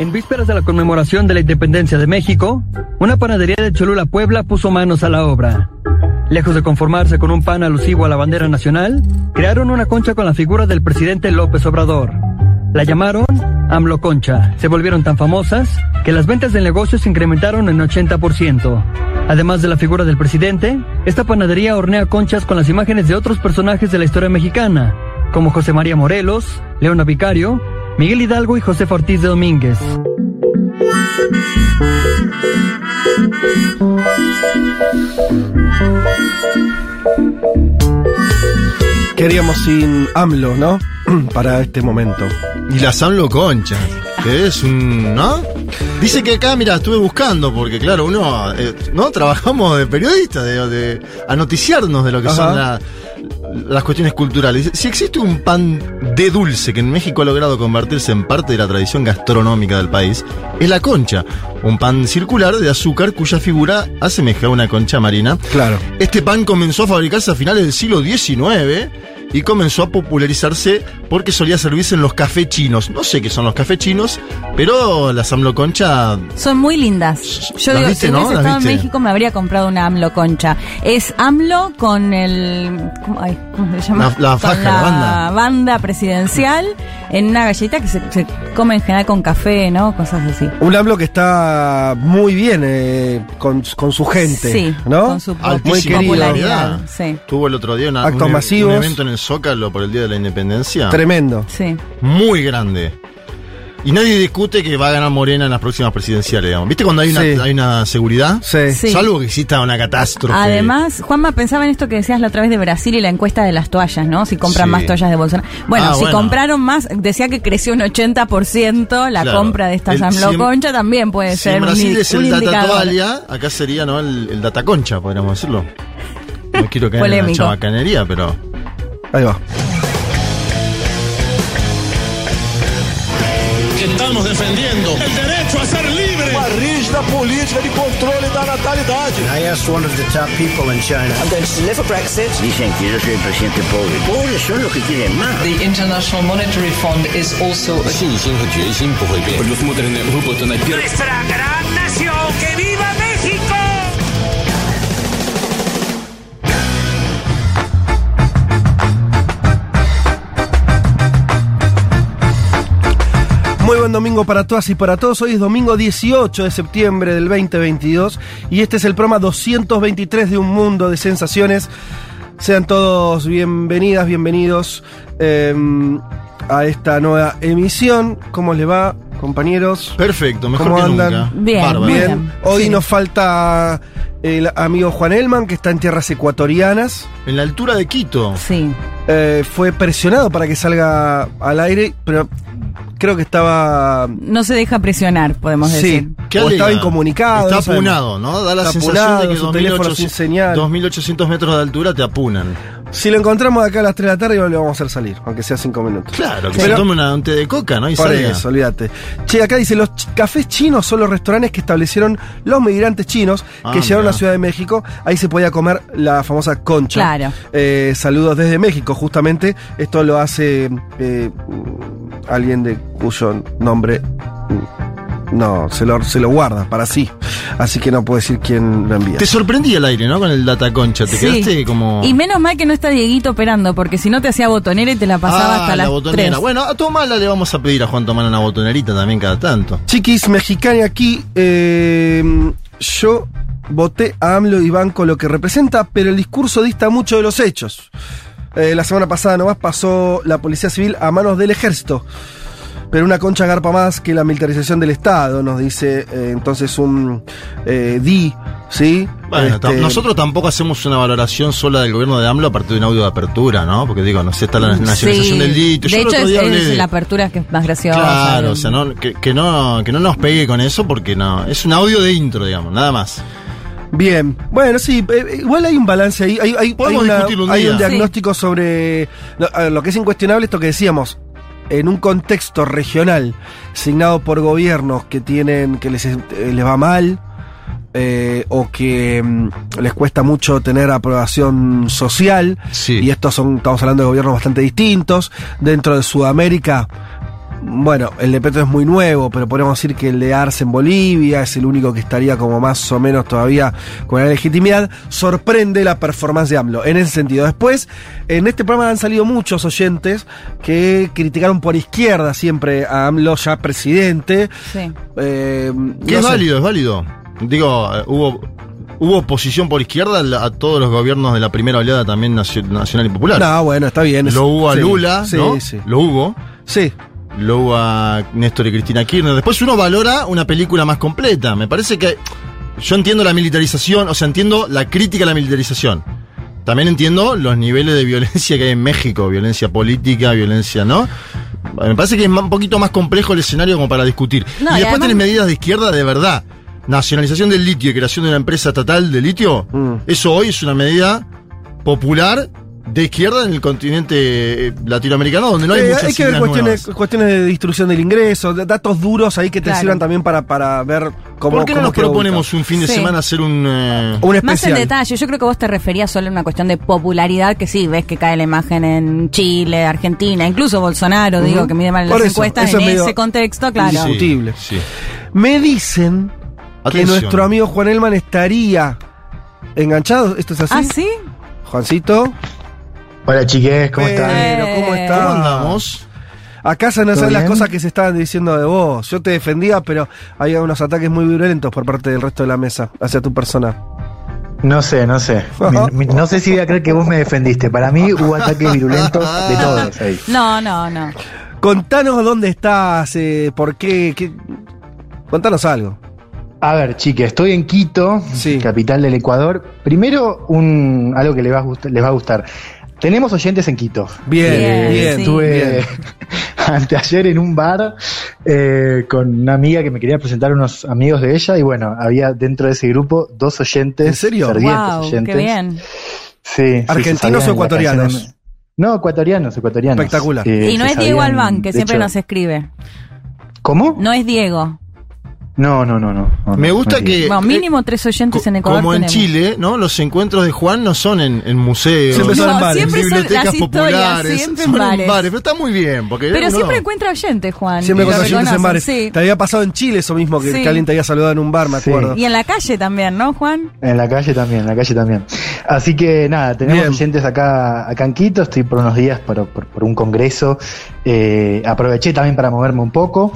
En vísperas de la conmemoración de la independencia de México, una panadería de Cholula, Puebla, puso manos a la obra. Lejos de conformarse con un pan alusivo a la bandera nacional, crearon una concha con la figura del presidente López Obrador. La llamaron AMLO Concha. Se volvieron tan famosas que las ventas del negocio se incrementaron en 80%. Además de la figura del presidente, esta panadería hornea conchas con las imágenes de otros personajes de la historia mexicana, como José María Morelos, Leona Vicario, Miguel Hidalgo y José Ortiz de Domínguez. Queríamos sin AMLO, ¿no? Para este momento. Y las AMLO conchas, que es un. ¿No? Dice que acá, mira, estuve buscando, porque claro, uno. eh, ¿No? Trabajamos de periodistas, de, de- a noticiarnos de lo que Ajá. son la- las cuestiones culturales. Si existe un pan de dulce que en México ha logrado convertirse en parte de la tradición gastronómica del país, es la concha. Un pan circular de azúcar cuya figura asemeja a una concha marina. Claro. Este pan comenzó a fabricarse a finales del siglo XIX y comenzó a popularizarse porque solía servirse en los cafés chinos. No sé qué son los cafés chinos, pero las AMLO concha Son muy lindas. Yo ¿Las digo, viste, si no? hubiese ¿Las estado en? México me habría comprado una AMLO concha. Es AMLO con el... ¿Cómo, ay, ¿cómo se llama? La- la Con faja, la banda. banda presidencial en una galleta que se, se come en general con café, ¿no? Cosas así. Un AMLO que está muy bien eh, con, con su gente, Sí, ¿no? con su Muy altísima querido. popularidad. Sí, Tuvo el otro día una- Actos un, masivos. un evento en el Zócalo por el Día de la Independencia. Tremendo. sí. Muy grande. Y nadie discute que va a ganar Morena en las próximas presidenciales, digamos. ¿Viste cuando hay una, Sí. hay una seguridad? Sí. Sí. Salvo que exista una catástrofe. Además, Juanma, pensaba en esto que decías la otra vez de Brasil y la encuesta de las toallas, ¿no? Si compran Sí. más toallas de Bolsonaro. Bueno, Ah, si bueno. compraron más, decía que creció un 80% la Claro. compra de estas El- AMLO si en- concha, también puede Si ser en Brasil es un el data indicador. toalla, acá sería ¿no? el, el data concha, podríamos decirlo. No quiero caer en la Polémico. chabacanería, pero. Ahí va. Estamos defendiendo el derecho a ser libre. Uma rígida política de controle da natalidade. I asked one of the top people in China. I'm going to deliver Brexit. Dicen que yo soy el presidente pobre. Pobres son los que quieren más. The International Monetary Fund is also. Nuestra gran nación, que viva México. Muy buen domingo para todas y para todos. Hoy es domingo 18 de septiembre del 2022 y este es el programa 223 de Un Mundo de Sensaciones. Sean todos bienvenidas, bienvenidos eh, a esta nueva emisión. ¿Cómo les va, compañeros? Perfecto, mejor ¿Cómo que andan? nunca. Bien, Bien. Hoy Sí. nos falta el amigo Juan Elman, que está en tierras ecuatorianas. En la altura de Quito. Sí. Eh, fue presionado para que salga al aire, pero creo que estaba No se deja presionar, podemos decir. Sí, ¿Qué o alega? estaba incomunicado. Está apunado, ¿no? Da la Está sensación apunado, de que su teléfono sin 2800, señal. 2800 metros de altura te apunan. Si lo encontramos acá a las 3 de la tarde, le vamos a hacer salir, aunque sea 5 minutos. Claro, que Pero- se tome una, un té de coca, ¿no? Y Por salga. eso, olvídate. Che, acá dice, los ch- cafés chinos son los restaurantes que establecieron los migrantes chinos Ah, que llegaron a la Ciudad de México. Ahí se podía comer la famosa concha. Claro. Eh, saludos desde México, justamente. Esto lo hace eh, alguien de cuyo nombre... No, se lo, se lo guarda para sí. Así que no puedo decir quién lo envía. Te sorprendí el aire, ¿no? Con el data concha. Te Sí. quedaste como. Y menos mal que no está Dieguito operando, porque si no te hacía botonera y te la pasaba ah, hasta la las botonera. 3. Bueno, a Tomala le vamos a pedir a Juan Tomala una botonerita también cada tanto. Chiquis, mexicana aquí, eh, yo voté a AMLO y banco lo que representa, pero el discurso dista mucho de los hechos. Eh, la semana pasada nomás pasó la policía civil a manos del ejército. Pero una concha garpa más que la militarización del Estado, nos dice eh, entonces un eh, Di, ¿sí? Bueno, Este, nosotros tampoco hacemos una valoración sola del gobierno de AMLO a partir de un audio de apertura, ¿no? Porque digo, no sé, está la nacionalización del litio. Yo De el hecho, es, hablé es de- la apertura que es más graciosa. Claro, o sea, no, que, que no, que no nos pegue con eso porque no. Es un audio de intro, digamos, nada más. Bien, bueno, sí, eh, igual hay un balance ahí, hay, hay- hay una- un hay día. un diagnóstico sobre lo que es incuestionable, esto que decíamos, en un contexto regional, signado por gobiernos que tienen, que les, eh, les va mal, eh, o que mm, les cuesta mucho tener aprobación social, Sí. y estos son, estamos hablando de gobiernos bastante distintos, dentro de Sudamérica bueno, el de Petro es muy nuevo, pero podemos decir que el de Arce en Bolivia es el único que estaría como más o menos todavía con la legitimidad. Sorprende la performance de AMLO en ese sentido. Después, en este programa han salido muchos oyentes que criticaron por izquierda siempre a AMLO ya presidente. Sí. Eh, no es sé. válido, es válido. Digo, eh, hubo, hubo oposición por izquierda a todos los gobiernos de la primera oleada también nacio- nacional y popular. No, bueno, está bien. Lo hubo a sí, Lula, sí, ¿no? Sí, Lo hubo. sí. Hubo a Néstor y Cristina Kirchner. Después uno valora una película más completa. Me parece que yo entiendo la militarización, o sea, entiendo la crítica a la militarización. También entiendo los niveles de violencia que hay en México, violencia política, violencia, ¿no? Me parece que es un poquito más complejo el escenario como para discutir. No, y y después además- tenés medidas de izquierda de verdad. Nacionalización del litio y creación de una empresa estatal de litio. Mm. Eso hoy es una medida popular de izquierda en el continente eh, latinoamericano, donde no hay Eh, muchas hay que ver cuestiones, nuevas. cuestiones de distribución del ingreso, de- datos duros ahí que te Claro. sirvan también para, para ver cómo. ¿Por qué no nos proponemos un fin de Sí. semana hacer un... eh, un Más en detalle, yo creo que vos te referías solo a una cuestión de popularidad, que sí, ves que cae la imagen en Chile, Argentina, incluso Bolsonaro, digo, que mide mal en las eso, encuestas, eso en es ese contexto, claro. sí, Indiscutible. sí. Me dicen que nuestro amigo Juan Elman estaría enganchado. ¿Esto es así? ¿Ah, sí? Juancito. Hola chiques, ¿cómo Pero, están? ¿cómo Eh. estás? ¿Cómo andamos? Acá se no ¿Todo saben las cosas que se estaban diciendo de vos. Yo te defendía, pero hay unos ataques muy violentos por parte del resto de la mesa hacia tu persona. No sé, no sé. Mi- mi- no sé si voy a creer que vos me defendiste. Para mí hubo ataques virulentos de todos ahí. No, no, no. Contanos dónde estás, eh, por qué, qué- Contanos algo. A ver, chiques, estoy en Quito, Sí. capital del Ecuador. Primero, un, algo que les va, a gustar, les va a gustar. Tenemos oyentes en Quito. Bien, Bien, bien. sí. Estuve bien. anteayer en un bar eh, con una amiga que me quería presentar unos amigos de ella y bueno, había dentro de ese grupo dos oyentes. ¿En serio? Wow, oyentes. qué bien. Sí, sí, ¿Argentinos o ecuatorianos? No, ecuatorianos, ecuatorianos. Espectacular. Eh, Y no es Diego Albán, que siempre hecho- nos escribe. ¿Cómo? No es Diego. No, no, no, no. no, Me gusta no que... Bueno, mínimo tres oyentes en Ecuador Como en tenemos. Chile, ¿no? Los encuentros de Juan no son en, en museos, Siempre son No, en bares. siempre son bibliotecas las historias, populares, siempre son en bares. pero está muy bien, porque Pero siempre encuentra oyentes, Juan. Siempre lo oyentes en bares. Sí. Te había pasado en Chile eso mismo, que, Sí. que alguien te había saludado en un bar, me Sí. acuerdo. Y en la calle también, ¿no, Juan? En la calle también, en la calle también. Así que nada, tenemos Bien. oyentes acá, acá en Quito, estoy por unos días por, por- por un congreso. Eh, aproveché también para moverme un poco,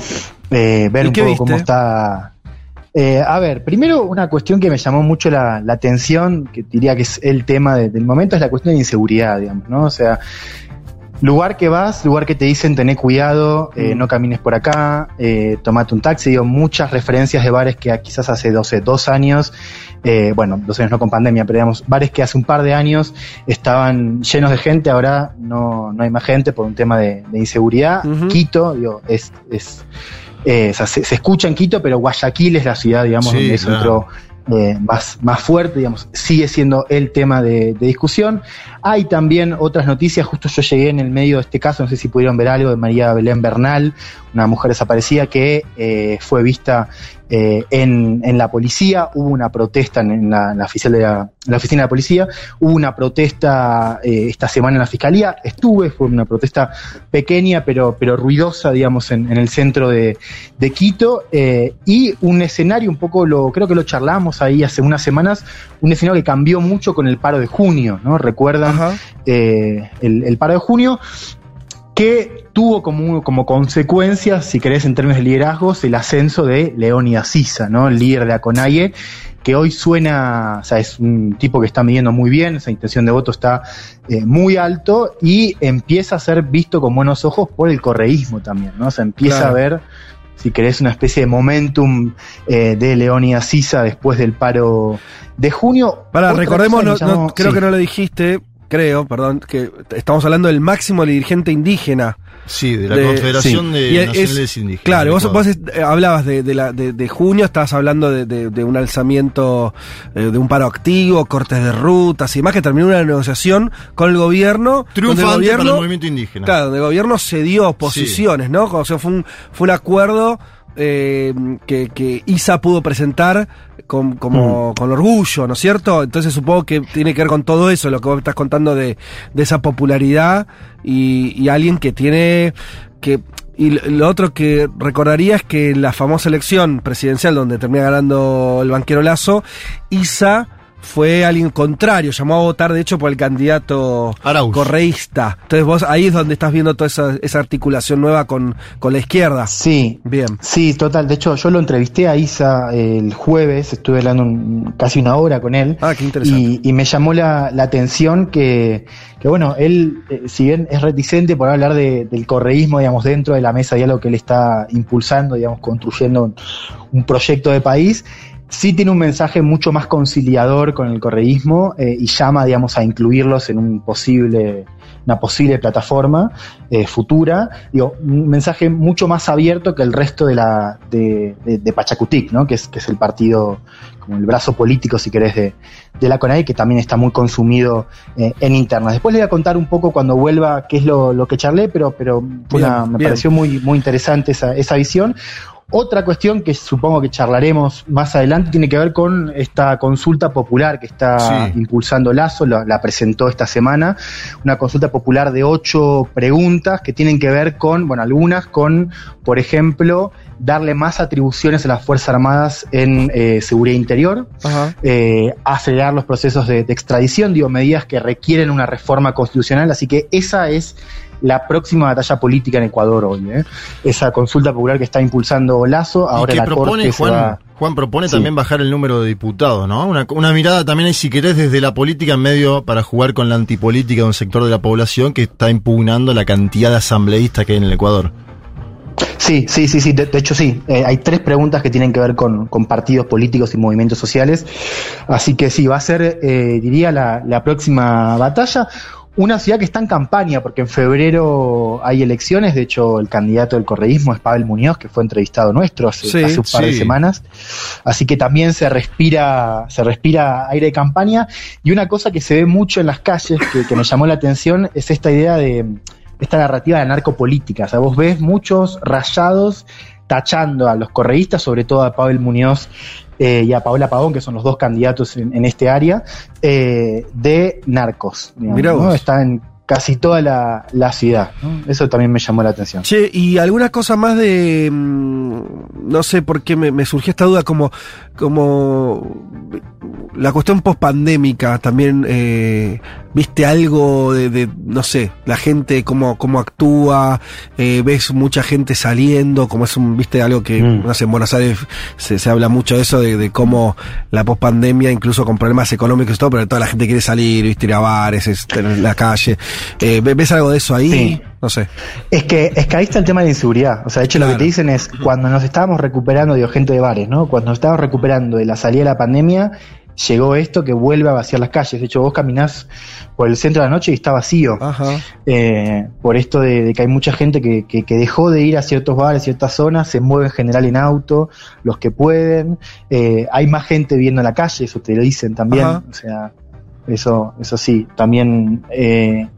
eh, ver ¿Y un poco viste? cómo está. Eh, a ver, primero una cuestión que me llamó mucho la, la atención, que diría que es el tema de- del momento, es la cuestión de inseguridad, digamos, ¿no? O sea, lugar que vas, lugar que te dicen tené cuidado, eh, Mm. no camines por acá, eh, tomate un taxi, digo, muchas referencias de bares que quizás hace 12, dos años, eh, bueno, dos años no con pandemia, pero digamos, bares que hace un par de años estaban llenos de gente, ahora no, no hay más gente por un tema de, de inseguridad. Quito, digo, es, es eh, o sea, se, se escucha en Quito, pero Guayaquil es la ciudad, digamos, Sí, donde eso claro. entró eh, más, más fuerte, digamos, sigue siendo el tema de, de discusión. Hay también otras noticias, justo yo llegué en el medio de este caso, no sé si pudieron ver algo de María Belén Bernal, una mujer desaparecida que eh, fue vista eh, en, la policía, hubo una protesta en, la, oficial de la, oficina de la policía, hubo una protesta eh, esta semana en la fiscalía, estuve, fue una protesta pequeña pero, pero ruidosa, digamos, en, el centro de, de Quito, eh, y un escenario un poco, lo creo que lo charlamos ahí hace unas semanas, un escenario que cambió mucho con el paro de junio, ¿no? ¿Recuerdan? Eh, el, el paro de junio, que tuvo como, como consecuencia, si querés en términos de liderazgos, el ascenso de Leónidas Sisa, ¿no? el líder de Aconaye, que hoy suena, o sea, es un tipo que está midiendo muy bien, esa intención de voto está eh, muy alto y empieza a ser visto con buenos ojos por el correísmo también, ¿no? O sea, empieza Claro. a ver, si querés, una especie de momentum eh, de Leónidas Sisa después del paro de junio. Para, recordemos, no, no- creo sí. que no lo dijiste, creo, perdón, que estamos hablando del máximo dirigente indígena. Sí, de la de- Confederación sí. de Y es- Nacionales Indígenas. Claro, vos, vos, eh, hablabas de, de, la, de, de junio, estabas hablando de, un alzamiento, eh, de un paro activo, cortes de rutas y demás, que terminó una negociación con el gobierno. Triunfante el para el gobierno, movimiento indígena. Claro, donde el gobierno cedió posiciones, ¿no? O sea, fue un, fue un acuerdo eh, que, que ISA pudo presentar con, como, Mm. con orgullo, ¿no es cierto? Entonces supongo que tiene que ver con todo eso, lo que vos estás contando de, de esa popularidad y, y alguien que tiene que y lo, lo otro que recordaría es que en la famosa elección presidencial donde termina ganando el banquero Lazo, Isa fue alguien contrario, llamó a votar de hecho por el candidato Arauz. correísta. Entonces vos ahí es donde estás viendo toda esa, esa articulación nueva con, con la izquierda. Sí, Bien. Sí, total. De hecho, yo lo entrevisté a Isa el jueves, estuve hablando un- casi una hora con él. Ah, qué interesante. Y, y me llamó la, la atención que, que, bueno, él, eh, si bien es reticente por hablar de- del correísmo, digamos, dentro de la mesa de diálogo que él está impulsando, digamos, construyendo un, un proyecto de país, sí tiene un mensaje mucho más conciliador con el correísmo eh, y llama, digamos, a incluirlos en un posible, una posible plataforma eh, futura. Digo, un mensaje mucho más abierto que el resto de la de, de, de Pachacutic, ¿no? Que es, que es el partido, como el brazo político, si querés, de, de la CONAI, que también está muy consumido eh, en internas. Después le voy a contar un poco cuando vuelva qué es lo, lo que charlé, pero, pero Bien, una- me bien. pareció muy, muy interesante esa, esa visión. Otra cuestión que supongo que charlaremos más adelante tiene que ver con esta consulta popular que está Sí. impulsando Lazo, la, la presentó esta semana, una consulta popular de ocho preguntas que tienen que ver con, bueno, algunas con, por ejemplo, darle más atribuciones a las Fuerzas Armadas en eh, seguridad interior, eh, acelerar los procesos de, de extradición, digo, medidas que requieren una reforma constitucional, así que esa es la próxima batalla política en Ecuador hoy, ¿eh? esa consulta popular que está impulsando Lazo, ahora y que la propone, Corte se Juan, va- Juan propone Sí. también bajar el número de diputados, ¿no? Una, una mirada también, si querés, desde la política en medio para jugar con la antipolítica de un sector de la población que está impugnando la cantidad de asambleístas que hay en el Ecuador. Sí, sí, sí, sí. De, de hecho, sí. Eh, hay tres preguntas que tienen que ver con, con partidos políticos y movimientos sociales. Así que sí, va a ser, eh, diría, la, la próxima batalla. Una ciudad que está en campaña, porque en febrero hay elecciones. De hecho, el candidato del correísmo es Pavel Muñoz, que fue entrevistado nuestro hace, Sí, hace un par de semanas. Así que también se respira, se respira aire de campaña. Y una cosa que se ve mucho en las calles, que, que me llamó la atención, es esta idea de esta narrativa de narcopolítica. O sea, vos ves muchos rayados tachando a los correístas, sobre todo a Pavel Muñoz eh, y a Paola Pavón, que son los dos candidatos en, en este área, eh, de narcos. digamos. Está en casi toda la, la ciudad. ¿no? Eso también me llamó la atención. Che, y alguna cosa más de. mm, No sé por qué me, me surgió esta duda, como. como la cuestión pospandémica también. Eh, ¿Viste algo de, de, no sé, la gente, cómo, cómo actúa? Eh, ¿Ves mucha gente saliendo? Como es un, viste, algo que, Mm. no sé, en Buenos Aires se, se habla mucho de eso, de, de cómo la pospandemia, incluso con problemas económicos y todo, pero toda la gente quiere salir, viste, ir a bares, estar en la calle. Eh, ¿Ves algo de eso ahí? Sí. No sé. Es que, es que ahí está el tema de la inseguridad. O sea, de hecho lo que te dicen es, cuando nos estábamos recuperando, digo, gente de bares, ¿no? Cuando nos estábamos recuperando de la salida de la pandemia, llegó esto que vuelve a vaciar las calles. De hecho, vos caminás por el centro de la noche y está vacío. Ajá. Eh, por esto de, de que hay mucha gente que, que, que dejó de ir a ciertos bares, ciertas zonas, se mueve en general en auto, los que pueden. Eh, hay más gente viviendo en la calle, eso te lo dicen también. Ajá. O sea, eso, eso sí, también eh,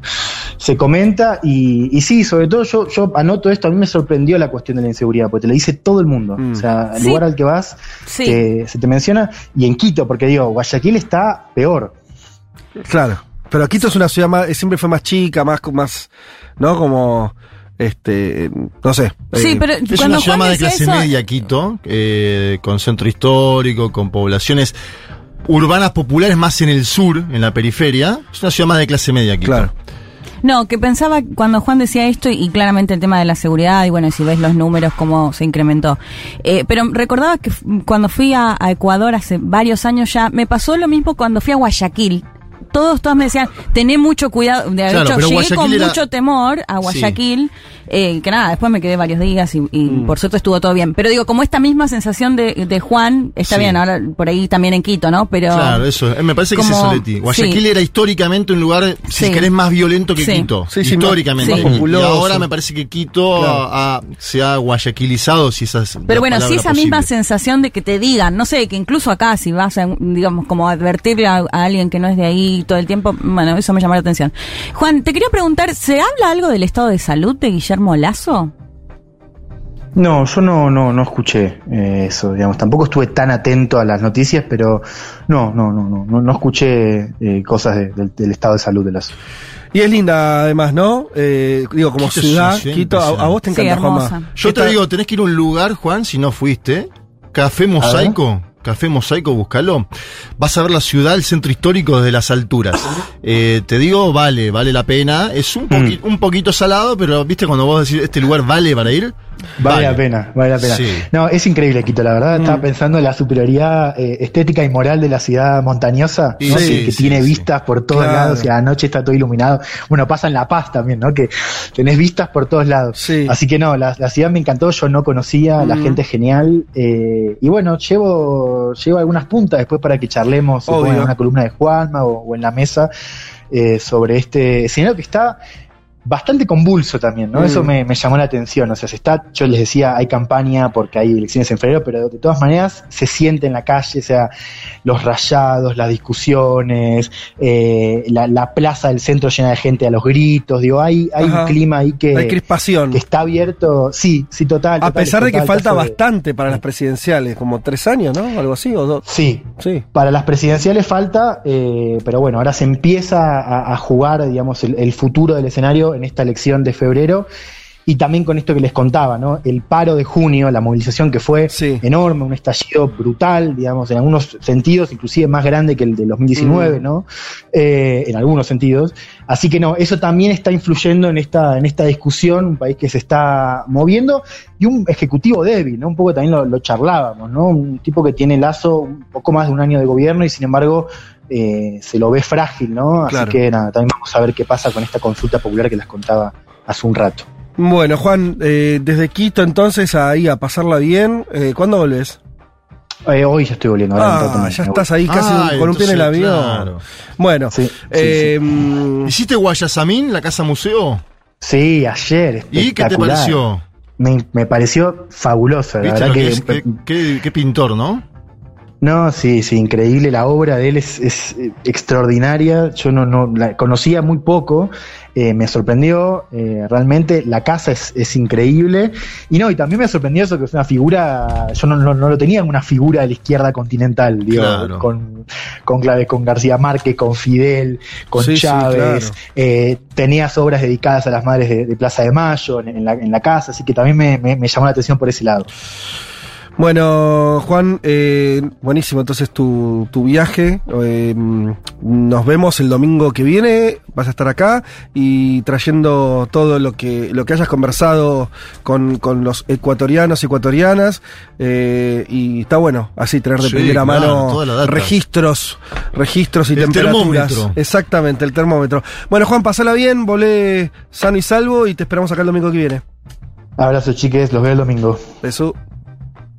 se comenta. Y, y sí, sobre todo yo, yo anoto esto, a mí me sorprendió la cuestión de la inseguridad, porque te lo dice todo el mundo. Mm. O sea, el Sí. lugar al que vas Sí. te- se te menciona. Y en Quito, porque digo, Guayaquil está peor. Claro. Pero Quito es una ciudad más, siempre fue más chica, más, más, ¿no? Como, este, no sé. Sí, eh, pero Es cuando una ciudad de clase eso, media, Quito, eh, con centro histórico, con poblaciones urbanas populares más en el sur, en la periferia. Es una ciudad más de clase media, Quito. Claro. No, que pensaba cuando Juan decía esto y claramente el tema de la seguridad y bueno, si ves los números cómo se incrementó. Eh, pero recordaba que cuando fui a, a Ecuador hace varios años ya, me pasó lo mismo cuando fui a Guayaquil. Todos, todos me decían, tené mucho cuidado. De Claro, hecho, llegué con Guayaquil era- mucho temor a Guayaquil, eh, que nada, después me quedé varios días y, y Mm. por suerte estuvo todo bien. Pero digo, como esta misma sensación de, de Juan, está Sí. bien, ahora por ahí también en Quito, ¿no? Pero Claro, eso. eh, Me parece que es eso, Leti. Guayaquil sí. era históricamente un lugar, si Sí. querés, más violento que Sí. Quito. Sí, sí, más- históricamente. más Y ahora me parece que Quito Claro. ha- se ha guayaquilizado, si esas Pero bueno, sí esa misma sensación de que te digan, no sé, que incluso acá si vas a, digamos, como advertirle a, a alguien que no es de ahí todo el tiempo, bueno, eso me llamó la atención. Juan, te quería preguntar, ¿se habla algo del estado de salud de Guillermo Lazo? No, yo no, no, no escuché eh, eso, digamos. Tampoco estuve tan atento a las noticias, pero no, no, no, no, no, no escuché eh, cosas de- del, del estado de salud de las. Y es linda además, ¿no? Eh, digo, como Quito ciudad, Quito, a, a vos te Sí, encanta. Juanma. Yo te digo, tenés que ir a un lugar, Juan, si no fuiste. Café Mosaico. Café Mosaico, búscalo. Vas a ver la ciudad, el centro histórico desde las alturas. Eh, te digo, vale, vale la pena. Es un, poqui- un poquito salado, pero viste cuando vos decís, este lugar vale para ir. Vale, la pena, vale la pena. Sí. No, es increíble Quito, la verdad. Estaba pensando en la superioridad eh, estética y moral de la ciudad montañosa, ¿no? Sí, que, tiene vistas por todos Claro. lados y a la noche está todo iluminado. Bueno, pasa en La Paz también, ¿no? Que tenés vistas por todos lados. Sí. Así que no, la, la ciudad me encantó, yo no conocía, la Mm. gente es genial. eh, y bueno, llevo, llevo algunas puntas después para que charlemos, en una columna de Juanma o, o en la mesa eh, sobre este escenario que está bastante convulso también, ¿no? Mm. Eso me, me llamó la atención. O sea, se está, yo les decía, hay campaña porque hay elecciones en febrero, pero de todas maneras se siente en la calle, o sea, los rayados, las discusiones, eh, la, la plaza del centro llena de gente a los gritos, digo, hay, hay Ajá. un clima ahí que, Hay crispación. que está abierto, sí, sí, total. A total, pesar de que falta de- bastante para las presidenciales, como tres años, ¿no? Algo así, o dos. Sí, Sí. Para las presidenciales falta, eh, pero bueno, ahora se empieza a, a jugar, digamos, el, el futuro del escenario en esta elección de febrero. Y también con esto que les contaba, ¿no? El paro de junio, la movilización que fue Sí. enorme, un estallido brutal, digamos, en algunos sentidos, inclusive más grande que el de 2019, Mm. ¿no? Eh, en algunos sentidos. Así que no, eso también está influyendo en esta, en esta discusión, un país que se está moviendo y un ejecutivo débil, ¿no? Un poco también lo, lo charlábamos, ¿no? Un tipo que tiene lazo un poco más de un año de gobierno y sin embargo eh, se lo ve frágil, ¿no? Así Claro. que nada, también vamos a ver qué pasa con esta consulta popular que les contaba hace un rato. Bueno, Juan, eh, desde Quito entonces ahí a pasarla bien. Eh, ¿Cuándo volvés? Eh, hoy ya estoy volviendo. ahora Ah, ya estás ahí casi Ah, con un pie en el avión. claro. Bueno, Sí, sí, ¿Hiciste Guayasamín, la casa museo? Sí, ayer. ¿Y qué te pareció? Me, me pareció fabuloso, la ¿Viste verdad lo que que, es? Qué, qué- qué pintor, ¿no? No, sí, sí, increíble. La obra de él es, es, eh, extraordinaria. Yo no, no la conocía muy poco. eh, me sorprendió eh, realmente. La casa es, es increíble. Y no, y también me sorprendió eso que es una figura. Yo no, no, no lo tenía en una figura de la izquierda continental. Digo, Claro. con, con, Clave- con García Márquez, con Fidel, con Sí, sí, Chávez. claro. eh, tenías obras dedicadas a las madres de, de Plaza de Mayo en, en la, en la casa. Así que también me, me- me llamó la atención por ese lado. Bueno, Juan, eh, buenísimo entonces tu, tu viaje. Eh, nos vemos el domingo que viene. Vas a estar acá y trayendo todo lo que, lo que hayas conversado con, con los ecuatorianos y ecuatorianas. Eh, y está bueno así tener de Sí, primera claro, mano registros, registros y El temperaturas. termómetro. Exactamente, el termómetro. Bueno, Juan, pasala bien, volé sano y salvo y te esperamos acá el domingo que viene. Abrazo, chiques. Los veo el domingo. Beso.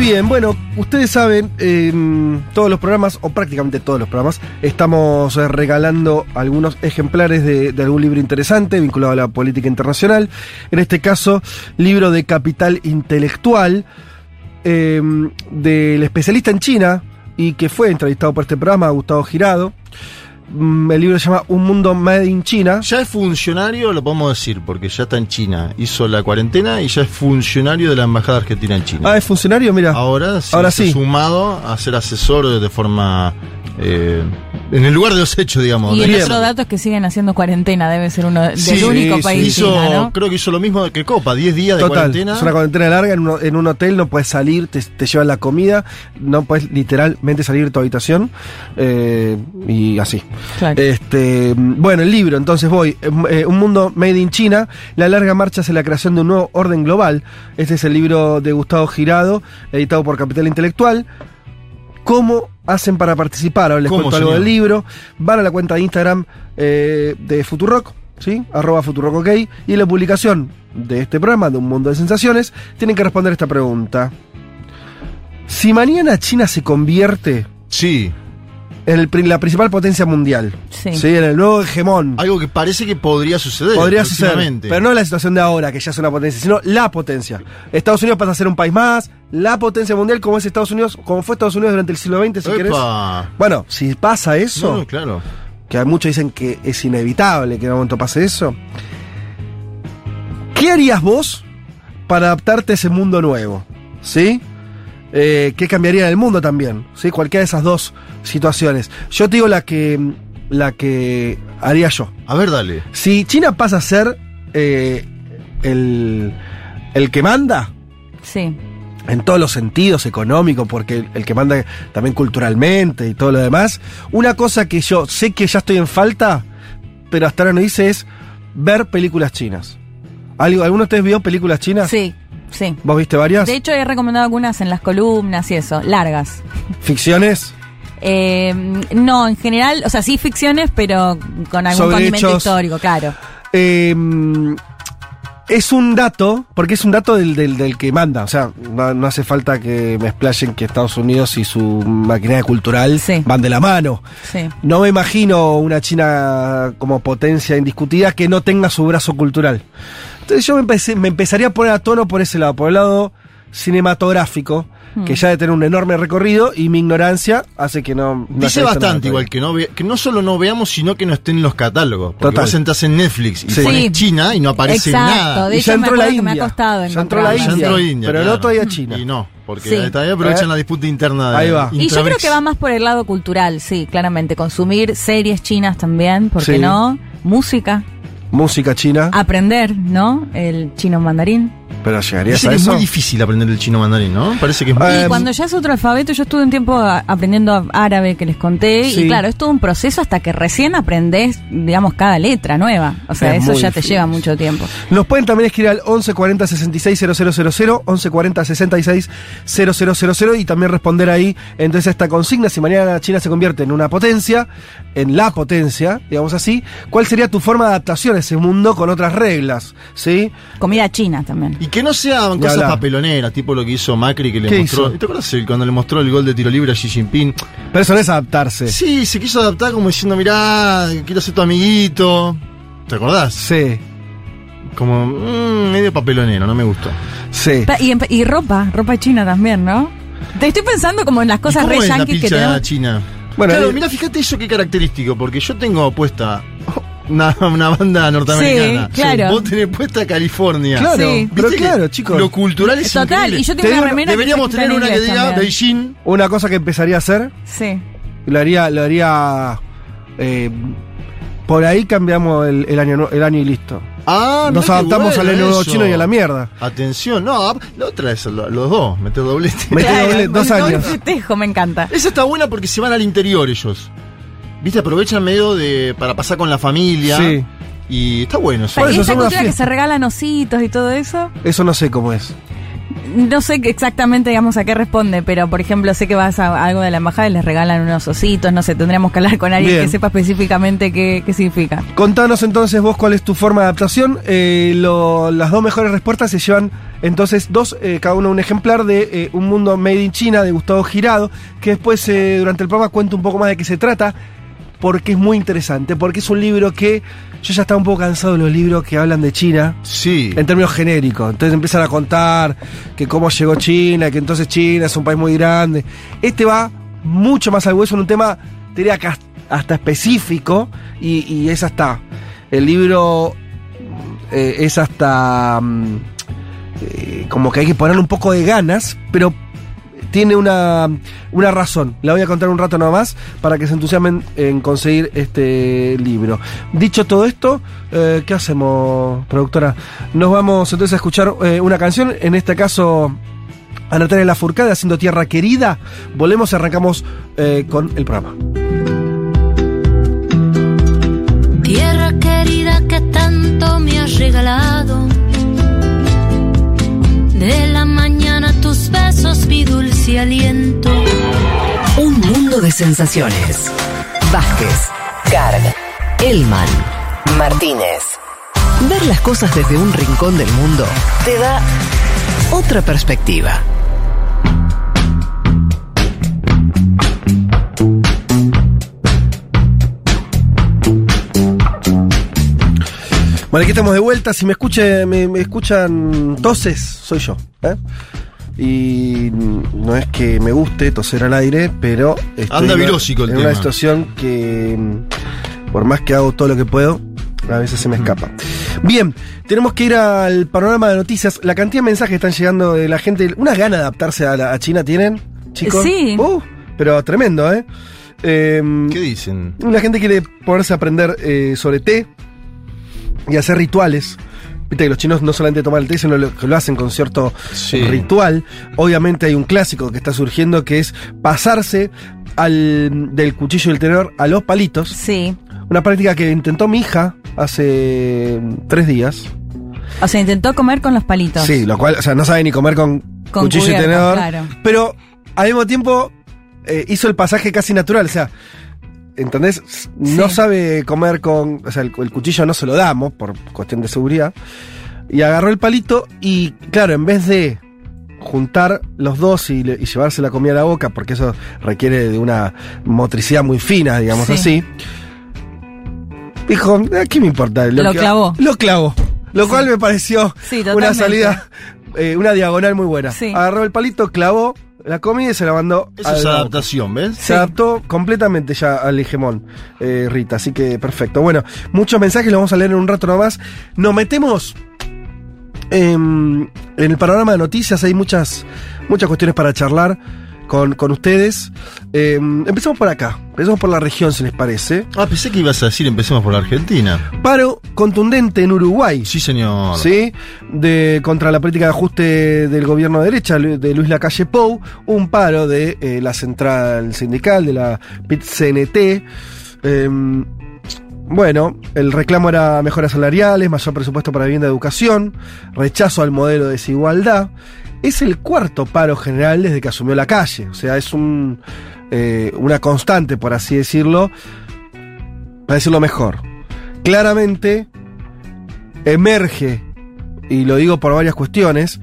Muy bien, bueno, ustedes saben, en todos los programas, o prácticamente todos los programas, estamos eh, regalando algunos ejemplares de, algún libro interesante vinculado a la política internacional. En este caso, libro de capital intelectual eh, del especialista en China y que fue entrevistado por este programa, Gustavo Girado. Mm, El libro se llama Un mundo made in China. Ya es funcionario, lo podemos decir, porque ya está en China. Hizo la cuarentena y ya es funcionario de la Embajada Argentina en China. Ah, es funcionario, mira. Ahora sí, Ahora sí. sumado a ser asesor de, de forma. eh, en el lugar de los hechos, digamos. Y el Bien. otro dato es que siguen haciendo cuarentena, debe ser uno del Sí, único sí, país hizo, China, ¿no? Creo que hizo lo mismo que Copa, 10 días de cuarentena. es una cuarentena larga en, uno- en un hotel, no puedes salir, te, te llevan la comida, no puedes literalmente salir de tu habitación eh, y así. Claro. Este, bueno, el libro, entonces voy, eh, Un mundo made in China, la larga marcha hacia la creación de un nuevo orden global. Este es el libro de Gustavo Girado, editado por Capital Intelectual. ¿Cómo hacen para participar? Ahora les ¿Cómo, cuento algo del libro. Van a la cuenta de Instagram eh, de Futurock, ¿sí? Arroba Futurock OK. Y en la publicación de este programa, de Un Mundo de Sensaciones, tienen que responder esta pregunta. Si mañana China se convierte Sí. En el la principal potencia mundial. Sí. En el nuevo hegemón. Algo que parece que podría suceder. Podría suceder. Pero no la situación de ahora, que ya es una potencia, sino la potencia. Estados Unidos pasa a ser un país más, la potencia mundial como es Estados Unidos, como fue Estados Unidos durante el siglo XX, si Epa. querés. Bueno, si pasa eso, No, no, claro. que muchos dicen que es inevitable que en algún momento pase eso. ¿Qué harías vos para adaptarte a ese mundo nuevo? ¿Sí? Eh, ¿Qué cambiaría en el mundo también? ¿Sí? Cualquiera de esas dos situaciones. Yo te digo la que, la que haría yo. A ver, dale. Si China pasa a ser eh, el, el que manda, Sí. en todos los sentidos, económico, porque el, el que manda también culturalmente y todo lo demás. Una cosa que yo sé que ya estoy en falta, pero hasta ahora no hice es ver películas chinas. ¿Algo, ¿Alguno de ustedes vio películas chinas? Sí, sí. ¿Vos viste varias? De hecho, he recomendado algunas en las columnas y eso, largas. ¿Ficciones? Eh, no, en general, o sea, sí ficciones, pero con algún Sobre condimento hechos. histórico, claro. Eh, es un dato, porque es un dato del, del- del que manda. O sea, no, no hace falta que me explayen que Estados Unidos y su maquinaria cultural van de la mano. Sí. No me imagino una China como potencia indiscutida que no tenga su brazo cultural. Entonces yo me, empecé- me empezaría a poner a tono por ese lado, por el lado cinematográfico, Hmm. que ya de tener un enorme recorrido y mi ignorancia hace que no... no Dice bastante igual todavía. que no, ve- que no solo no veamos, sino que no estén en los catálogos. Porque Total. vos entras en Netflix y Sí. pones. China y no aparece Exacto, nada. de Y hecho ya entró la me ha India. costado Ya entró la Ya India, entró India, pero claro. no todavía China. Y no, porque Sí. también aprovechan Eh. la disputa interna de Ahí va. Y yo creo que va más por el lado cultural, sí, claramente. Consumir series chinas también, ¿por qué Sí. no? Música, Música china, aprender, ¿no? El chino mandarín. Pero llegarías Dice a que es eso. muy difícil aprender el chino mandarín, ¿no? Parece que es muy Eh, Y cuando ya es otro alfabeto, yo estuve un tiempo aprendiendo árabe que les conté, Sí. y claro, es todo un proceso hasta que recién aprendes, digamos, cada letra nueva. O sea, Es eso ya te lleva mucho tiempo. Nos pueden también escribir al 1140 66 000, 1140 66 000 y también responder ahí entonces esta consigna. Si mañana China se convierte en una potencia, en la potencia, digamos así, ¿cuál sería tu forma de adaptación a ese mundo con otras reglas? ¿Sí? Comida china también. Y que no sean cosas hablar. papeloneras, tipo lo que hizo Macri, que le ¿Qué mostró. hizo? ¿Te acuerdas cuando le mostró el gol de tiro libre a Xi Jinping? Pero eso no es adaptarse. Sí, se quiso adaptar como diciendo, mirá, quiero ser tu amiguito. ¿Te acordás? Sí, Como mm, medio papelonero, no me gustó. sí. Y, ropa, ropa china también, ¿no? Te estoy pensando como en las cosas ¿Y re yankees que tenemos. china? Bueno, claro, eh, mira, fíjate eso qué característico, porque yo tengo puesta una, una banda norteamericana. Sí, claro. Vos tenés puesta California. Claro, Sí. pero ¿Viste que claro, chicos. Lo cultural es Total, increíble. y yo Te tengo una remera Deberíamos tener en una que diga también. Beijing. Una cosa que empezaría a hacer, Sí. lo haría, lo haría. eh, por ahí cambiamos el, el año, el año y listo. Ah, Nos adaptamos al año nuevo chino y a la mierda. Atención, no, la otra es lo- los dos, meter doblete. Mete Claro, doble- dos años. festejo, me encanta. Esa está buena porque se van al interior ellos. ¿Viste? Aprovechan medio de para pasar con la familia. Sí. Y está bueno eso. Por ¿Y eso esa son una cultura que se regalan ositos y todo eso? Eso no sé cómo es. No sé exactamente, digamos, a qué responde, pero por ejemplo, sé que vas a algo de la embajada y les regalan unos ositos, no sé, tendríamos que hablar con alguien Bien. que sepa específicamente qué, qué significa. Contanos entonces vos cuál es tu forma de adaptación. Eh, lo- las dos mejores respuestas se llevan entonces dos, eh, cada uno un ejemplar de eh, Un Mundo Made in China de Gustavo Girado, que después eh, durante el programa cuento un poco más de qué se trata, porque es muy interesante, porque es un libro que yo ya estaba un poco cansado de los libros que hablan de China. Sí. En términos genéricos. Entonces empiezan a contar que cómo llegó China, que entonces China es un país muy grande. Este va mucho más al hueso en un tema, te diría hasta- específico, y, y es hasta. El libro eh, es hasta. mm, eh, como que hay que ponerle un poco de ganas, pero tiene una, una razón. La voy a contar un rato nada más para que se entusiasmen en conseguir este libro. Dicho todo esto, eh, ¿qué hacemos, productora? Nos vamos entonces a escuchar eh, una canción, en este caso a Natalia Lafourcade haciendo Tierra Querida. Volvemos y arrancamos eh, con el programa. Tierra querida que tanto me has regalado. De la mañana tus besos, y aliento. Un mundo de sensaciones. Vázquez, Carg, Elman, Martínez. Ver las cosas desde un rincón del mundo te da otra perspectiva. Bueno, aquí estamos de vuelta. Si me, escuche, me, escuchan toses, soy yo. ¿eh? Y no es que me guste toser al aire, pero. estoy Anda en una- virósico el En tema. una situación que, mm, por más que hago todo lo que puedo, a veces se me escapa. Bien, tenemos que ir al panorama de noticias. La cantidad de mensajes que están llegando de la gente. Una gana de adaptarse a, la- a China tienen, chicos. Sí. Uh, pero tremendo, ¿eh? Em, ¿Qué dicen? la gente quiere ponerse a aprender eh, sobre té y hacer rituales. Viste que los chinos no solamente toman el té, sino lo- que lo hacen con cierto Sí. ritual. Obviamente hay un clásico que está surgiendo que es pasarse al, del cuchillo y el tenedor a los palitos. Sí. Una práctica que intentó mi hija hace tres días. O sea, intentó comer con los palitos. Sí, lo cual, o sea, no sabe ni comer con, Con cuchillo y tenedor. claro. Pero al mismo tiempo eh, hizo el pasaje casi natural. O sea, ¿entendés? No Sí. sabe comer con. O sea, el, el cuchillo no se lo damos por cuestión de seguridad. Y agarró el palito y, claro, en vez de juntar los dos y, le- y llevarse la comida a la boca, porque eso requiere de una motricidad muy fina, digamos Sí. así. Dijo, "Ah, ¿qué me importa? Lo clavó. Lo clavó. Lo cual me pareció una salida, eh, una diagonal muy buena. Agarró el palito, clavó la comida y se la mandó. Eso a es adaptación, ¿ves? Se adaptó completamente ya al hegemón, eh, Rita, así que perfecto. Bueno, muchos mensajes, los vamos a leer en un rato nomás. Nos metemos en, en el panorama de noticias, hay muchas, muchas cuestiones para charlar con, con ustedes. Eh, empezamos por acá, empezamos por la región, si les parece. Ah, pensé que ibas a decir empecemos por la Argentina. Paro contundente en Uruguay. Sí, señor. ¿sí? De, contra la política de ajuste del gobierno de derecha de Luis Lacalle Pou, un paro de eh, la central sindical, de la PIT-CNT. Em, bueno, el reclamo era mejoras salariales, mayor presupuesto para vivienda y educación, rechazo al modelo de desigualdad. Es el cuarto paro general desde que asumió la calle, o sea, es un, eh, una constante, por así decirlo, para decirlo mejor. Claramente, emerge, y lo digo por varias cuestiones,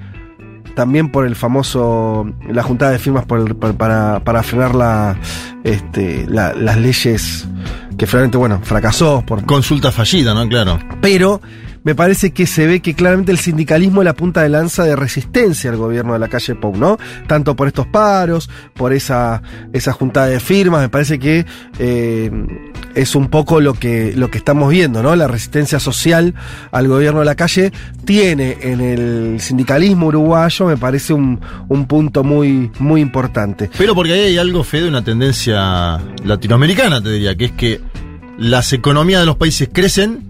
también por el famoso, la juntada de firmas por el- para, para frenar la, este, la- las leyes que finalmente, bueno, fracasó por, Consulta fallida, ¿no? Claro. pero me parece que se ve que claramente el sindicalismo es la punta de lanza de resistencia al gobierno de la calle Pou, ¿no? Tanto por estos paros, por esa, esa juntada de firmas, me parece que eh, es un poco lo que, lo que estamos viendo, ¿no? La resistencia social al gobierno de la calle tiene en el sindicalismo uruguayo, me parece un, un punto muy, muy importante. Pero porque ahí hay algo, Fede, una tendencia latinoamericana, te diría, que es que las economías de los países crecen,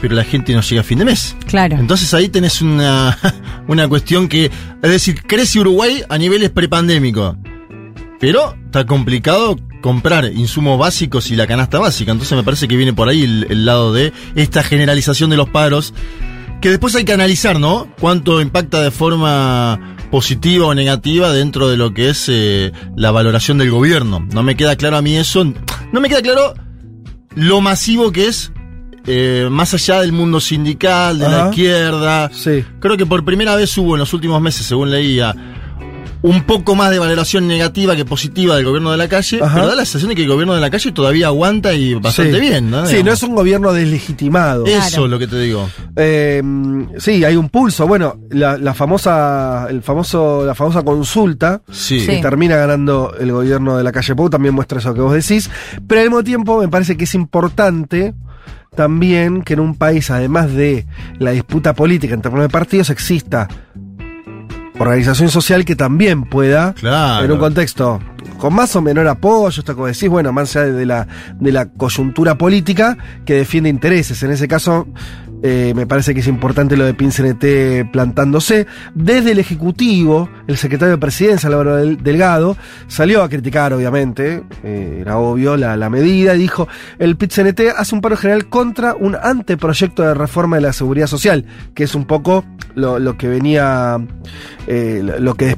pero la gente no llega a fin de mes. Claro. Entonces ahí tenés una, una cuestión que, es decir, crece Uruguay a niveles prepandémicos, pero está complicado comprar insumos básicos y la canasta básica. Entonces me parece que viene por ahí el, el lado de esta generalización de los paros, que después hay que analizar, ¿no? Cuánto impacta de forma positiva o negativa dentro de lo que es eh, la valoración del gobierno. No me queda claro a mí eso. No me queda claro lo masivo que es eh, más allá del mundo sindical, de la izquierda. Sí. Creo que por primera vez hubo en los últimos meses, según leía, un poco más de valoración negativa que positiva del gobierno de la calle, Ajá. pero da la sensación de que el gobierno de la calle todavía aguanta y bastante Sí. bien, ¿no? Sí, no es un gobierno deslegitimado. Eso Claro. es lo que te digo. Eh, sí, hay un pulso. Bueno, la, la famosa, el famoso, la famosa consulta Sí. que Sí. termina ganando el gobierno de la calle Pou también muestra eso que vos decís. Pero al mismo tiempo me parece que es importante también que en un país, además de la disputa política entre los partidos, exista organización social que también pueda, Claro. en un contexto con más o menor apoyo, esto como decís, bueno, más allá de la, de la coyuntura política, que defiende intereses. En ese caso, eh, me parece que es importante lo de PINCNT plantándose. Desde el Ejecutivo, el secretario de Presidencia, Álvaro Del- Delgado, salió a criticar, obviamente, eh, era obvio, la, la medida, y dijo, el PIT-CNT hace un paro general contra un anteproyecto de reforma de la seguridad social, que es un poco lo, lo que venía, eh, lo- que des-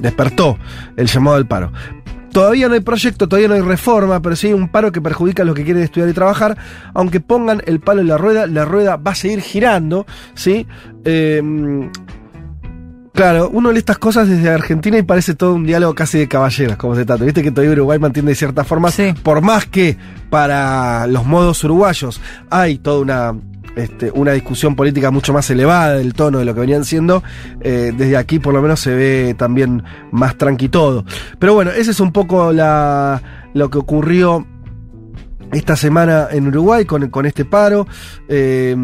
despertó el llamado al paro. Todavía no hay proyecto, todavía no hay reforma, pero sí hay un paro que perjudica a los que quieren estudiar y trabajar. Aunque pongan el palo en la rueda, la rueda va a seguir girando, ¿sí? Eh, claro, uno lee estas cosas desde Argentina y parece todo un diálogo casi de caballeros, como se trata. Viste que todavía Uruguay mantiene de cierta forma, Sí. por más que para los modos uruguayos hay toda una este, una discusión política mucho más elevada del tono de lo que venían siendo, eh, desde aquí por lo menos se ve también más tranqui todo. Pero bueno, ese es un poco la, lo que ocurrió esta semana en Uruguay con, este paro. eh,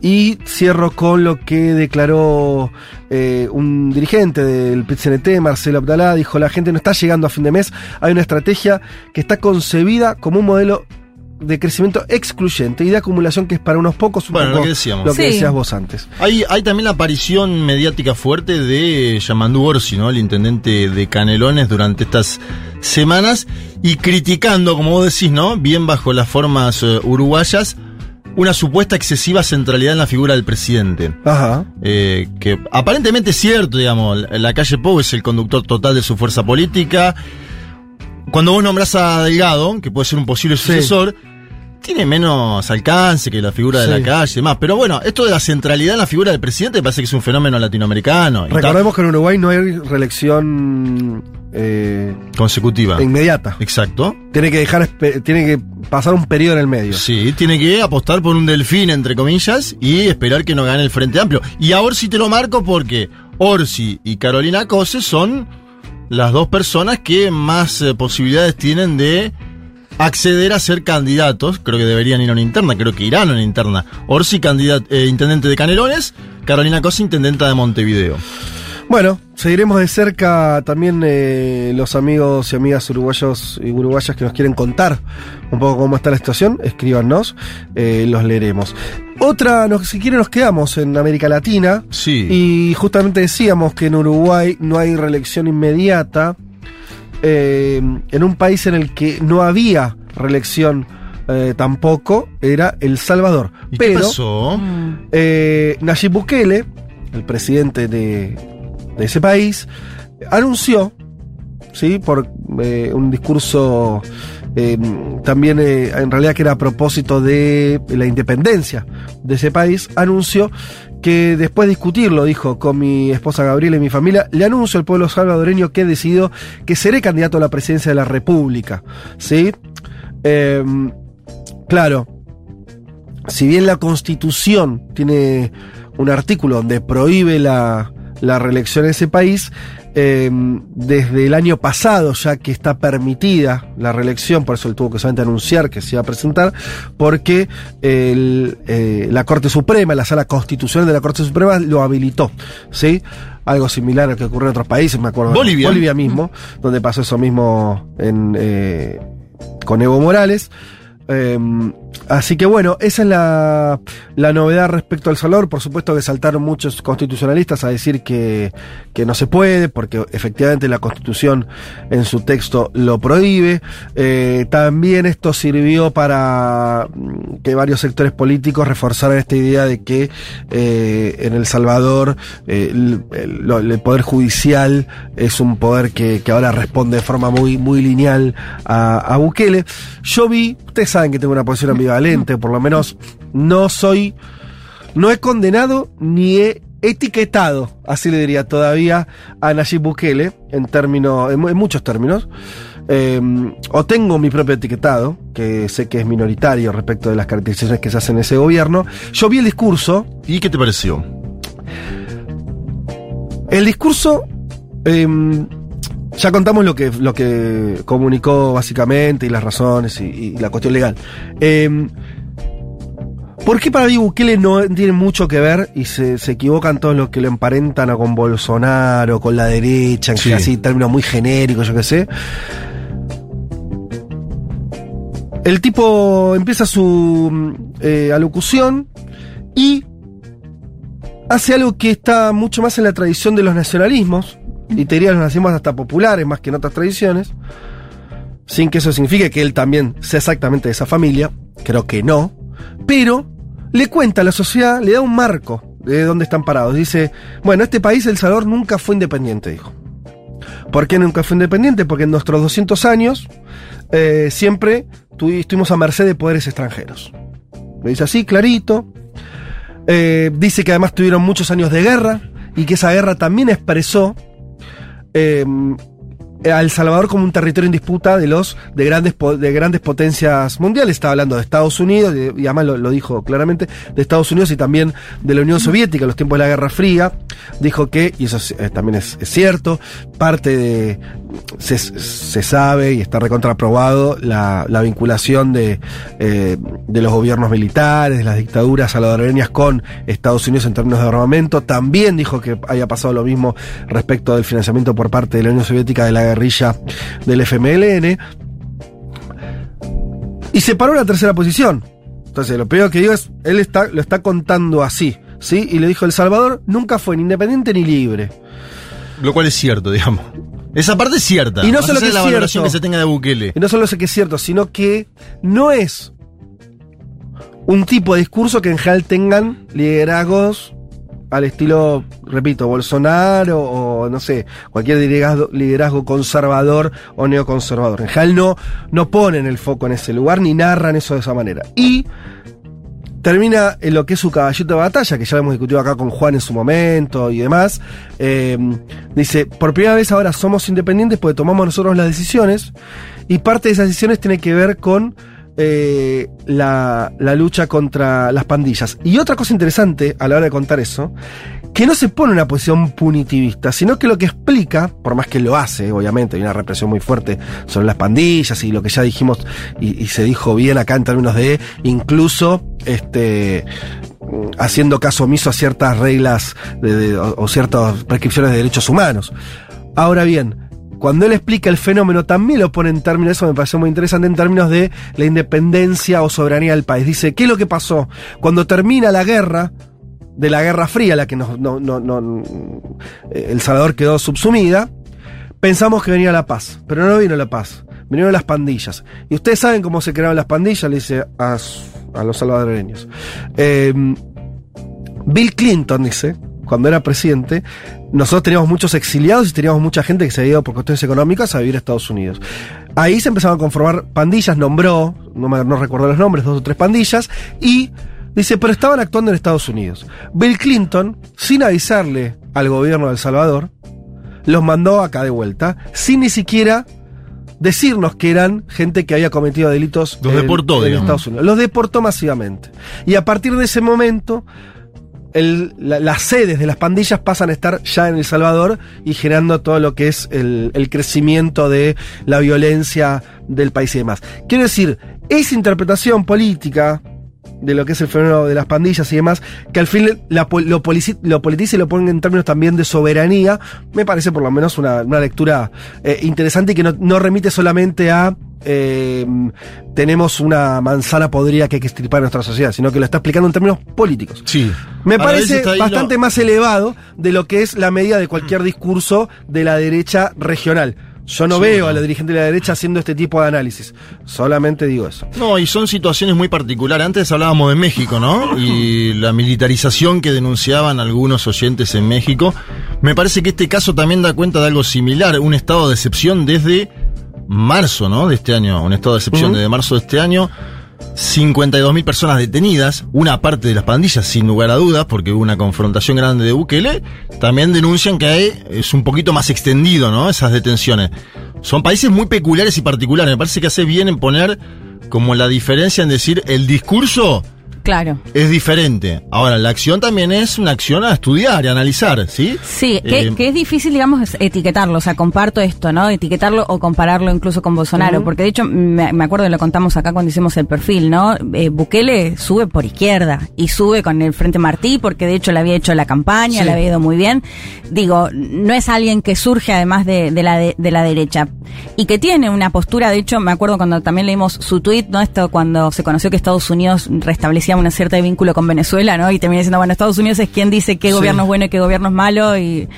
y cierro con lo que declaró eh, un dirigente del PCNT, Marcelo Abdalá, dijo, la gente no está llegando a fin de mes, hay una estrategia que está concebida como un modelo de crecimiento excluyente y de acumulación que es para unos pocos, un Bueno, lo que decíamos. lo que Sí. decías vos antes. Hay, hay también la aparición mediática fuerte de Yamandú Orsi, ¿no? El intendente de Canelones durante estas semanas y criticando, como vos decís, ¿no? Bien bajo las formas eh, uruguayas, una supuesta excesiva centralidad en la figura del presidente. Ajá. Eh, que aparentemente es cierto, digamos, la calle Pou es el conductor total de su fuerza política. Cuando vos nombrás a Delgado, que puede ser un posible Sí. Tiene menos alcance que la figura de Sí. la calle y demás. Pero bueno, esto de la centralidad en la figura del presidente me parece que es un fenómeno latinoamericano. Recordemos que en Uruguay no hay reelección eh, consecutiva. inmediata. Exacto. Tiene que dejar, tiene que pasar un periodo en el medio. Sí, tiene que apostar por un delfín, entre comillas, y esperar que no gane el Frente Amplio. Y a Orsi te lo marco porque Orsi y Carolina Cose son las dos personas que más eh, posibilidades tienen de acceder a ser candidatos. Creo que deberían ir a una interna, creo que irán a una interna. Orsi, candidat- eh, intendente de Canelones, Carolina Cose, intendenta de Montevideo. Bueno, seguiremos de cerca también eh, los amigos y amigas uruguayos y uruguayas que nos quieren contar un poco cómo está la situación, escríbanos, eh, los leeremos. Otra, nos, si quieren nos quedamos en América Latina Sí. y justamente decíamos que en Uruguay no hay reelección inmediata, eh, en un país en el que no había reelección eh, tampoco, era El Salvador. ¿Y qué Pero, pasó? Mm. eh, Nayib Bukele, el presidente de, de ese país, anunció, ¿sí? por un discurso eh, también, eh, en realidad que era a propósito de la independencia de ese país, anunció que después de discutirlo, dijo con mi esposa Gabriela y mi familia, le anuncio al pueblo salvadoreño que he decidido que seré candidato a la presidencia de la República. ¿Sí? Eh, claro, si bien la constitución tiene un artículo donde prohíbe la, la reelección en ese país, eh, desde el año pasado ya que está permitida la reelección, por eso él tuvo que solamente anunciar que se iba a presentar, porque el, eh, la Corte Suprema, la sala constitucional de la Corte Suprema lo habilitó, ¿sí? Algo similar a lo que ocurre en otros países, me acuerdo. Bolivia. Bolivia mismo, donde pasó eso mismo en, eh, con Evo Morales. Eh, así que bueno, esa es la, la novedad respecto al Salvador. Por supuesto que saltaron muchos constitucionalistas a decir que, que no se puede, porque efectivamente la constitución en su texto lo prohíbe. Eh, también esto sirvió para mm, que varios sectores políticos reforzaran esta idea de que eh, en El Salvador eh, el, poder judicial es un poder que, que ahora responde de forma muy, muy lineal a, a Bukele. Yo vi, ustedes saben que tengo una posición ambivalente, por lo menos no soy, no he condenado ni he etiquetado, así le diría todavía, a Nayib Bukele, en términos, en, mu- en muchos términos. Eh, o tengo mi propio etiquetado, que sé que es minoritario respecto de las caracterizaciones que se hacen en ese gobierno. Yo vi el discurso, ¿Y qué te pareció? el discurso, em, ya contamos lo que, lo que comunicó básicamente y las razones y, y la cuestión legal. Em, ¿Por qué para mí Bukele no tiene mucho que ver y se, se equivocan todos los que lo emparentan a con Bolsonaro, con la derecha, en Sí. así términos muy genéricos, yo qué sé? El tipo empieza su mm, eh, alocución y hace algo que está mucho más en la tradición de los nacionalismos, y te diría hasta populares más que en otras tradiciones, sin que eso signifique que él también sea exactamente de esa familia, creo que no, pero le cuenta a la sociedad, le da un marco de dónde están parados. Dice, bueno, este país, El Salvador, nunca fue independiente, dijo. ¿Por qué nunca fue independiente? Porque en nuestros 200 años eh, siempre tuvi- estuvimos a merced de poderes extranjeros. Lo dice así, clarito. Eh, dice que además tuvieron muchos años de guerra y que esa guerra también expresó eh, a El Salvador como un territorio en disputa de los de grandes de grandes potencias mundiales. Estaba hablando de Estados Unidos, y además lo, dijo claramente, de Estados Unidos y también de la Unión Soviética en los tiempos de la Guerra Fría. Dijo que, y eso es- eh, también es cierto, parte de. Se, sabe y está recontraprobado la, la vinculación de, eh, de los gobiernos militares, de las dictaduras salvadoreñas con Estados Unidos en términos de armamento. También dijo que haya pasado lo mismo respecto del financiamiento por parte de la Unión Soviética de la guerrilla del FMLN. Y se paró en la tercera posición. Entonces, lo primero que digo es, él está, lo está contando así, ¿sí? Y le dijo, El Salvador nunca fue ni independiente ni libre. Lo cual es cierto, digamos. Esa parte es cierta. Y no solo que de la es valoración cierto. que se tenga de Bukele. Y no solo sé que es cierto, sino que no es un tipo de discurso que en general tengan liderazgos al estilo, repito, Bolsonaro o no sé, cualquier liderazgo, liderazgo conservador o neoconservador. En general no, no ponen el foco en ese lugar ni narran eso de esa manera. Y termina en lo que es su caballito de batalla, que ya lo hemos discutido acá con Juan en su momento y demás. Eh, dice, por primera vez ahora somos independientes porque tomamos nosotros las decisiones y parte de esas decisiones tiene que ver con eh, la, lucha contra las pandillas. Y otra cosa interesante a la hora de contar eso, que no se pone una posición punitivista, sino que lo que explica, por más que lo hace, obviamente, hay una represión muy fuerte sobre las pandillas y lo que ya dijimos y, se dijo bien acá en términos de incluso este haciendo caso omiso a ciertas reglas o ciertas prescripciones de derechos humanos. Ahora bien, cuando él explica el fenómeno, también lo pone en términos, eso me pareció muy interesante, en términos de la independencia o soberanía del país. Dice, ¿qué es lo que pasó? Cuando termina la guerra, de la Guerra Fría, la que eh, El Salvador quedó subsumida, pensamos que venía la paz, pero no vino la paz, vinieron las pandillas. Y ustedes saben cómo se crearon las pandillas, le dice a los salvadoreños. Eh, Bill Clinton dice, cuando era presidente, nosotros teníamos muchos exiliados y teníamos mucha gente que se había ido por cuestiones económicas a vivir a Estados Unidos. Ahí se empezaron a conformar pandillas, nombró, no, me, no recuerdo los nombres, dos o tres pandillas, y dice, pero estaban actuando en Estados Unidos. Bill Clinton, sin avisarle al gobierno de El Salvador, los mandó acá de vuelta, sin ni siquiera decirnos que eran gente que había cometido delitos Los en- deportó, en. Estados Unidos. Los deportó masivamente. Y a partir de ese momento, el- la- las sedes de las pandillas pasan a estar ya en El Salvador y generando todo lo que es el, el crecimiento de la violencia del país y demás. Quiero decir, esa interpretación política de lo que es el fenómeno de las pandillas y demás, que al fin la lo, lo politiza y lo ponen en términos también de soberanía, me parece por lo menos una, una lectura eh, interesante y que no, no remite solamente a eh, tenemos una manzana podrida que hay que extirpar en nuestra sociedad, sino que lo está explicando en términos políticos. Sí. Me Ahora, parece bastante más elevado de lo que es la medida de cualquier discurso de la derecha regional. Yo no Sí, veo no. a la dirigente de la derecha haciendo este tipo de análisis. Solamente digo eso. No, y son situaciones muy particulares. Antes hablábamos de México, ¿no? Y la militarización que denunciaban algunos oyentes en México. Me parece que este caso también da cuenta de algo similar, un estado de excepción desde marzo, ¿no? De este año, un estado de excepción desde marzo de este año. 52.000 personas detenidas, una parte de las pandillas sin lugar a dudas, porque hubo una confrontación grande de Bukele, también denuncian que hay, es un poquito más extendido, ¿no? Esas detenciones. Son países muy peculiares y particulares, me parece que hace bien en poner como la diferencia en decir el discurso Claro. es diferente. Ahora, la acción también es una acción a estudiar y a analizar, ¿sí? Sí, que, Eh, que es difícil, digamos, etiquetarlo. O sea, comparto esto, ¿no? Etiquetarlo o compararlo incluso con Bolsonaro. Porque de hecho, me, me acuerdo, lo contamos acá cuando hicimos el perfil, ¿no? Eh, Bukele sube por izquierda y sube con el Frente Martí porque de hecho le había hecho la campaña, Sí. le había ido muy bien. Digo, no es alguien que surge además de, de la, de, de la derecha. Y que tiene una postura, de hecho, me acuerdo cuando también leímos su tweet, ¿no? Esto cuando se conoció que Estados Unidos restablecía una cierta vínculo con Venezuela, ¿no? Y termina diciendo, bueno, Estados Unidos es quien dice qué Sí. gobierno es bueno y qué gobierno es malo y,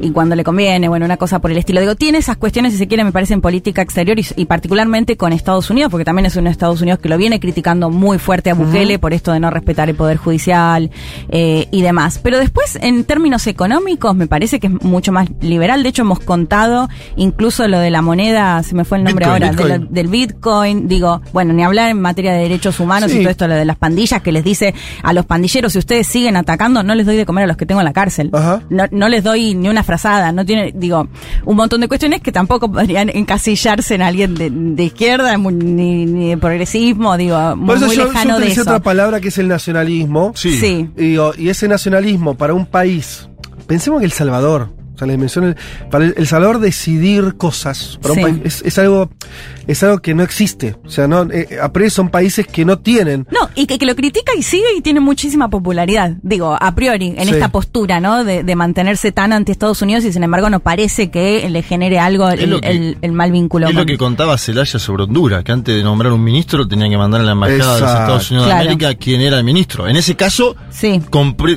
y cuando le conviene, bueno, una cosa por el estilo. Digo, tiene esas cuestiones, si se quiere, me parece, en política exterior y, y particularmente con Estados Unidos, porque también es un Estados Unidos que lo viene criticando muy fuerte a Bukele por esto de no respetar el poder judicial eh, y demás. Pero después, en términos económicos, me parece que es mucho más liberal. De hecho, hemos contado incluso lo de la moneda, se me fue el nombre Bitcoin, ahora, de la- Bitcoin. del Bitcoin. Digo, bueno, ni hablar en materia de derechos humanos Sí. y todo esto, lo de las pandillas que les dice a los pandilleros, si ustedes siguen atacando, no les doy de comer a los que tengo en la cárcel. No, no les doy ni una frazada, no tiene, digo, un montón de cuestiones que tampoco podrían encasillarse en alguien de, de izquierda, ni, ni de progresismo, digo, muy, muy yo, yo lejano de eso. otra palabra que es el nacionalismo. Sí. Sí. Y, digo, y ese nacionalismo para un país, pensemos que El Salvador, o sea, la dimensión, del- para el, El Salvador decidir cosas, para un país, es, es algo, es algo que no existe. O sea, no, eh, a priori son países que no tienen. No, y que, que lo critica y sigue y tiene muchísima popularidad, digo, a priori, en Sí. esta postura, ¿no? De, de mantenerse tan anti Estados Unidos y sin embargo no parece que le genere algo el, que- el- el mal vínculo Es con... lo que contaba Celaya sobre Honduras, que antes de nombrar un ministro tenían que mandar a la embajada de los. Estados Unidos Claro. de América quién era el ministro. En ese caso, Sí.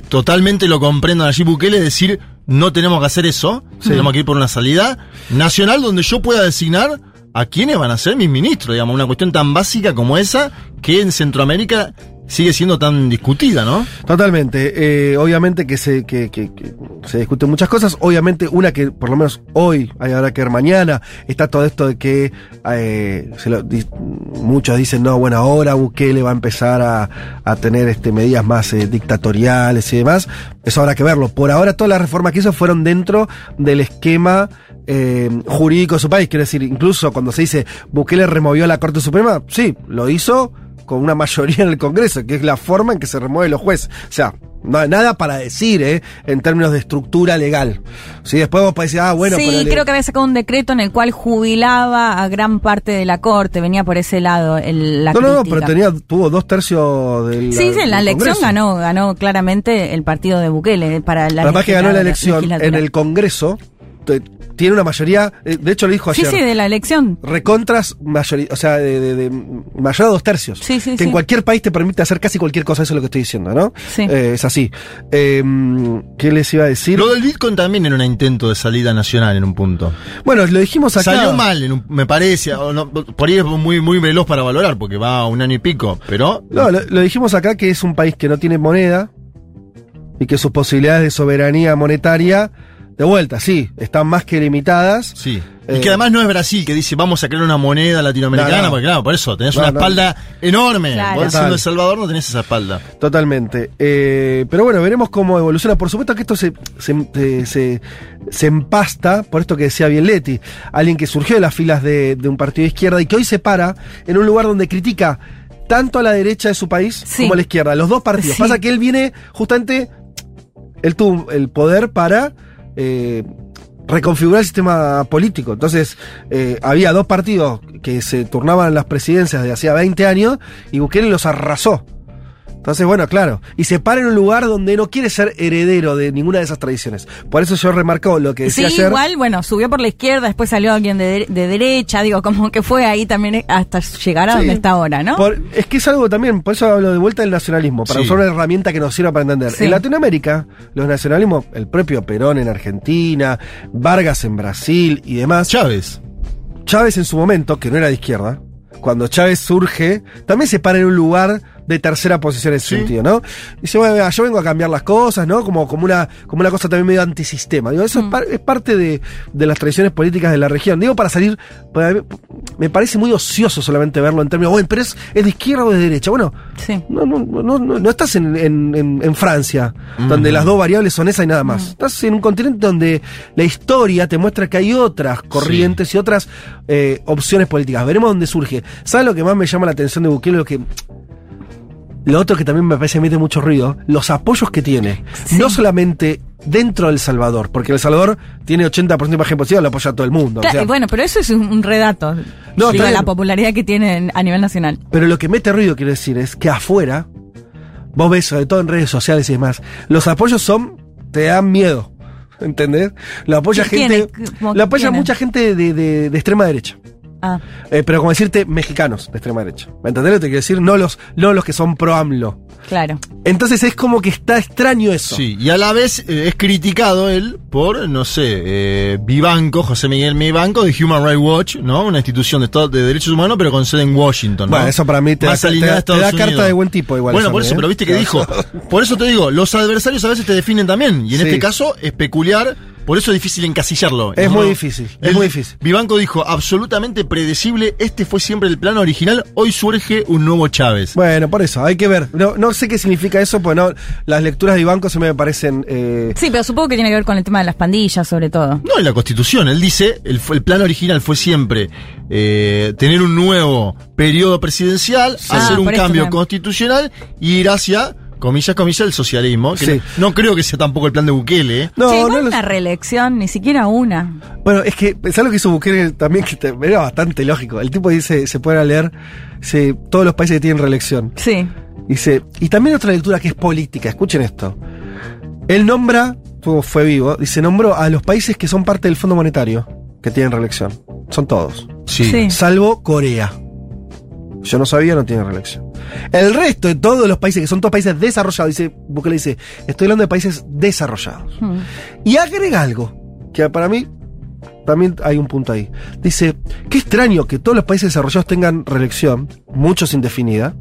totalmente lo comprendo a Nayib Bukele decir no tenemos que hacer eso, tenemos que ir por una salida nacional donde yo pueda designar a quiénes van a ser mis ministros, digamos, una cuestión tan básica como esa que en Centroamérica sigue siendo tan discutida, ¿no? Totalmente. Eh, obviamente que se, que, que- que se discuten muchas cosas. Obviamente, una que por lo menos hoy, hay ahora que ver mañana, está todo esto de que eh, se lo di- muchos dicen, no, bueno, ahora Bukele va a empezar a, a tener este, medidas más eh, dictatoriales y demás. Eso habrá que verlo. Por ahora, todas las reformas que hizo fueron dentro del esquema eh, jurídico de su país. Quiero decir, incluso cuando se dice Bukele removió la Corte Suprema, sí, lo hizo con una mayoría en el Congreso, que es la forma en que se remueven los jueces. O sea, no hay nada para decir, ¿eh? En términos de estructura legal. Sí, después vos podés decir, ah, bueno, sí, pero creo que había sacado un decreto en el cual jubilaba a gran parte de la corte, venía por ese lado el, la No, no, pero tenía, tuvo dos tercios del. Sí, sí, en la elección Congreso. ganó, ganó claramente el partido de Bukele eh, para la Además que ganó la elección en el Congreso, tiene una mayoría, eh, de hecho lo dijo Sí, ayer. sí, de la elección. Recontras, mayoría, o sea, de, de, de mayor a dos tercios. Sí, sí, que en sí. cualquier país te permite hacer casi cualquier cosa, eso es lo que estoy diciendo, ¿no? Sí. Eh, es así. Eh, ¿Qué les iba a decir? Lo del Bitcoin también era un intento de salida nacional en un punto. Bueno, lo dijimos acá. Salió mal, en un- me parece. o no, por ahí es muy, muy veloz para valorar, porque va a un año y pico. Pero No, lo, lo dijimos acá que es un país que no tiene moneda y que sus posibilidades de soberanía monetaria, de vuelta, sí, están más que limitadas. Sí. Eh, y que además no es Brasil que dice vamos a crear una moneda latinoamericana, No, no. porque claro, por eso tenés No, una no. espalda enorme. Claro. Vos siendo. El Salvador no tenés esa espalda. Totalmente. Eh, pero bueno, veremos cómo evoluciona. Por supuesto que esto se, se, eh, se- se empasta, por esto que decía bien Leti, alguien que surgió de las filas de, de un partido de izquierda y que hoy se para en un lugar donde critica tanto a la derecha de su país Sí. como a la izquierda, los dos partidos. Sí. Pasa que él viene justamente, él tuvo el poder para... eh, reconfigurar el sistema político. Entonces, eh, había dos partidos que se turnaban las presidencias de hacía 20 años y Bukele los arrasó. Entonces, bueno, claro. Y se para en un lugar donde no quiere ser heredero de ninguna de esas tradiciones. Por eso yo remarco lo que Sí, decía ayer. igual, bueno, subió por la izquierda, después salió alguien de, de derecha, digo, como que fue ahí también hasta llegar a Sí. donde está ahora, ¿no? Por- es que es algo también, por eso hablo de vuelta del nacionalismo, para Sí. usar una herramienta que nos sirva para entender. Sí. En Latinoamérica, los nacionalismos, el propio Perón en Argentina, Vargas en Brasil y demás. Chávez. Chávez en su momento, que no era de izquierda, cuando Chávez surge, también se para en un lugar de tercera posición en ese Sí. sentido, ¿no? Dice, bueno, vea, yo vengo a cambiar las cosas, ¿no? Como, como, una, como una cosa también medio antisistema. Digo, eso es, par- es parte de, de las tradiciones políticas de la región. Digo, para salir, para mí- me parece muy ocioso solamente verlo en términos, bueno, pero es, es de izquierda o de derecha. Bueno, Sí. no, no, no, no, no estás en, en- en- en Francia, donde las dos variables son esa y nada más. Estás en un continente donde la historia te muestra que hay otras corrientes y otras eh, opciones políticas. Veremos dónde surge. ¿Sabes lo que más me llama la atención de Bukele? Lo que. Lo otro que también me parece que mete mucho ruido, los apoyos que tiene. No solamente dentro del Salvador, porque El Salvador tiene 80% de imagen positiva, lo apoya todo el mundo. o Claro, sea, y bueno, pero eso es un, redato. No, Digo, la popularidad que tienen a nivel nacional. Pero lo que mete ruido, quiero decir, es que afuera, vos ves, sobre todo en redes sociales y demás, los apoyos son, te dan miedo. ¿Entendés? Lo apoya ¿Quién- gente. Lo apoya mucha gente de, de- de extrema derecha. Ah, Eh, pero como decirte, mexicanos de extrema derecha. ¿Me entendés lo que te quiero decir? No los, no los que son pro AMLO. claro. Entonces es como que está extraño eso. Sí, y a la vez eh, es criticado él por, no sé, eh, Vivanco, José Miguel Vivanco, de Human Rights Watch, ¿no? Una institución de, Estado- de derechos humanos, pero con sede en Washington, ¿no? Bueno, eso para mí te Más da- te alineada da- a Estados te da carta de buen tipo igual Bueno, eso, por eso, ¿eh? pero viste que dijo. Por eso te digo, los adversarios a veces te definen también. Y en Sí. este caso es peculiar Por eso es difícil encasillarlo. Es No, muy difícil, es El- muy difícil. Vivanco dijo, absolutamente predecible, este fue siempre el plano original, hoy surge un nuevo Chávez. Bueno, por eso, hay que ver. No, no sé qué significa eso, pues no, las lecturas de Ibanco se me parecen... eh, Sí, pero supongo que tiene que ver con el tema de las pandillas, sobre todo. No, en la Constitución. Él dice, el, el plan original fue siempre eh, tener un nuevo periodo presidencial, Ah, hacer un por esto cambio constitucional y ir hacia, comillas, comillas, el socialismo. Que Sí. no, no creo que sea tampoco el plan de Bukele. ¿eh? no, Che, no una reelección, ni siquiera una. Bueno, es que, ¿sabes lo que hizo Bukele también? Que te- era bastante lógico. El tipo dice, se puede leer, dice, todos los países que tienen reelección. Sí. Dice, y también otra lectura que es política, escuchen esto. Él nombra, fue, fue vivo, dice, nombró a los países que son parte del Fondo Monetario, que tienen reelección. Son todos. Sí. Sí. Salvo Corea. Yo no sabía, no tiene reelección. El resto de todos los países, que son todos países desarrollados, dice, Bukele dice, estoy hablando de países desarrollados. Hmm. Y agrega algo, que para mí también hay un punto ahí. Dice, qué extraño que todos los países desarrollados tengan reelección, muchos indefinida,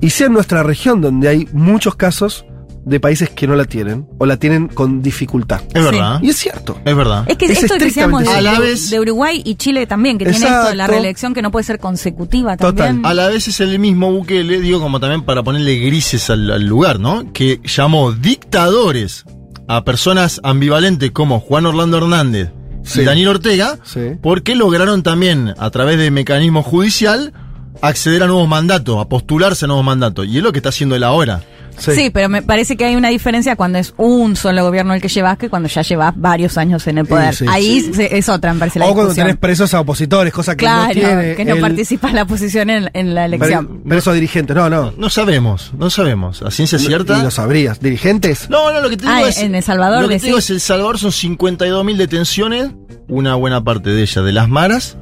y sea en nuestra región donde hay muchos casos de países que no la tienen, o la tienen con dificultad. Es verdad. Y es cierto. Es verdad. Es que Es esto que decíamos de, estrictamente A la de- vez- de Uruguay y Chile también, que tiene esto de la Exacto. reelección que no puede ser consecutiva Total. también. A la vez es el mismo Bukele, digo, como también para ponerle grises al, al lugar, ¿no? Que llamó dictadores a personas ambivalentes como Juan Orlando Hernández Sí. y Daniel Ortega, Sí. porque lograron también, a través de mecanismo judicial, acceder a nuevos mandatos, a postularse a nuevos mandatos. Y es lo que está haciendo él ahora. Sí. pero me parece que hay una diferencia cuando es un solo gobierno el que llevas que cuando ya llevas varios años en el poder. sí, Ahí sí. se- es otra, me parece la O cuando discusión. tenés presos a opositores, cosa que Claro, no tiene. que no el- participa en la oposición en, en la elección. Presos dirigentes, no, no. No sabemos, no sabemos. ¿A ciencia cierta? Y lo sabrías. ¿Dirigentes? No, no, lo que te digo Ah, es. en El Salvador Lo que te digo es: El Salvador son 52.000 detenciones, una buena parte de ellas de las maras.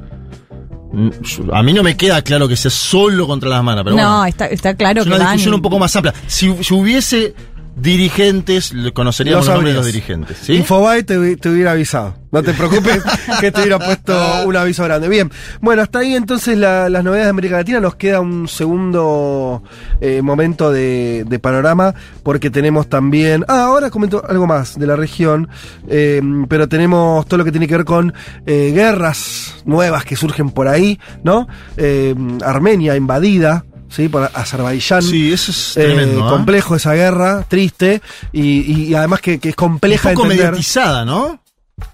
Mm, A mí no me queda claro que sea solo contra las maras, pero no, bueno. está, está claro es que una van discusión y- un poco más amplia. Si, si hubiese dirigentes, conoceríamos Lo los nombres de los dirigentes. ¿sí? Infobae te, hubi- te hubiera avisado. No te preocupes que te hubiera puesto un aviso grande. Bien, bueno, hasta ahí entonces la- las novedades de América Latina. Nos queda un segundo eh, momento de, de panorama porque tenemos también... Ah, ahora comento algo más de la región, eh, pero tenemos todo lo que tiene que ver con eh, guerras nuevas que surgen por ahí, ¿no? Eh, Armenia invadida. ¿Sí? Por Azerbaiyán. Sí, eso es Eh, tremendo. ¿eh? complejo esa guerra, triste, y, además que, que es compleja Un poco de entender. mediatizada, ¿no?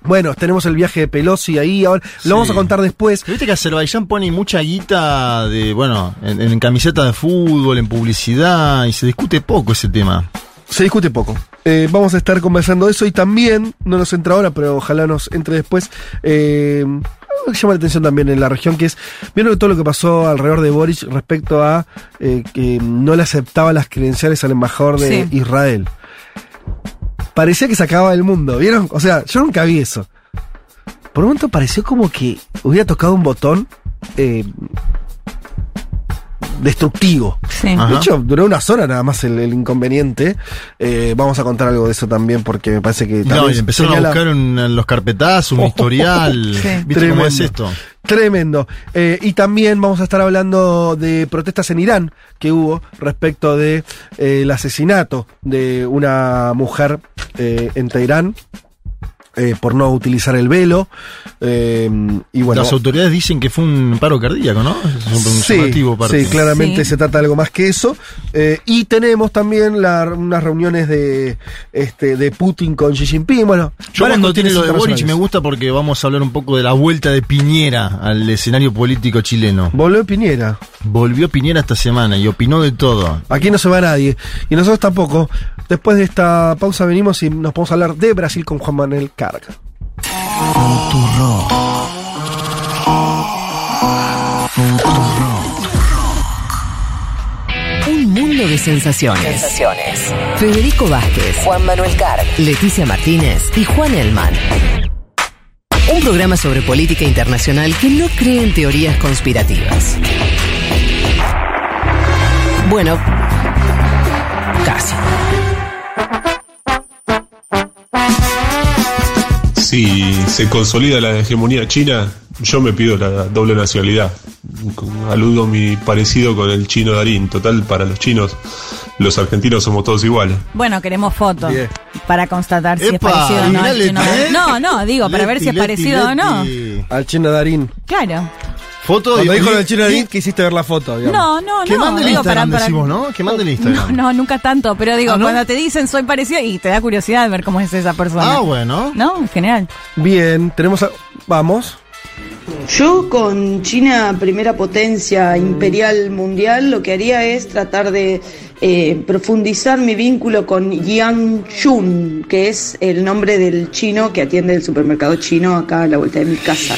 Bueno, tenemos el viaje de Pelosi ahí, ahora Sí. lo vamos a contar después. Viste que Azerbaiyán pone mucha guita de, bueno, en, en camiseta de fútbol, en publicidad, y se discute poco ese tema. Se discute poco. Eh, vamos a estar conversando de eso y también, no nos entra ahora, pero ojalá nos entre después, eh, que llama la atención también en la región, que es, vieron todo lo que pasó alrededor de Boric respecto a eh, que no le aceptaba las credenciales al embajador de Sí. Israel. Parecía que se acababa el mundo, ¿vieron? O sea, yo nunca vi eso. Por un momento pareció como que hubiera tocado un botón eh, destructivo. Sí. De hecho, duró unas horas nada más el, el inconveniente. Eh, vamos a contar algo de eso también porque me parece que No, también y empezaron señala- a buscar un- en los carpetazos, un historial. Sí. ¿Viste cómo es Tremendo. esto? Tremendo. Eh, y también vamos a estar hablando de protestas en Irán que hubo respecto de eh, el asesinato de una mujer eh, en Teherán eh, por no utilizar el velo. Eh, y bueno, Las autoridades dicen que fue un paro cardíaco, ¿no? Es un, Sí, parte. sí, claramente Sí. se trata de algo más que eso. Eh, y tenemos también la- unas reuniones de, este, de Putin con Xi Jinping. Bueno, Yo cuando tiene lo de Boric me gusta porque vamos a hablar un poco de la vuelta de Piñera al escenario político chileno. Volvió Piñera. Volvió Piñera esta semana y opinó de todo. Aquí no se va nadie. Y nosotros tampoco. Después de esta pausa venimos y nos podemos hablar de Brasil con Juan Manuel Carga. Un mundo de sensaciones. Sensaciones. Federico Vázquez, Juan Manuel Carg. Leticia Martínez y Juan Elman. Un programa sobre política internacional que no cree en teorías conspirativas. Bueno, casi. Si se consolida la hegemonía china, yo me pido la doble nacionalidad. Aludo mi parecido con el chino Darín. Total, para los chinos los argentinos somos todos iguales. Bueno, queremos fotos para constatar si es parecido o no. chino. No, no, digo, para ver si es Leti, parecido o no. Al chino Darín. Claro. Foto Cuando dijo lo del chino Darín, quisiste ver la foto, digamos. No, no, Que no. mande el Instagram, decimos, ¿no? Que mande el Instagram. No, no, nunca tanto, pero digo, ¿Ah, no? cuando te dicen soy parecido y te da curiosidad de ver cómo es esa persona. Ah, bueno. ¿No? En general. Bien, tenemos a... Vamos. Yo con China, primera potencia imperial mundial, lo que haría es tratar de eh, profundizar mi vínculo con Yang Shun, que es el nombre del chino que atiende el supermercado chino acá a la vuelta de mi casa.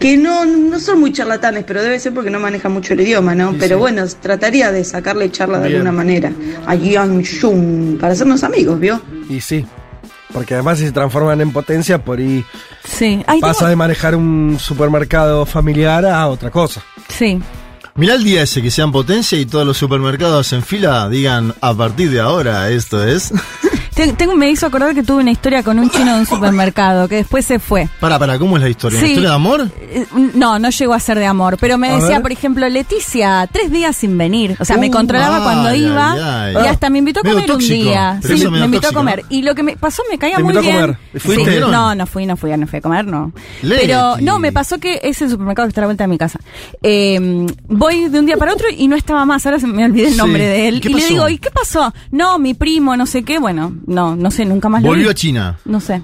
Que no, no son muy charlatanes, pero debe ser porque no manejan mucho el idioma, ¿no? Pero bueno, trataría de sacarle charla de Bien. alguna manera a Yang Shun para hacernos amigos, ¿vio? Y sí. Porque además si se transforman en potencia, por ahí Sí. Ay, pasa tengo- de manejar un supermercado familiar a otra cosa. Sí. Mirá el día ese que sean potencia y todos los supermercados en fila digan a partir de ahora esto es. Te- Tengo, me hizo acordar que tuve una historia con un chino de un supermercado que después se fue. Para, para, ¿cómo es la historia? ¿Una Sí. historia de amor? Eh, No, no llegó a ser de amor, pero me A decía, ver. por ejemplo, Leticia, tres días sin venir. O sea, me Uh, controlaba ay, cuando ay, iba ay. y hasta me invitó a comer tóxico, un día. Sí, me invitó tóxico, a comer. Y lo que me pasó me caía Te muy a bien. comer. ¿Fuiste? Sí. No, no fui, no fui, no fui a comer, no. Leti. Pero no, me pasó que es el supermercado que está a la vuelta de mi casa. Eh, voy de un día para otro y no estaba más. Ahora se me olvidé el Sí. nombre de él. ¿Qué Y le digo, ¿y qué pasó? No, mi primo, no sé qué. Bueno, no, no sé, nunca más lo Volvió vi. a China. No sé.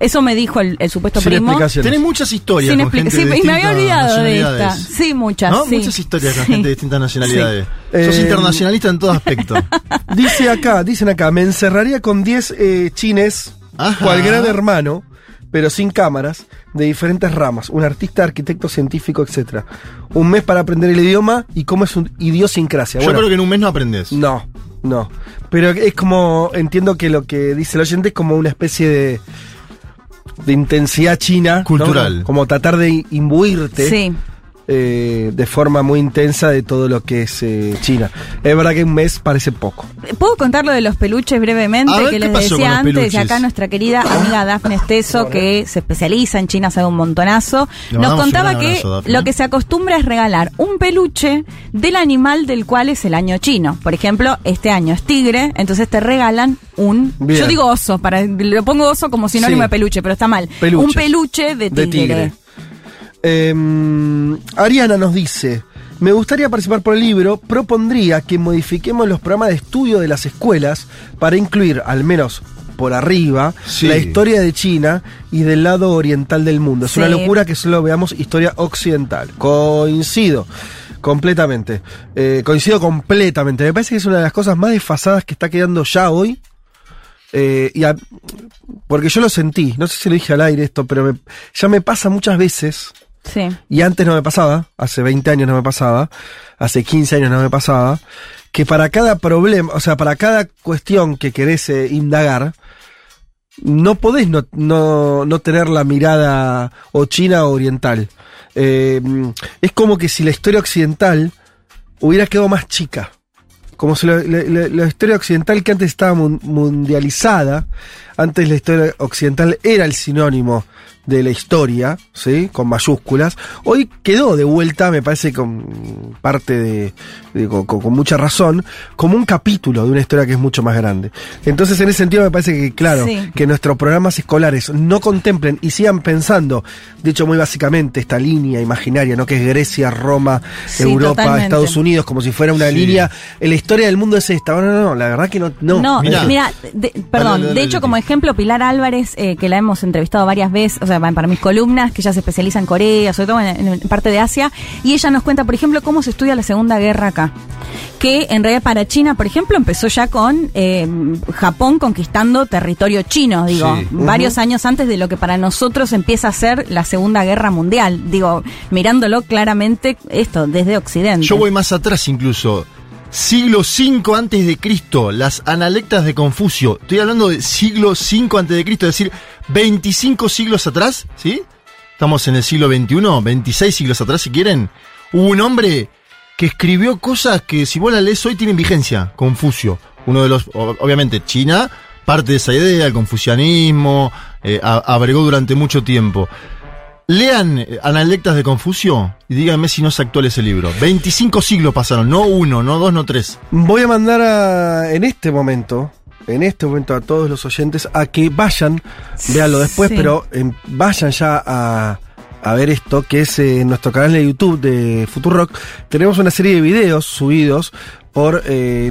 Eso me dijo el, el supuesto Sin primo. explicaciones. Tenés muchas historias Sin con expli- gente sí, de y me había olvidado de esta. nacionalidades. Sí, muchas. ¿No? sí. Muchas historias con Sí. gente de distintas nacionalidades. Sí. Sos Eh, internacionalista en todo aspecto. Dice acá, dicen acá, me encerraría con 10 eh, chines, Ajá. cual gran hermano, pero sin cámaras, de diferentes ramas. Un artista, arquitecto, científico, etc. Un mes para aprender el idioma y cómo es un idiosincrasia. Yo Bueno, creo que en un mes no aprendes. No, no. Pero es como, entiendo que lo que dice el oyente es como una especie de, de intensidad china. ¿no? Cultural. Como tratar de imbuirte Sí. Eh, de forma muy intensa de todo lo que es eh, China. Es verdad que un mes parece poco. ¿Puedo contar lo de los peluches brevemente? Ver, que ¿qué les decía antes. Y acá nuestra querida amiga Dafne Esteso, que se especializa en China, sabe un montonazo, Le nos contaba que lo que se acostumbra es regalar un peluche del animal del cual es el año chino. Por ejemplo, este año es tigre, entonces te regalan un. Bien. Yo digo oso, para, lo pongo oso como sinónimo Sí. de peluche, pero está mal. Peluches. Un peluche de tigre. De tigre. Eh, Ariana nos dice, me gustaría participar por el libro, propondría que modifiquemos los programas de estudio de las escuelas para incluir, al menos por arriba, Sí. la historia de China y del lado oriental del mundo. Es Sí. una locura que solo veamos historia occidental. Coincido. Completamente. Eh, coincido completamente. Me parece que es una de las cosas más desfasadas que está quedando ya hoy. Eh, y a- porque yo lo sentí, no sé si lo dije al aire esto, pero me- ya me pasa muchas veces Sí. y antes no me pasaba, hace 20 años no me pasaba, hace 15 años no me pasaba, que para cada problema, o sea, para cada cuestión que querés eh, indagar, no podés no, no, no tener la mirada o china o oriental. Eh, es como que si la historia occidental hubiera quedado más chica. Como si la, historia occidental que antes estaba mun- mundializada, antes la historia occidental era el sinónimo de la historia, ¿sí? Con mayúsculas. Hoy quedó de vuelta, me parece con parte de, de- con, mucha razón, como un capítulo de una historia que es mucho más grande. Entonces, en ese sentido, me parece que, claro, Sí. que nuestros programas escolares no contemplen y sigan pensando, dicho muy básicamente, esta línea imaginaria, ¿no? Que es Grecia, Roma, Sí, Europa, totalmente. Estados Unidos, como si fuera una Sí. línea. En la historia del mundo es esta. No, no, no, la verdad que no. No, No, mira, de- perdón, Dale, dale, de hecho como ejemplo Pilar Álvarez, eh, que la hemos entrevistado varias veces, o sea, para mis columnas, que ella se especializa en Corea, sobre todo en, en parte de Asia, y ella nos cuenta, por ejemplo, cómo se estudia la Segunda Guerra acá. Que en realidad para China, por ejemplo, empezó ya con eh, Japón conquistando territorio chino, digo, Sí. varios años antes de lo que para nosotros empieza a ser la Segunda Guerra Mundial, digo, mirándolo claramente esto, desde Occidente. Yo voy más atrás incluso. Siglo V antes de Cristo, las analectas de Confucio. Estoy hablando de siglo V antes de Cristo, es decir, 25 siglos atrás, ¿sí? Estamos en el siglo XXI, 26 siglos atrás si quieren. Hubo un hombre que escribió cosas que si vos las lees hoy tienen vigencia. Confucio, uno de los, obviamente China, parte de esa idea, el confucianismo, eh, durante mucho tiempo. Lean Analectas de Confucio y díganme si no es actual ese libro. 25 siglos pasaron, no uno, no dos, no tres. Voy a mandar a, en este momento, en este momento a todos los oyentes a que vayan, véanlo después, Sí. pero em, vayan ya a, a ver esto, que es eh, en nuestro canal de YouTube de Futurock. Tenemos una serie de videos subidos por, eh,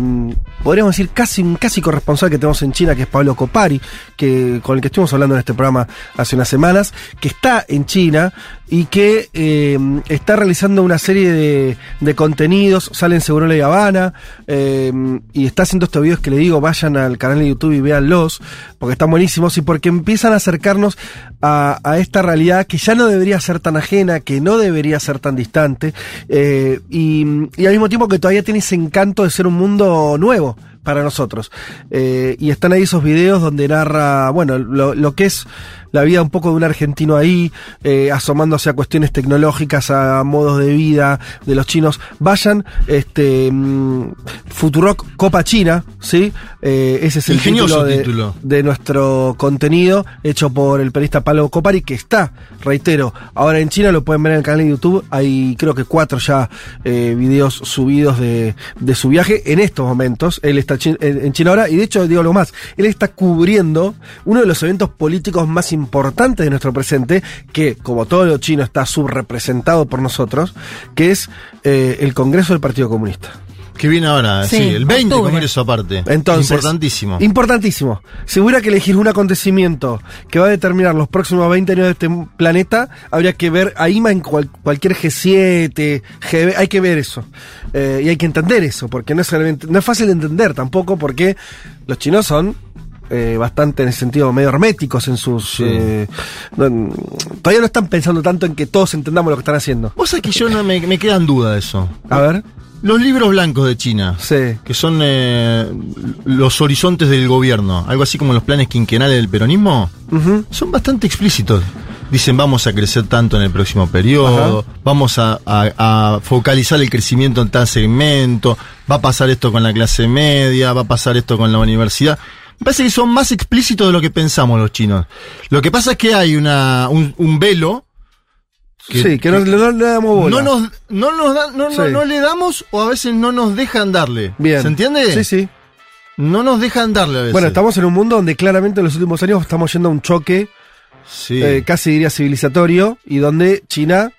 podríamos decir, casi un casi corresponsal que tenemos en China, que es Pablo Copari, que, con el que estuvimos hablando en este programa hace unas semanas, que está en China y que eh, está realizando una serie de, de contenidos, sale en Seguro La Habana, eh, y está haciendo estos videos que le digo, vayan al canal de YouTube y véanlos, porque están buenísimos y porque empiezan a acercarnos a, a esta realidad que ya no debería ser tan ajena, que no debería ser tan distante, eh, y, y al mismo tiempo que todavía tiene ese encanto de ser un mundo nuevo para nosotros. Eh, y están ahí esos videos donde narra, bueno, lo, lo que es la vida un poco de un argentino ahí, eh, asomándose a cuestiones tecnológicas, a modos de vida de los chinos. Vayan, este, mm, Futurock Copa China, ¿sí? Eh, ese es el título de, título. de nuestro contenido, hecho por el periodista Pablo Copari, que está, reitero, ahora en China, lo pueden ver en el canal de YouTube, hay creo que cuatro ya eh, videos subidos de, de su viaje en estos momentos, él está en, en China ahora, y de hecho digo algo más, él está cubriendo uno de los eventos políticos más importantes de nuestro presente, que como todo lo chino está subrepresentado por nosotros, que es eh, el Congreso del Partido Comunista. Que viene ahora, sí, Sí, el 20 octubre. congreso aparte. Entonces, Importantísimo. Importantísimo. Si hubiera que elegir un acontecimiento que va a determinar los próximos 20 años de este planeta, habría que ver a IMA en cual- cualquier G7, GB, hay que ver eso. Eh, y hay que entender eso, porque no es, no es fácil de entender tampoco, porque los chinos son eh, bastante en ese sentido medio herméticos en sus... eh, no- todavía no están pensando tanto en que todos entendamos lo que están haciendo. Vos sabés que yo no me, me queda en duda eso. A ver. Los libros blancos de China, Sí. que son eh, los horizontes del gobierno, algo así como los planes quinquenales del peronismo, son bastante explícitos. Dicen vamos a crecer tanto en el próximo periodo, Ajá. vamos a, a- a focalizar el crecimiento en tal segmento, va a pasar esto con la clase media, va a pasar esto con la universidad. Me parece que son más explícitos de lo que pensamos los chinos. Lo que pasa es que hay una, un, un velo sí, que no, no le damos bola. no nos, no, nos da- no, no- Sí. no le damos o a veces no nos dejan darle. Bien. ¿Se entiende? Sí, sí. No nos dejan darle a veces. Bueno, estamos en un mundo donde claramente en los últimos años estamos yendo a un choque, Sí. eh, casi diría civilizatorio, y donde China,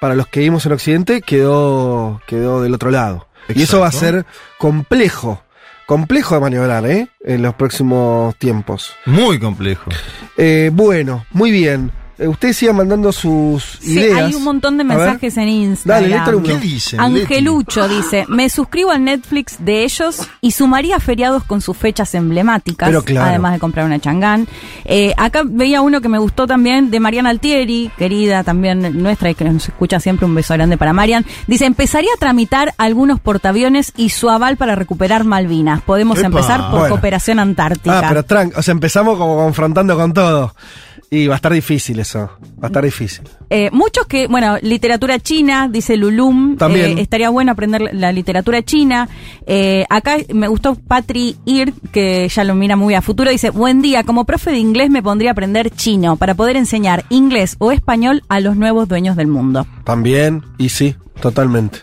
para los que vivimos en Occidente, quedó, quedó del otro lado. Y eso va a ser complejo, complejo de maniobrar, ¿eh? En los próximos tiempos. Muy complejo. Eh, bueno, muy bien. Eh, ustedes sigan mandando sus Sí, ideas. hay un montón de mensajes en Instagram. Dale. ¿Qué dicen? Angelucho dice, me suscribo al Netflix de ellos y sumaría feriados con sus fechas emblemáticas, Pero claro. además de comprar una changán. Eh, acá veía uno que me gustó también de Mariana Altieri, querida también nuestra y que nos escucha siempre, un beso grande para Marian. Dice, empezaría a tramitar algunos portaaviones y su aval para recuperar Malvinas. Podemos Epa. empezar por Bueno. cooperación antártica. Ah, pero tranqui, o sea, empezamos como confrontando con todo. Y va a estar difícil eso. Va a estar difícil. Eh, muchos que, bueno, literatura china, dice Lulum. También. eh, estaría bueno aprender la, literatura china. Eh, acá me gustó Patri Ir, que ya lo mira muy a futuro. Dice, buen día, como profe de inglés me pondría a aprender chino para poder enseñar inglés o español a los nuevos dueños del mundo. También, y sí, totalmente.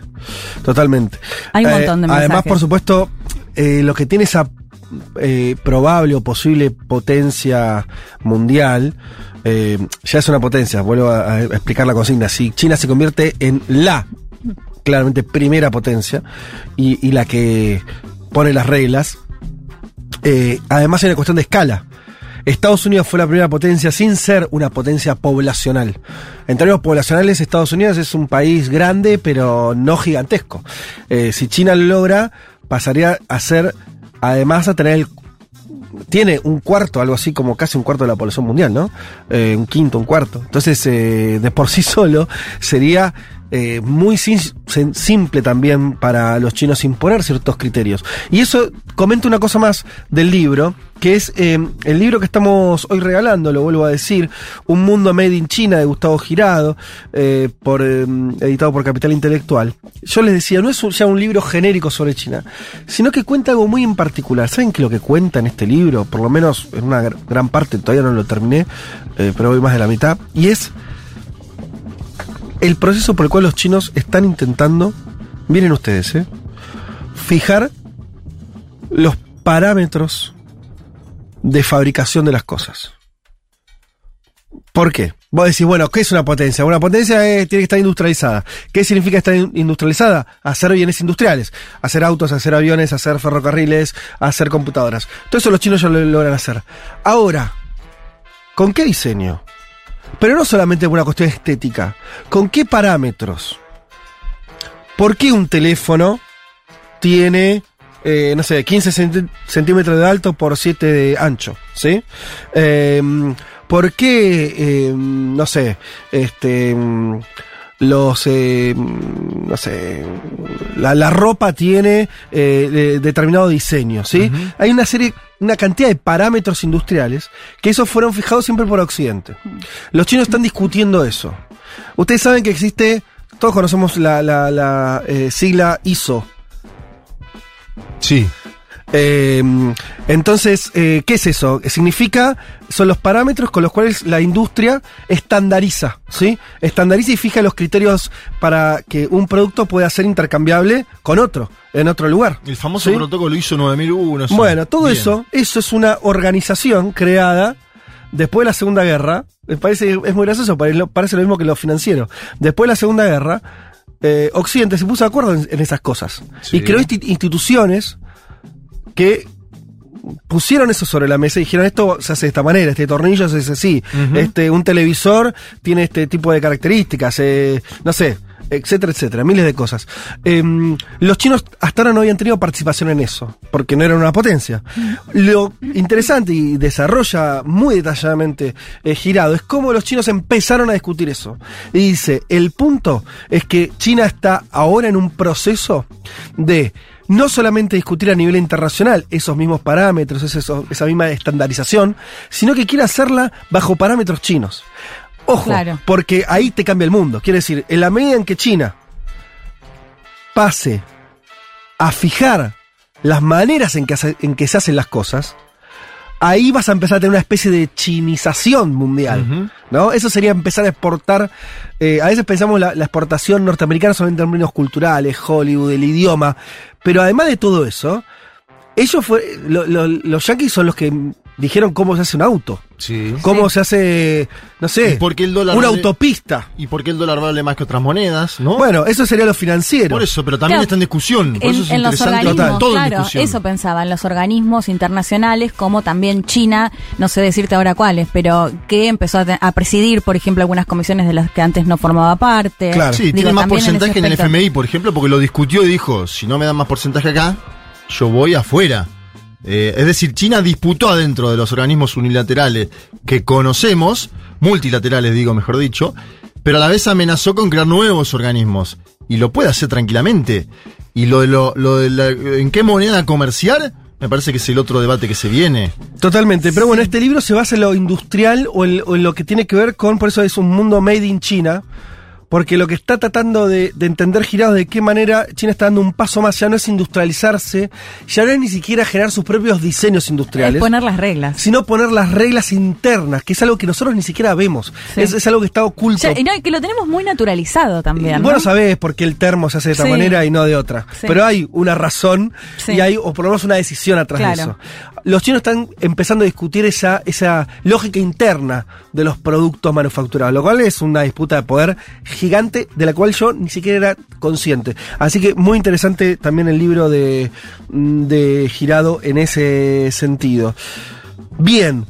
Totalmente. Hay un montón de Además, mensajes. por supuesto, lo que tiene esa eh, probable o posible potencia mundial, eh, ya es una potencia, vuelvo a, explicar la consigna. Si China se convierte en la, claramente, primera potencia, y, la que pone las reglas, eh, además hay una cuestión de escala. Estados Unidos fue la primera potencia sin ser una potencia poblacional. En términos poblacionales, Estados Unidos es un país grande, pero no gigantesco. Si China lo logra, pasaría a ser, además, a tener el tiene un cuarto, algo así como casi un cuarto de la población mundial, ¿no? Eh, un quinto, un cuarto. Entonces, eh, de por sí solo, sería eh, muy simple también para los chinos imponer ciertos criterios. Y eso comenta una cosa más del libro, que es eh, el libro que estamos hoy regalando, lo vuelvo a decir, Un Mundo Made in China de Gustavo Girado, eh, editado por Capital Intelectual. Yo les decía, no es un- ya un libro genérico sobre China, sino que cuenta algo muy en particular. ¿Saben que lo que cuenta en este libro, por lo menos en una gr- gran parte, todavía no lo terminé, pero voy más de la mitad, y es el proceso por el cual los chinos están intentando, miren ustedes, ¿eh? fijar los parámetros de fabricación de las cosas. ¿Por qué? Vos decís, bueno, ¿qué es una potencia? Una potencia tiene que estar industrializada. ¿Qué significa estar in- industrializada? Hacer bienes industriales. Hacer autos, hacer aviones, hacer ferrocarriles, hacer computadoras. Todo eso los chinos ya lo logran hacer. Ahora, ¿con qué diseño? Pero no solamente por una cuestión estética. ¿Con qué parámetros? ¿Por qué un teléfono tiene, eh, no sé, 15 centi- centímetros de alto por 7 de ancho? ¿Sí? Eh, ¿Por qué, eh, no sé, este, mm, los, no sé, la, la ropa tiene eh, de- determinado diseño, ¿sí? Hay una serie, una cantidad de parámetros industriales que esos fueron fijados siempre por Occidente. Los chinos están discutiendo eso. Ustedes saben que existe, todos conocemos la, la- la, eh, sigla ISO. Sí. Eh, entonces, eh, ¿qué es eso? Significa, son los parámetros con los cuales la industria estandariza, ¿sí? Estandariza y fija los criterios para que un producto pueda ser intercambiable con otro, en otro lugar. El famoso ¿Sí? protocolo ISO 9001. sí. Bueno, todo Bien. eso, eso es una organización creada después de la Segunda Guerra. Me parece, es muy gracioso, pare- parece lo mismo que lo financiero. Después de la Segunda Guerra, eh, Occidente se puso de acuerdo en, en esas cosas. Sí. Y creó insti- instituciones que pusieron eso sobre la mesa y dijeron esto se hace de esta manera, este tornillo se hace así, este, un televisor tiene este tipo de características, eh, no sé, etcétera, etcétera, miles de cosas. Em, los chinos hasta ahora no habían tenido participación en eso, porque no eran una potencia. Lo interesante y desarrolla muy detalladamente eh, Girado es cómo los chinos empezaron a discutir eso. Y dice, el punto es que China está ahora en un proceso de no solamente discutir a nivel internacional esos mismos parámetros, eso- esa misma estandarización, sino que quiere hacerla bajo parámetros chinos. Ojo, Claro. porque ahí te cambia el mundo. Quiere decir, en la medida en que China pase a fijar las maneras en que, hace- en que se hacen las cosas, ahí vas a empezar a tener una especie de chinización mundial. ¿no? Eso sería empezar a exportar. eh, a veces pensamos la, la exportación norteamericana solamente en términos culturales, Hollywood, el idioma. Pero además de todo eso, ellos fue, lo- lo- los yankees son los que dijeron cómo se hace un auto. Sí. Cómo se hace, no sé, ¿Y por qué el dólar una vale- autopista. ¿Y por qué el dólar vale más que otras monedas? ¿no? Bueno, eso sería lo financiero. Por eso, pero también Claro. está en discusión. Por En, eso es en los interesante. organismos, Todo en claro, discusión. eso pensaba, en los organismos internacionales, como también China, no sé decirte ahora cuáles, pero que empezó a, presidir, por ejemplo, algunas comisiones de las que antes no formaba parte. Sí, Digo, tiene más también en porcentaje en, el. FMI, por ejemplo, porque lo discutió y dijo, si no me dan más porcentaje acá, yo voy afuera. Eh, es decir, China disputó adentro de los organismos unilaterales que conocemos, multilaterales digo, mejor dicho, pero a la vez amenazó con crear nuevos organismos. Y lo puede hacer tranquilamente. Y lo de, lo, lo de la- en qué moneda comerciar, me parece que es el otro debate que se viene. Totalmente, pero bueno, este libro se basa en lo industrial o en, o en lo que tiene que ver con, por eso es un mundo made in China, porque lo que está tratando de, de entender Girado de qué manera China está dando un paso más, ya no es industrializarse, ya no es ni siquiera generar sus propios diseños Es industriales, poner las reglas. sino poner las reglas internas, que es algo que nosotros ni siquiera vemos, Sí. es, es algo que está oculto. Ya, y no, que lo tenemos muy naturalizado también. Vos ¿no? no sabés por qué el termo se hace de esta Sí. manera y no de otra. Sí. Pero hay una razón Sí. y hay, o por lo menos una decisión atrás de eso. Los chinos están empezando a discutir esa, esa lógica interna de los productos manufacturados, lo cual es una disputa de poder gigante de la cual yo ni siquiera era consciente. Así que muy interesante también el libro de, mm, de Girado en ese sentido. Bien,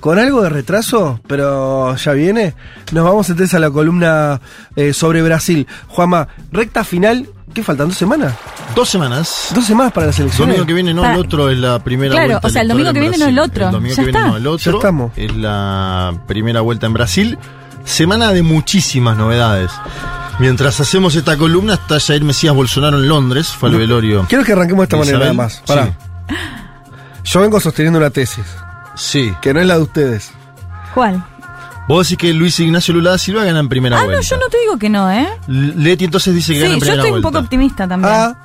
con algo de retraso, pero ya viene. Nos vamos entonces a la columna eh, sobre Brasil. Juanma, recta final, ¿qué faltan? ¿Dos semanas? Dos semanas. ¿Dos semanas para la El selección? domingo que viene no, Para- el otro es la primera Claro, vuelta. o sea, el domingo que en viene no el otro. El domingo Ya que viene está. no el otro. Ya estamos. Es la primera vuelta en Brasil. Semana de muchísimas novedades. Mientras hacemos esta columna, está Jair Mesías Bolsonaro en Londres. Fue al velorio. Quiero que arranquemos de esta de manera nada Isabel. más. Pará. Yo vengo sosteniendo una tesis, Sí. que no es la de ustedes. ¿Cuál? Vos decís que Luis Ignacio Lula da Silva gana en primera Ah, no, vuelta. yo no te digo que no, ¿eh? Leti entonces dice que gana Sí, en yo primera estoy un vuelta. poco optimista también. Ah,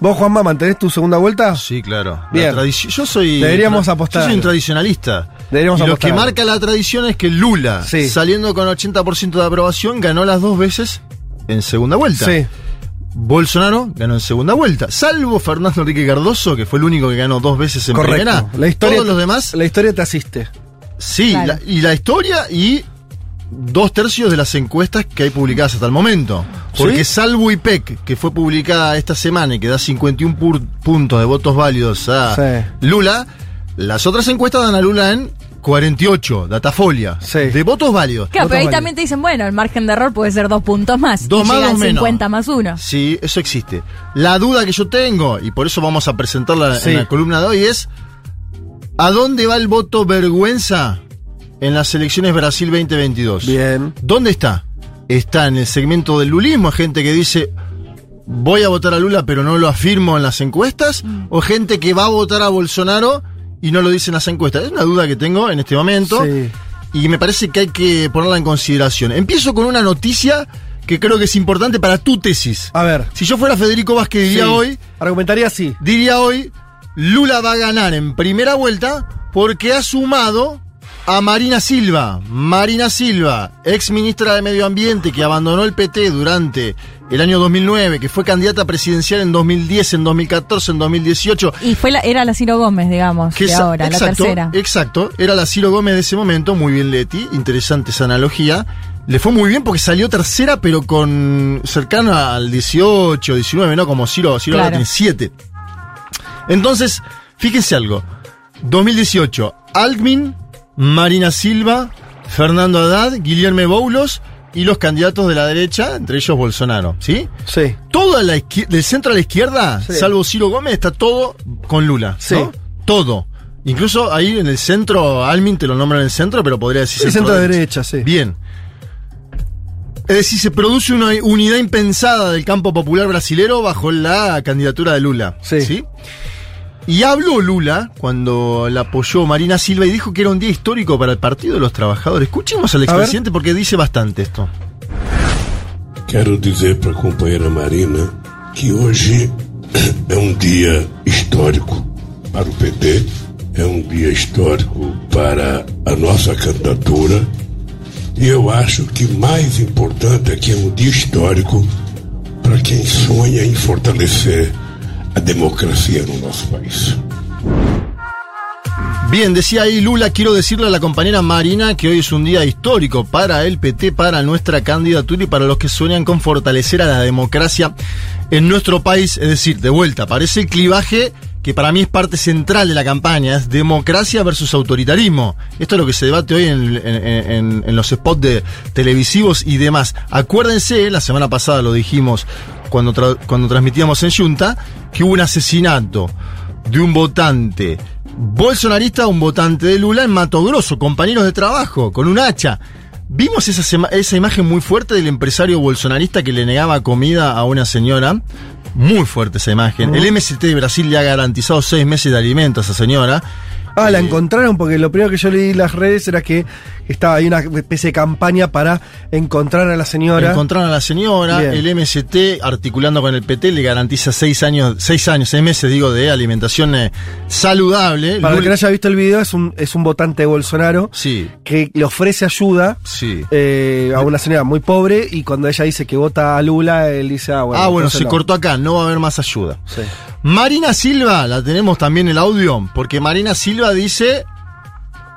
¿Vos, Juanma, mantenés tu segunda vuelta? Sí, claro. La Bien. yo soy. Deberíamos apostar. Yo soy un tradicionalista. Deberíamos y lo apostar que a algo. marca la tradición es que Lula, Sí. saliendo con 80% de aprobación, ganó las dos veces en segunda vuelta. Sí. Bolsonaro ganó en segunda vuelta. Salvo Fernando Enrique Cardoso, que fue el único que ganó dos veces en Correcto. primera. La historia, Todos los demás, La historia te asiste. Sí. Claro. la- y la historia y dos tercios de las encuestas que hay publicadas hasta el momento. Porque ¿Sí? salvo IPEC, que fue publicada esta semana y que da 51 pur- puntos de votos válidos a Sí. Lula, las otras encuestas dan a Lula en 48, Datafolia, Sí. de votos válidos. Claro, pero ahí también te dicen, bueno, el margen de error puede ser dos puntos más. Dos y más, dos al menos. 50 más uno. Sí, eso existe. La duda que yo tengo, y por eso vamos a presentarla en la columna de hoy, es ¿a dónde va el voto vergüenza en las elecciones Brasil 2022? Bien. ¿Dónde está? Está en el segmento del lulismo, gente que dice voy a votar a Lula pero no lo afirmo en las encuestas, o gente que va a votar a Bolsonaro y no lo dice en las encuestas. Es una duda que tengo en este momento Sí. y me parece que hay que ponerla en consideración. Empiezo con una noticia que creo que es importante para tu tesis. A ver. Si yo fuera Federico Vázquez diría Sí. hoy, Argumentaría así. diría hoy, Lula va a ganar en primera vuelta porque ha sumado a Marina Silva. Marina Silva, ex ministra de Medio Ambiente que abandonó el PT durante el año 2009, que fue candidata presidencial en 2010, en 2014, en 2018. Y fue la, era la Ciro Gómez, digamos, Que de ahora, exacto, la tercera. Exacto, era la Ciro Gómez de ese momento, muy bien Leti, interesante esa analogía. Le fue muy bien porque salió tercera, pero con cercano al 18, 19, ¿no? Como Ciro, Ciro ahora Claro. tiene 7. Entonces, fíjense algo. 2018, Alckmin, Marina Silva, Fernando Haddad, Guillermo Boulos y los candidatos de la derecha, entre ellos Bolsonaro, ¿sí? Sí. Toda la del centro a la izquierda, Sí. salvo Ciro Gómez, está todo con Lula. Sí. ¿no? Todo. Incluso ahí en el centro, Almin te lo nombran en el centro, pero podría decir Sí, centro derecha, sí. Bien. Es decir, se produce una unidad impensada del campo popular brasilero bajo la candidatura de Lula. Sí. Y habló Lula cuando la apoyó Marina Silva y dijo que era un día histórico para el Partido de los Trabajadores. Escuchemos al expresidente porque dice bastante esto. Quero dizer para a companheira Marina que hoje é um dia histórico para o PT, é um dia histórico para a nossa candidatura e eu acho que mais importante é que é um dia histórico para quem sonha em fortalecer a democracia no nosso país. Bien, decía ahí Lula, quiero decirle a la compañera Marina que hoy es un día histórico para el PT, para nuestra candidatura y para los que sueñan con fortalecer a la democracia en nuestro país. Es decir, de vuelta, parece el clivaje que para mí es parte central de la campaña, es democracia versus autoritarismo. Esto es lo que se debate hoy en, en- los spots televisivos y demás. Acuérdense, la semana pasada lo dijimos cuando, cuando transmitíamos en Junta, que hubo un asesinato de un votante bolsonarista, un votante de Lula en Mato Grosso, compañeros de trabajo, con un hacha. Vimos esa, esa imagen muy fuerte del empresario bolsonarista que le negaba comida a una señora. Muy fuerte esa imagen. El MST de Brasil le ha garantizado seis meses de alimento a esa señora. Ah, la encontraron porque lo primero que yo leí en las redes era que estaba ahí una especie de campaña para encontrar a la señora. Encontraron a la señora, Bien. el MST, articulando con el PT, le garantiza seis años, seis años, seis meses, digo, de alimentación eh, saludable. Para el que no haya visto el video, es un, es un votante de Bolsonaro Sí, que le ofrece ayuda sí. eh, a una señora muy pobre y cuando ella dice que vota a Lula, él dice, ah, bueno. ah, bueno, se no. cortó acá, no va a haber más ayuda. Sí. Marina Silva, la tenemos también el audio, porque Marina Silva dice,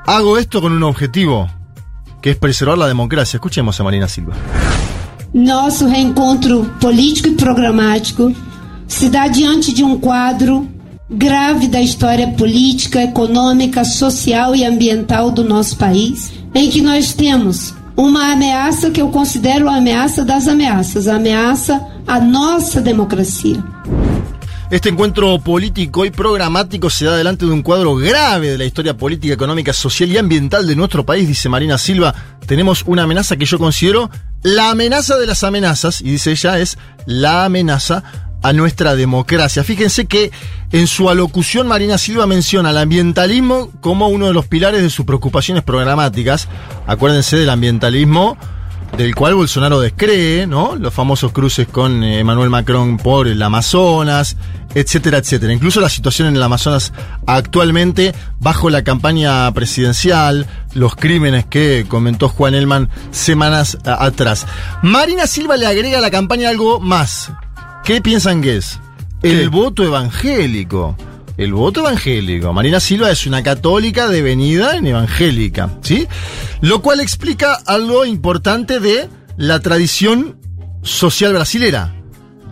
hago esto con un objetivo, que es preservar la democracia. Escuchemos a Marina Silva. Nosso reencontro político e programático se dá diante de um quadro grave da história política, econômica, social e ambiental do nosso país, em que nós temos uma ameaça que eu considero a ameaça das ameaças, a ameaça à nossa democracia. Este encuentro político y programático se da delante de un cuadro grave de la historia política, económica, social y ambiental de nuestro país, dice Marina Silva. Tenemos una amenaza que yo considero la amenaza de las amenazas, y dice ella, es la amenaza a nuestra democracia. Fíjense que en su alocución Marina Silva menciona el ambientalismo como uno de los pilares de sus preocupaciones programáticas. Acuérdense del ambientalismo del cual Bolsonaro descree, ¿no? Los famosos cruces con eh, Emmanuel Macron por el Amazonas, etcétera, etcétera. Incluso la situación en el Amazonas actualmente, bajo la campaña presidencial, los crímenes que comentó Juan Elman semanas a- atrás. Marina Silva le agrega a la campaña algo más. ¿Qué piensan que es? El voto evangélico. El voto evangélico. Marina Silva es una católica devenida en evangélica, ¿sí? Lo cual explica algo importante de la tradición social brasilera.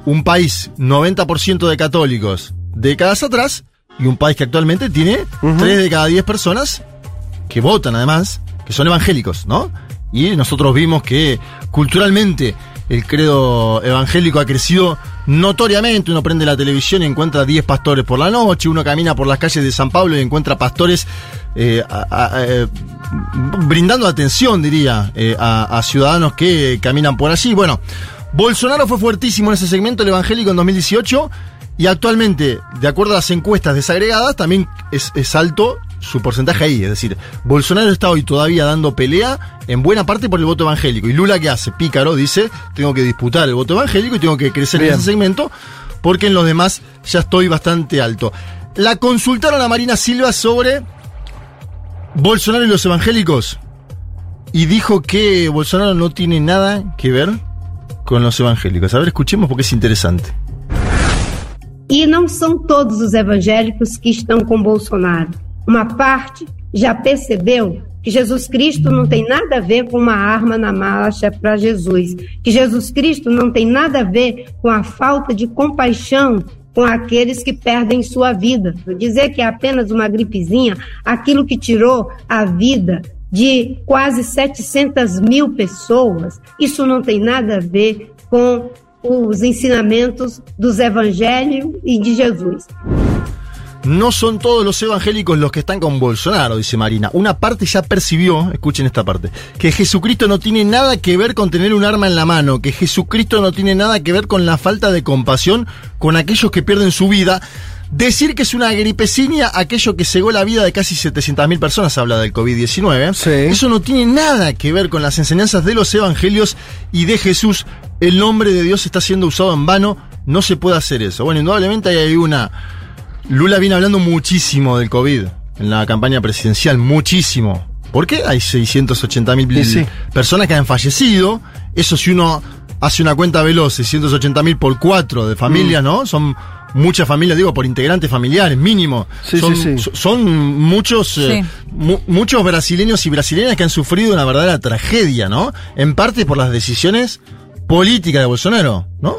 Un país 90% de católicos décadas atrás y un país que actualmente tiene 3 de cada 10 personas que votan además, que son evangélicos, ¿no? Y nosotros vimos que culturalmente el credo evangélico ha crecido notoriamente. Uno prende la televisión y encuentra 10 pastores por la noche, uno camina por las calles de San Pablo y encuentra pastores eh, eh, brindando atención, diría, eh, a, ciudadanos que caminan por allí. Bueno, Bolsonaro fue fuertísimo en ese segmento, el evangélico, en 2018. Y actualmente, de acuerdo a las encuestas desagregadas, también es alto su porcentaje ahí. Es decir, Bolsonaro está hoy todavía dando pelea en buena parte por el voto evangélico. Y Lula, ¿qué hace? Pícaro dice, tengo que disputar el voto evangélico y tengo que crecer Bien. en ese segmento, porque en los demás ya estoy bastante alto. La consultaron a Marina Silva sobre Bolsonaro y los evangélicos. Y dijo que Bolsonaro no tiene nada que ver con los evangélicos. A ver, escuchemos porque es interesante. E não são todos os evangélicos que estão com Bolsonaro. Uma parte já percebeu que Jesus Cristo não tem nada a ver com uma arma na marcha para Jesus, que Jesus Cristo não tem nada a ver com a falta de compaixão com aqueles que perdem sua vida. Dizer que é apenas uma gripezinha, aquilo que tirou a vida de quase 700 mil pessoas, isso não tem nada a ver com os ensinamentos dos evangelhos e de Jesus. No son todos los evangélicos los que están con Bolsonaro, dice Marina. Una parte ya percibió, escuchen esta parte, que Jesucristo no tiene nada que ver con tener un arma en la mano, que Jesucristo no tiene nada que ver con la falta de compasión con aquellos que pierden su vida. Decir que es una gripecinia aquello que cegó la vida de casi 700.000 personas, habla del COVID-19. Eso no tiene nada que ver con las enseñanzas de los evangelios y de Jesús. El nombre de Dios está siendo usado en vano, no se puede hacer eso. Bueno, indudablemente hay una... Lula viene hablando muchísimo del COVID en la campaña presidencial, muchísimo. ¿Por qué hay 680 mil Sí, sí. personas que han fallecido? Eso si uno hace una cuenta veloz, 680 mil por cuatro de familias, Mm. ¿no? Son muchas familias, digo, por integrantes familiares, mínimo. Sí, son, sí, sí. so- son muchos, eh, mu- muchos brasileños y brasileñas que han sufrido una verdadera tragedia, ¿no? En parte por las decisiones políticas de Bolsonaro, ¿no?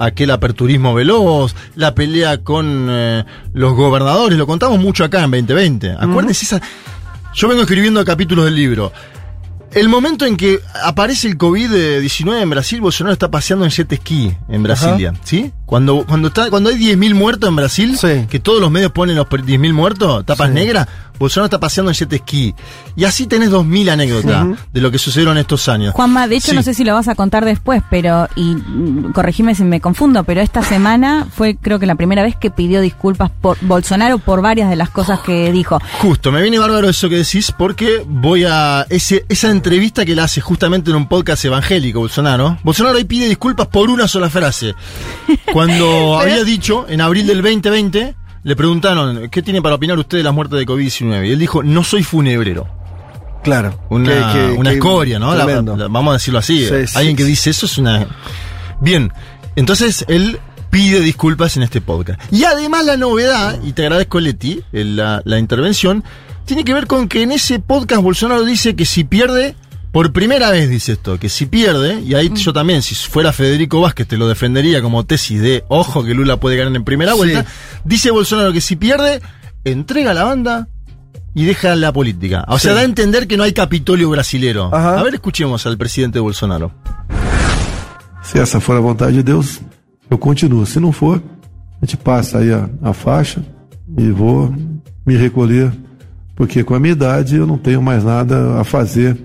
Aquel aperturismo veloz, la pelea con eh, los gobernadores, lo contamos mucho acá en 2020. Acuérdense esa. Yo vengo escribiendo capítulos del libro. El momento en que aparece el COVID-19 en Brasil, Bolsonaro está paseando en jet ski en Brasilia, ¿sí? Cuando, cuando, está, cuando hay 10.000 muertos en Brasil, que todos los medios ponen los per- 10.000 muertos, tapas Sí. negras, Bolsonaro está paseando en jet ski. Y así tenés 2.000 anécdotas de lo que sucedieron estos años. Juanma, de hecho Sí. no sé si lo vas a contar después, pero, y mm, corregime si me confundo, pero esta semana fue creo que la primera vez que pidió disculpas por Bolsonaro por varias de las cosas que dijo. Justo, me viene bárbaro eso que decís porque voy a ese, esa entrevista que le hace justamente en un podcast evangélico Bolsonaro. Bolsonaro ahí pide disculpas por una sola frase. Cuando había dicho en abril del 2020, le preguntaron, ¿qué tiene para opinar usted de la muerte de COVID-19? Y él dijo, no soy funebrero. Claro. Una, Que- que- una que- escoria, ¿no? La- tremendo. la- vamos a decirlo así. Sí, sí, Alguien que sí. dice eso es una... Bien, entonces él pide disculpas en este podcast. Y además la novedad, y te agradezco Leti, la, la intervención, tiene que ver con que en ese podcast Bolsonaro dice que si pierde, por primera vez dice esto, que si pierde, y ahí yo también, si fuera Federico Vázquez, te lo defendería como tesis de, ojo que Lula puede ganar en primera Sí. vuelta, dice Bolsonaro que si pierde, entrega la banda y deja la política. O sea, Sí. da a entender que no hay Capitolio brasilero. Ajá. A ver, escuchemos al presidente Bolsonaro. Se essa for a vontade de Deus, eu continuo. Se não for, a gente passa aí a, a faixa e vou me recolher, porque com a minha idade eu não tenho mais nada a fazer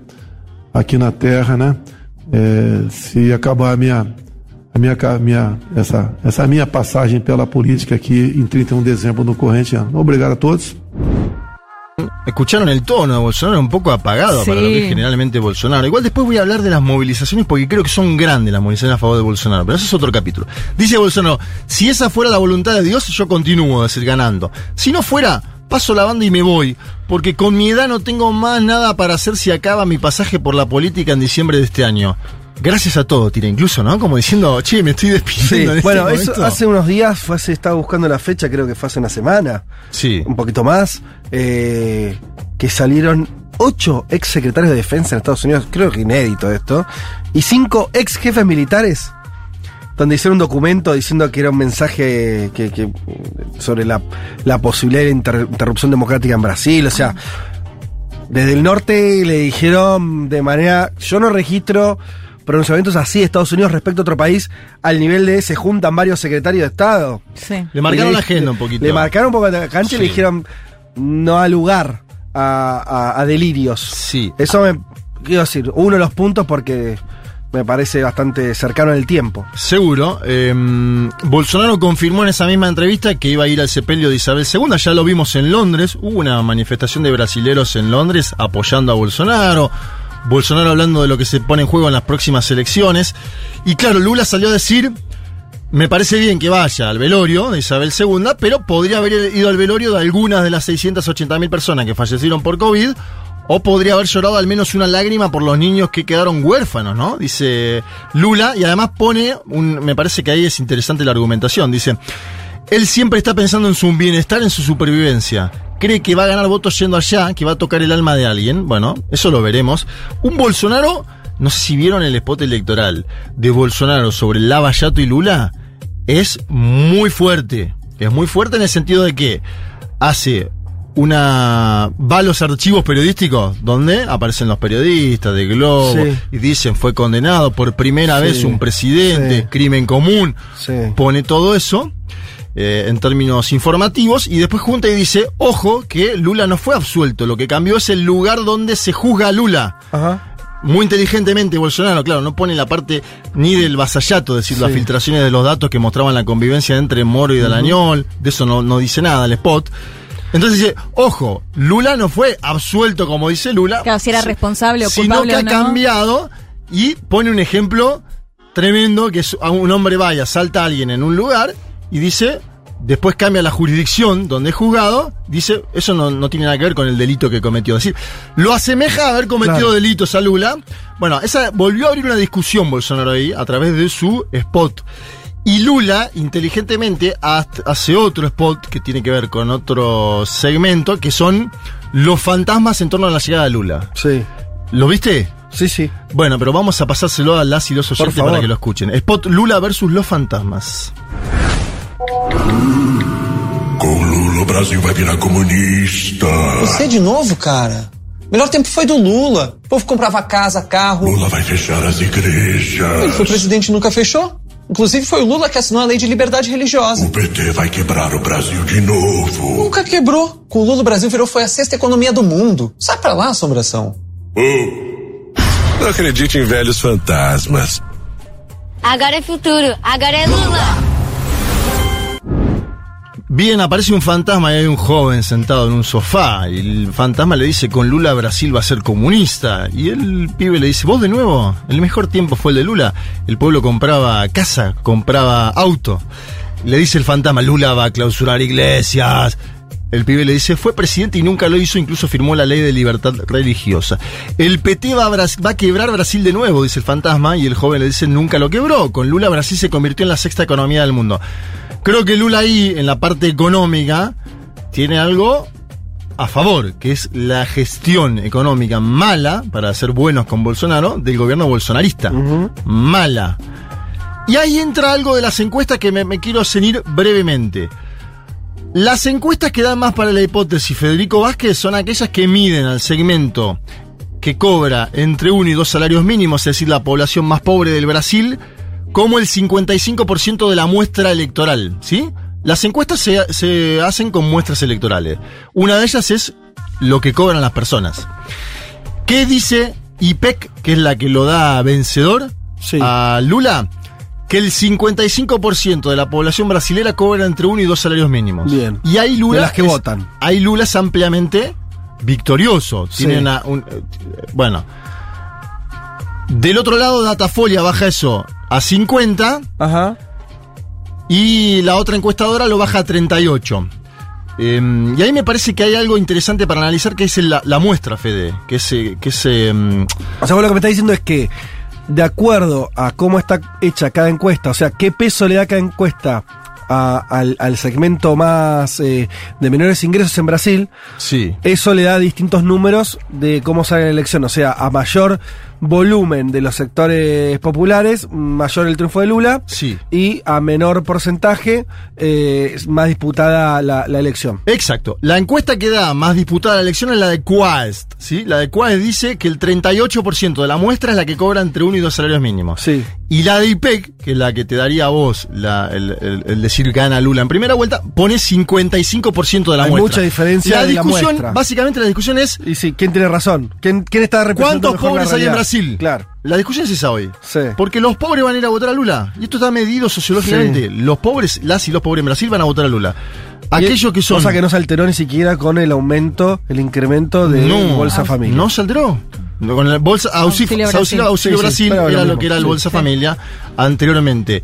aqui na Terra, né? É, se acabar a minha, a minha, minha, essa, essa minha passagem pela política aqui em 31 de dezembro do corrente ano. Obrigado a todos. Escucharon el tono de Bolsonaro un poco apagado Sí. para lo que es generalmente Bolsonaro. Igual después voy a hablar de las movilizaciones porque creo que son grandes las movilizaciones a favor de Bolsonaro, pero eso es otro capítulo. Dice Bolsonaro, si esa fuera la voluntad de Dios, yo continúo a decir ganando. Si no fuera, paso la banda y me voy, porque con mi edad no tengo más nada para hacer si acaba mi pasaje por la política en diciembre de este año. Gracias a todo, tira incluso, ¿no? Como diciendo, che, me estoy Sí, despidiendo. en este bueno, eso momento". hace unos días, fue hace, estaba buscando la fecha, creo que fue hace una semana, Sí. un poquito más, eh, que salieron ocho ex secretarios de defensa en Estados Unidos, creo que inédito esto, y cinco ex jefes militares, donde hicieron un documento diciendo que era un mensaje que, que- sobre la, la posibilidad de inter- interrupción democrática en Brasil, o sea, desde el norte le dijeron de manera, yo no registro pronunciamientos así de Estados Unidos respecto a otro país al nivel de se juntan varios secretarios de Estado. Sí. Le marcaron la agenda un poquito. Le marcaron un poco la cancha y le dijeron no da lugar a, a- a delirios. Sí. Eso me quiero decir, uno de los puntos porque me parece bastante cercano en el tiempo. Seguro. eh, Bolsonaro confirmó en esa misma entrevista que iba a ir al sepelio de Isabel II. Ya lo vimos en Londres. Hubo una manifestación de brasileros en Londres apoyando a Bolsonaro. Bolsonaro hablando de lo que se pone en juego en las próximas elecciones. Y claro, Lula salió a decir. Me parece bien que vaya al velorio de Isabel II, pero podría haber ido al velorio de algunas de las 680.000 personas que fallecieron por COVID, o podría haber llorado al menos una lágrima por los niños que quedaron huérfanos, ¿no? Dice Lula, y además pone, un, me parece que ahí es interesante la argumentación, dice, él siempre está pensando en su bienestar, en su supervivencia. Cree que va a ganar votos yendo allá, que va a tocar el alma de alguien. Bueno, eso lo veremos. Un Bolsonaro, no sé si vieron el spot electoral de Bolsonaro sobre Lava Yato y Lula, es muy fuerte. Es muy fuerte en el sentido de que hace una. va a los archivos periodísticos donde aparecen los periodistas de Globo Sí. y dicen fue condenado por primera Sí, vez un presidente, sí. crimen común. Pone todo eso eh, en términos informativos y después junta y dice, ojo, que Lula no fue absuelto, lo que cambió es el lugar donde se juzga a Lula. Ajá. Muy inteligentemente Bolsonaro, claro, no pone la parte ni del vasallato, es decir, las filtraciones de los datos que mostraban la convivencia entre Moro y Dalañol, de eso no, no dice nada el spot. Entonces dice, ojo, Lula no fue absuelto como dice Lula, Claro, si era responsable o sino culpable que o ha cambiado y pone un ejemplo tremendo que es a un hombre vaya, salta a alguien en un lugar y dice, después cambia la jurisdicción donde es juzgado, dice, eso no, no tiene nada que ver con el delito que cometió. Es decir, lo asemeja a haber cometido Claro. delitos a Lula. Bueno, esa volvió a abrir una discusión Bolsonaro ahí a través de su spot. Y Lula, inteligentemente, hace otro spot que tiene que ver con otro segmento, que son los fantasmas en torno a la llegada de Lula. Sí. ¿Lo viste? Sí, sí. Bueno, pero vamos a pasárselo a las y los oyentes para que lo escuchen. Spot Lula versus los fantasmas. Com Lula, o Brasil vai virar comunista. Você de novo, cara? O melhor tempo foi do Lula. O povo comprava casa, carro. Lula vai fechar as igrejas. Ele foi presidente e nunca fechou. Inclusive foi o Lula que assinou a lei de liberdade religiosa. O PT vai quebrar o Brasil de novo. Nunca quebrou. Com o Lula o Brasil virou foi a sexta economia do mundo. Sai pra lá, assombração. Oh, não acredite em velhos fantasmas. Agora é futuro, agora é Lula. Bien, aparece un fantasma y hay un joven sentado en un sofá. Y el fantasma le dice, con Lula Brasil va a ser comunista. Y el pibe le dice, vos de nuevo, el mejor tiempo fue el de Lula. El pueblo compraba casa, compraba auto. Le dice el fantasma, Lula va a clausurar iglesias. El pibe le dice, fue presidente y nunca lo hizo, incluso firmó la ley de libertad religiosa. El PT va a, va a quebrar Brasil de nuevo, dice el fantasma, y el joven le dice, nunca lo quebró. Con Lula Brasil se convirtió en la sexta economía del mundo. Creo que Lula ahí, en la parte económica, tiene algo a favor, que es la gestión económica mala, para ser buenos con Bolsonaro, del gobierno bolsonarista. Mala. Y ahí entra algo de las encuestas que me, me quiero ceñir brevemente. Las encuestas que dan más para la hipótesis Federico Vázquez son aquellas que miden al segmento que cobra entre uno y dos salarios mínimos, es decir, la población más pobre del Brasil, como el 55% de la muestra electoral, ¿sí? Las encuestas se, se hacen con muestras electorales. Una de ellas es lo que cobran las personas. ¿Qué dice IPEC, que es la que lo da vencedor a Lula? Que el 55% de la población brasilera cobra entre uno y dos salarios mínimos. Bien. Y ahí Lula. De las que es- votan. Ahí Lula es ampliamente victorioso. Sí. Tiene una. un- eh, bueno. Del otro lado, Datafolia baja eso a 50. Ajá. Y la otra encuestadora lo baja a 38. Eh, y ahí me parece que hay algo interesante para analizar, que es la, la muestra, Fede. Que es. eh, Que es eh, O sea, vos lo que me estás diciendo es que, de acuerdo a cómo está hecha cada encuesta, o sea, qué peso le da cada encuesta a- al, al segmento más eh, de menores ingresos en Brasil, sí. eso le da distintos números de cómo sale la elección. O sea, a mayor volumen de los sectores populares, mayor el triunfo de Lula. Sí. Y a menor porcentaje, eh, más disputada la, la elección. Exacto. La encuesta que da más disputada la elección es la de Quaest, ¿sí? La de Quaest dice que el 38% de la muestra es la que cobra entre uno y dos salarios mínimos. Sí. Y la de IPEC, que es la que te daría a vos la- el, el- el decir gana Lula en primera vuelta, pone 55% de la Hay muestra. mucha diferencia La de la discusión, básicamente la discusión es Y sí, ¿quién tiene razón? ¿Quién, quién está representando ¿cuántos pobres hay en? Brasil? Claro. La discusión es esa hoy. Sí. Porque los pobres van a ir a votar a Lula. Y esto está medido sociológicamente. Los pobres, las y los pobres en Brasil van a votar a Lula. Aquellos que son... Cosa que no se alteró ni siquiera con el aumento, el incremento de No, Bolsa Familia. No se alteró. Con el bolsa, auxilio, Auxilio auxilio, Brasil. auxilio Sí, sí, Brasil era lo que era el. Bolsa Familia anteriormente.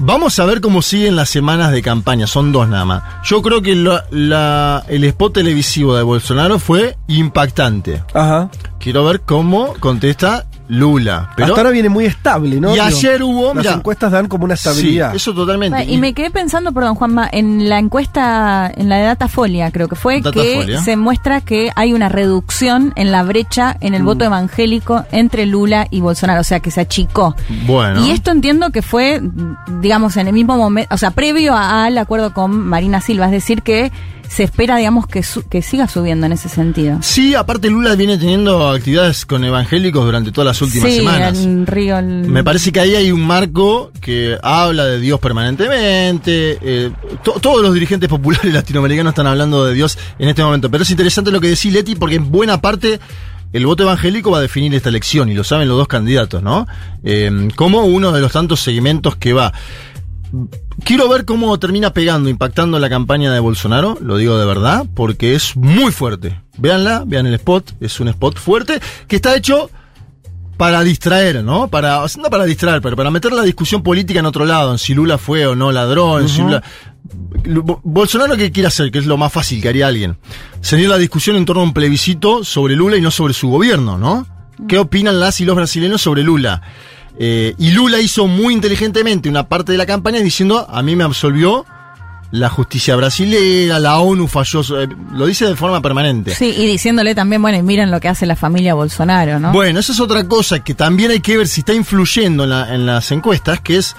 Vamos a ver cómo siguen las semanas de campaña, son dos nada más. Yo creo que la- la- el spot televisivo de Bolsonaro fue impactante. Ajá. Quiero ver cómo contesta Lula. Pero Hasta ahora viene muy estable, ¿no? Y Digo, ayer hubo, Las mirá. encuestas dan como una sí, estabilidad. eso totalmente. Y me quedé pensando, perdón, Juanma, en la encuesta, en la de Datafolia, creo que fue, Datafolia. que se muestra que hay una reducción en la brecha en el Mm. voto evangélico entre Lula y Bolsonaro, o sea, que se achicó. Bueno. Y esto entiendo que fue, digamos, en el mismo momento, o sea, previo a- al acuerdo con Marina Silva, es decir, que se espera, digamos, que, su- que siga subiendo en ese sentido. Sí, aparte Lula viene teniendo actividades con evangélicos durante todas las últimas sí, semanas. en Río. Me parece que ahí hay un marco que habla de Dios permanentemente. eh, to- todos los dirigentes populares latinoamericanos están hablando de Dios en este momento. Pero es interesante lo que decís, Leti, porque en buena parte el voto evangélico va a definir esta elección y lo saben los dos candidatos, ¿no? Eh, como uno de los tantos segmentos que va. Quiero ver cómo termina pegando, impactando la campaña de Bolsonaro, lo digo de verdad, porque es muy fuerte. Véanla, vean el spot, es un spot fuerte que está hecho para distraer, ¿no? Para, no para distraer, pero para meter la discusión política en otro lado, en si Lula fue o no ladrón, en si Lula- Bo- Bolsonaro, ¿qué quiere hacer? Que es lo más fácil que haría alguien. Seguir la discusión en torno a un plebiscito sobre Lula y no sobre su gobierno, ¿no? ¿Qué opinan las y los brasileños sobre Lula? Eh, y Lula hizo muy inteligentemente una parte de la campaña diciendo, a mí me absolvió la justicia brasilera, la ONU falló, eh, lo dice de forma permanente. Sí, y diciéndole también, bueno, y miren lo que hace la familia Bolsonaro, ¿no? Bueno, esa es otra cosa que también hay que ver si está influyendo en, la- en las encuestas, que es,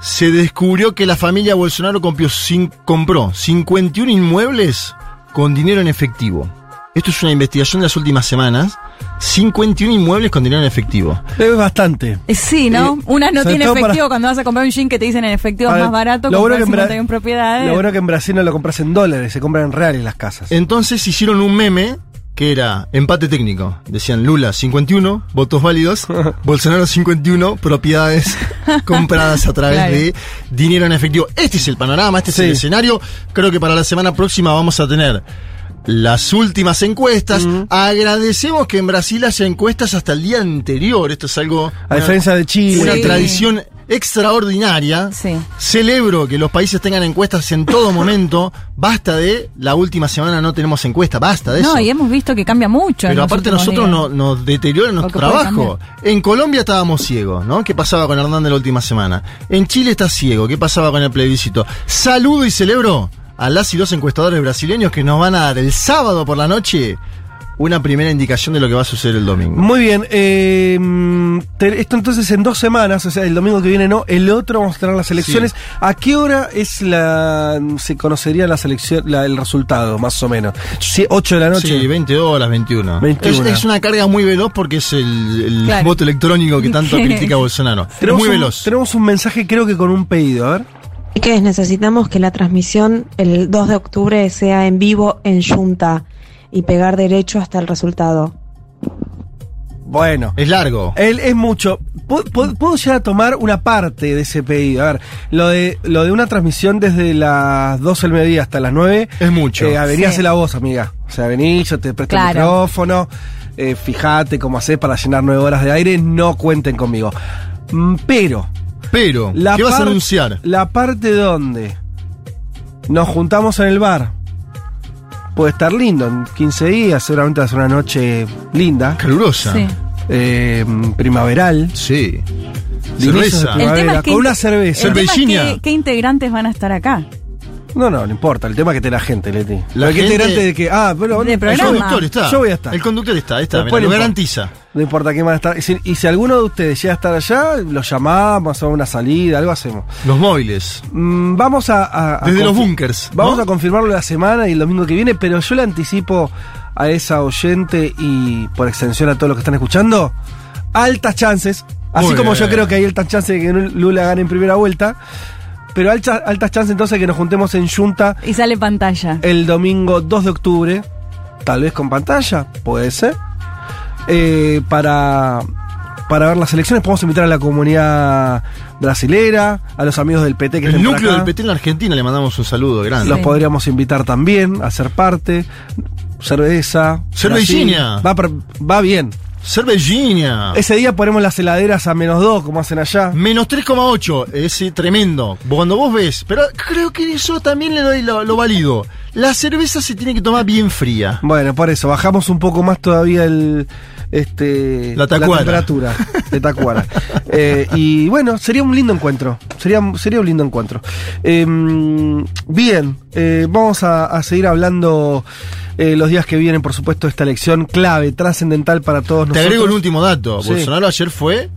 se descubrió que la familia Bolsonaro compró, compró 51 inmuebles con dinero en efectivo. Esto es una investigación de las últimas semanas. 51 inmuebles con dinero en efectivo. Es bastante. Eh, Sí, ¿no? Eh, Una no tiene para- efectivo cuando vas a comprar un jean que te dicen en efectivo es más barato, lo bueno comprar que en Bra- 51 propiedades. Lo bueno que en Brasil no lo compras en dólares, se compran en reales las casas. Entonces hicieron un meme que era empate técnico. Decían Lula 51, votos válidos, Bolsonaro 51, propiedades compradas a través Claro. de dinero en efectivo. Este es el panorama, este es el escenario. Creo que para la semana próxima vamos a tener las últimas encuestas. Agradecemos que en Brasil haya encuestas hasta el día anterior. Esto es algo... A diferencia de Chile. Una Sí. tradición extraordinaria. Celebro que los países tengan encuestas en todo momento. Basta de la última semana no tenemos encuesta. Basta de eso. No, y hemos visto que cambia mucho. Pero aparte nosotros no- nos deteriora nuestro trabajo. En Colombia estábamos ciegos, ¿no? ¿Qué pasaba con Hernández la última semana? En Chile está ciego. ¿Qué pasaba con el plebiscito? Saludo y celebro a las y los encuestadores brasileños que nos van a dar el sábado por la noche una primera indicación de lo que va a suceder el domingo. Muy bien, eh, te- esto entonces en dos semanas, o sea, el domingo que viene no, el otro vamos a tener las elecciones. ¿A qué hora es la se conocería la selección, la- el resultado, más o menos? Sí, 8 de la noche. Sí, 20 horas, 21. 21. Es, es una carga muy veloz porque es el, el Claro. voto electrónico que tanto critica Bolsonaro. Es Tenemos muy un, veloz. Tenemos un mensaje, creo que con un pedido, a ver. Que necesitamos que la transmisión el 2 de octubre sea en vivo en Junta y pegar derecho hasta el resultado. Bueno. Es largo. Él es mucho. Pu- pu- Puedo llegar a tomar una parte de ese pedido. A ver, lo de, lo de una transmisión desde las 12 del mediodía hasta las 9. Es mucho. Eh, vení, Sí. la voz, amiga. O sea, vení, yo te presto el micrófono. eh, fíjate cómo haces para llenar nueve horas de aire. No cuenten conmigo. Mm, Pero. Pero, La ¿qué vas a anunciar? La parte donde nos juntamos en el bar. Puede estar lindo, en 15 días, seguramente va a ser una noche linda. Calurosa. Sí. eh, primaveral. Sí. Cerveza. El primavera, tema es que con una cerveza. El tema es Cervellina. que- ¿Qué integrantes van a estar acá? No, no, no importa. El tema es que esté la gente, Leti. La gente integrante de que. Ah, bueno, De El conductor está. Yo voy a estar. El conductor está, está. Después mira, lo garantiza. No importa quién van a estar. Y si, y si alguno de ustedes llega a estar allá, lo llamamos, hacemos una salida, algo hacemos. Los móviles. Mm, vamos a. a- a Desde los búnkers. Vamos a confirmarlo la semana y el domingo que viene, pero yo le anticipo a esa oyente y por extensión a todos los que están escuchando, altas chances. Así Muy como yo creo que hay altas chances de que Lula gane en primera vuelta. Pero alta- altas chances entonces de que nos juntemos en Junta Y sale pantalla. el domingo 2 de octubre, tal vez con pantalla, puede ser, eh, para, para ver las elecciones. Podemos invitar a la comunidad brasilera, a los amigos del PT que El núcleo acá. del PT en la Argentina le mandamos un saludo grande. Los podríamos invitar también a ser parte. Cerveza. Cervellina. Brasil. Va, va bien. Cervellina. Ese día ponemos las heladeras a menos 2, como hacen allá. Menos 3,8. Es eh, tremendo. Cuando vos ves. Pero creo que eso también le doy lo, lo válido. La cerveza se tiene que tomar bien fría. Bueno, por eso, bajamos un poco más todavía el este La tacuara. temperatura de Tacuara. Eh, y bueno, sería un lindo encuentro. Sería, sería un lindo encuentro. Eh, bien, eh, vamos a, a seguir hablando eh, los días que vienen, por supuesto, de esta elección clave, trascendental para todos Te nosotros. agrego el último dato. Sí. Bolsonaro ayer fue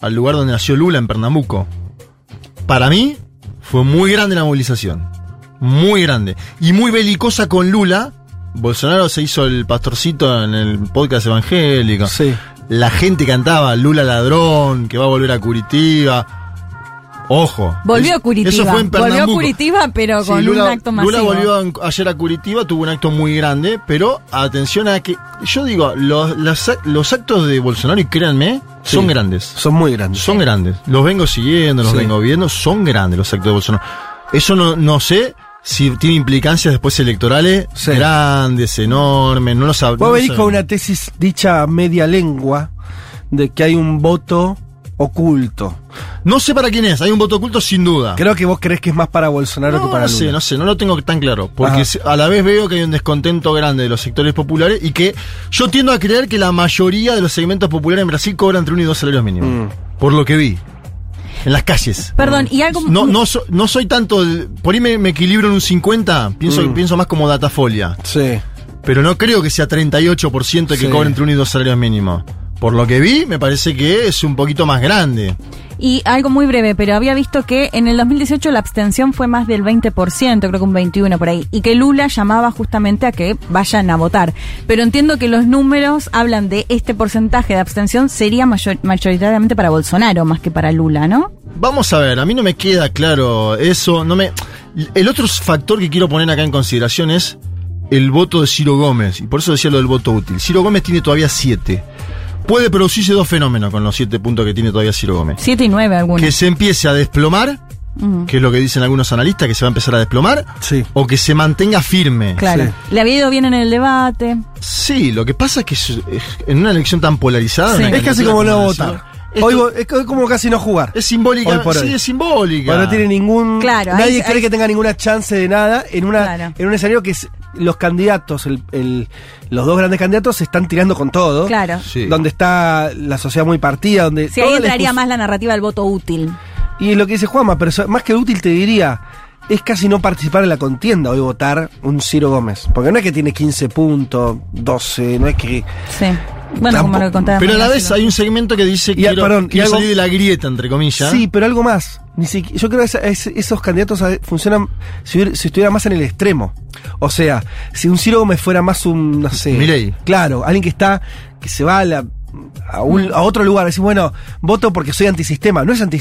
al lugar donde nació Lula, en Pernambuco. Para mí, fue muy grande la movilización. Muy grande. Y muy belicosa con Lula. Bolsonaro se hizo el pastorcito en el podcast evangélico. Sí. La gente cantaba Lula ladrón, que va a volver a Curitiba. Ojo. Volvió a Curitiba. Eso fue en Volvió a. Curitiba, pero Sí, con Lula, un acto masivo. Lula volvió ayer a Curitiba, tuvo un acto muy grande, pero atención a que. Yo digo, los, los actos de Bolsonaro, y créanme, Sí. son grandes. Son muy grandes. Son grandes. Los vengo siguiendo, los Sí. vengo viendo, son grandes los actos de Bolsonaro. Eso no, no sé si tiene implicancias después electorales Sí. grandes, enormes, no lo sab- no Vos lo venís con una tesis dicha media lengua de que hay un voto oculto. No sé para quién es, hay un voto oculto sin duda. Creo que vos crees que es más para Bolsonaro que No, para no sé, Lula. no sé, no lo tengo tan claro. Porque Ajá. a la vez veo que hay un descontento grande de los sectores populares y que yo tiendo a creer que la mayoría de los segmentos populares en Brasil cobran entre uno y dos salarios mínimos. Mm. Por lo que vi. En las calles. Perdón, y algo. No, no, so- no soy tanto. por ahí me, me equilibro en un 50. Pienso, Mm. pienso más como datafolia. Sí. Pero no creo que sea 38% que Sí. cobren entre uno y dos salarios mínimos. Por lo que vi, me parece que es un poquito más grande. Y algo muy breve, pero había visto que en el 2018 la abstención fue más del 20%, creo que un 21% por ahí, y que Lula llamaba justamente a que vayan a votar. Pero entiendo que los números hablan de este porcentaje de abstención sería mayor- mayoritariamente para Bolsonaro más que para Lula, ¿no? Vamos a ver, a mí no me queda claro eso, no me el otro factor que quiero poner acá en consideración es el voto de Ciro Gómez, y por eso decía lo del voto útil. Ciro Gómez tiene todavía siete. Puede producirse dos fenómenos con los siete puntos que tiene todavía Ciro Gómez. 7 y 9 algunos. Que se empiece a desplomar, que es lo que dicen algunos analistas, que se va a empezar a desplomar, Sí. o que se mantenga firme. Claro. Sí. Le había ido bien en el debate. Sí, lo que pasa es que es- es- en una elección tan polarizada... Sí. Es casi como no votar. esto Hoy es co- como casi no jugar. es simbólica, por sí, es simbólica. Bueno, no tiene ningún. Claro, nadie cree que tenga ninguna chance de nada en una Claro. en un escenario que es- los candidatos, el, el- los dos grandes candidatos se están tirando con todo. Claro. Sí. Donde está la sociedad muy partida, donde. Si ahí entraría más la narrativa del voto útil. Y lo que dice Juanma, pero más que útil te diría, es casi no participar en la contienda hoy votar un Ciro Gómez. Porque no es que tiene 15 puntos, 12, no es que. Sí. Bueno, como lo contaba. Pero a la vez hay un segmento que dice Y, quiero, perdón, y quiero algo- salir de la grieta, entre comillas. Sí, pero algo más. Ni yo creo que es- esos candidatos a- funcionan si, si estuviera más en el extremo. O sea, si un Ciro Gómez fuera más un, no sé. Milei. Claro, alguien que está, que se va a, la- a, un- a otro lugar, decir, bueno, voto porque soy antisistema. No es anti-